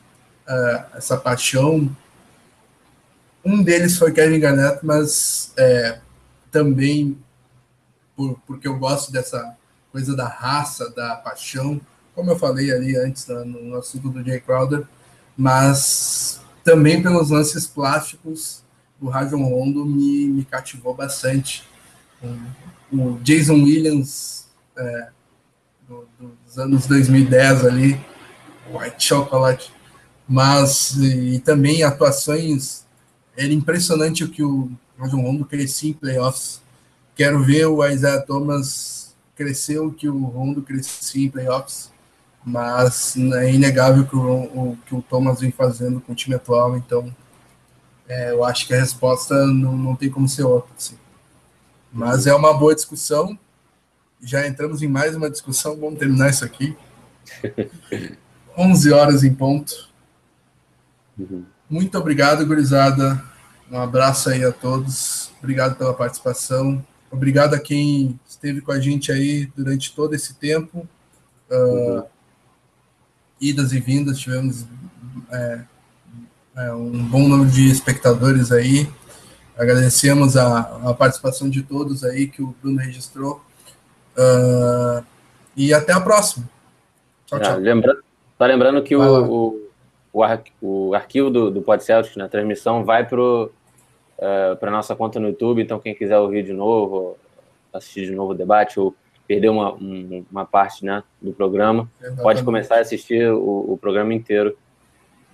uh, essa paixão. Um deles foi Kevin Garnett, mas é, também por, porque eu gosto dessa coisa da raça, da paixão, como eu falei ali antes no, no assunto do Jay Crowder, mas também pelos lances plásticos, o Rajon Rondo me, me cativou bastante. O Jason Williams é, do, dos anos 2010 ali, White Chocolate, mas e também atuações, era impressionante o que o Rajon Rondo crescia em playoffs. Quero ver o Isaiah Thomas crescer o que o Rondo crescia em playoffs, mas é inegável que o, o, que o Thomas vem fazendo com o time atual, então é, eu acho que a resposta não, não tem como ser outra. Assim. Mas é uma boa discussão. Já entramos em mais uma discussão. Vamos terminar isso aqui. [laughs] 11 horas em ponto. Uhum. Muito obrigado, gurizada. Um abraço aí a todos. Obrigado pela participação. Obrigado a quem esteve com a gente aí durante todo esse tempo. Uh. Idas e vindas, tivemos é, é, um bom número de espectadores aí. Agradecemos a, a, participação de todos aí que o Bruno registrou. Uh, e até a próxima. Tchau, tchau. lembrando, só lembrando que o, o, o, ar, o, arquivo do, do Pod Celtic na transmissão vai para uh, a nossa conta no YouTube, então quem quiser ouvir de novo, assistir de novo o debate ou perder uma, um, uma parte né, do programa, Exatamente. pode começar a assistir o, o programa inteiro.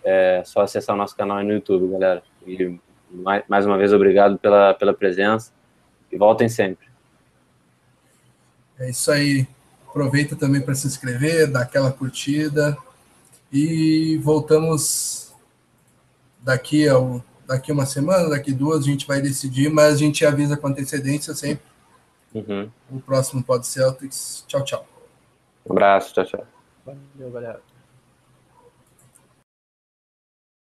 É só acessar o nosso canal aí no YouTube, galera. E mais uma vez, obrigado pela, pela presença e voltem sempre. É isso aí. Aproveita também para se inscrever, dar aquela curtida. E voltamos daqui a daqui uma semana, daqui duas, a gente vai decidir, mas a gente avisa com antecedência sempre. Uhum. O próximo pode Celtics. Tchau, tchau. Um abraço, tchau, tchau. Valeu, galera.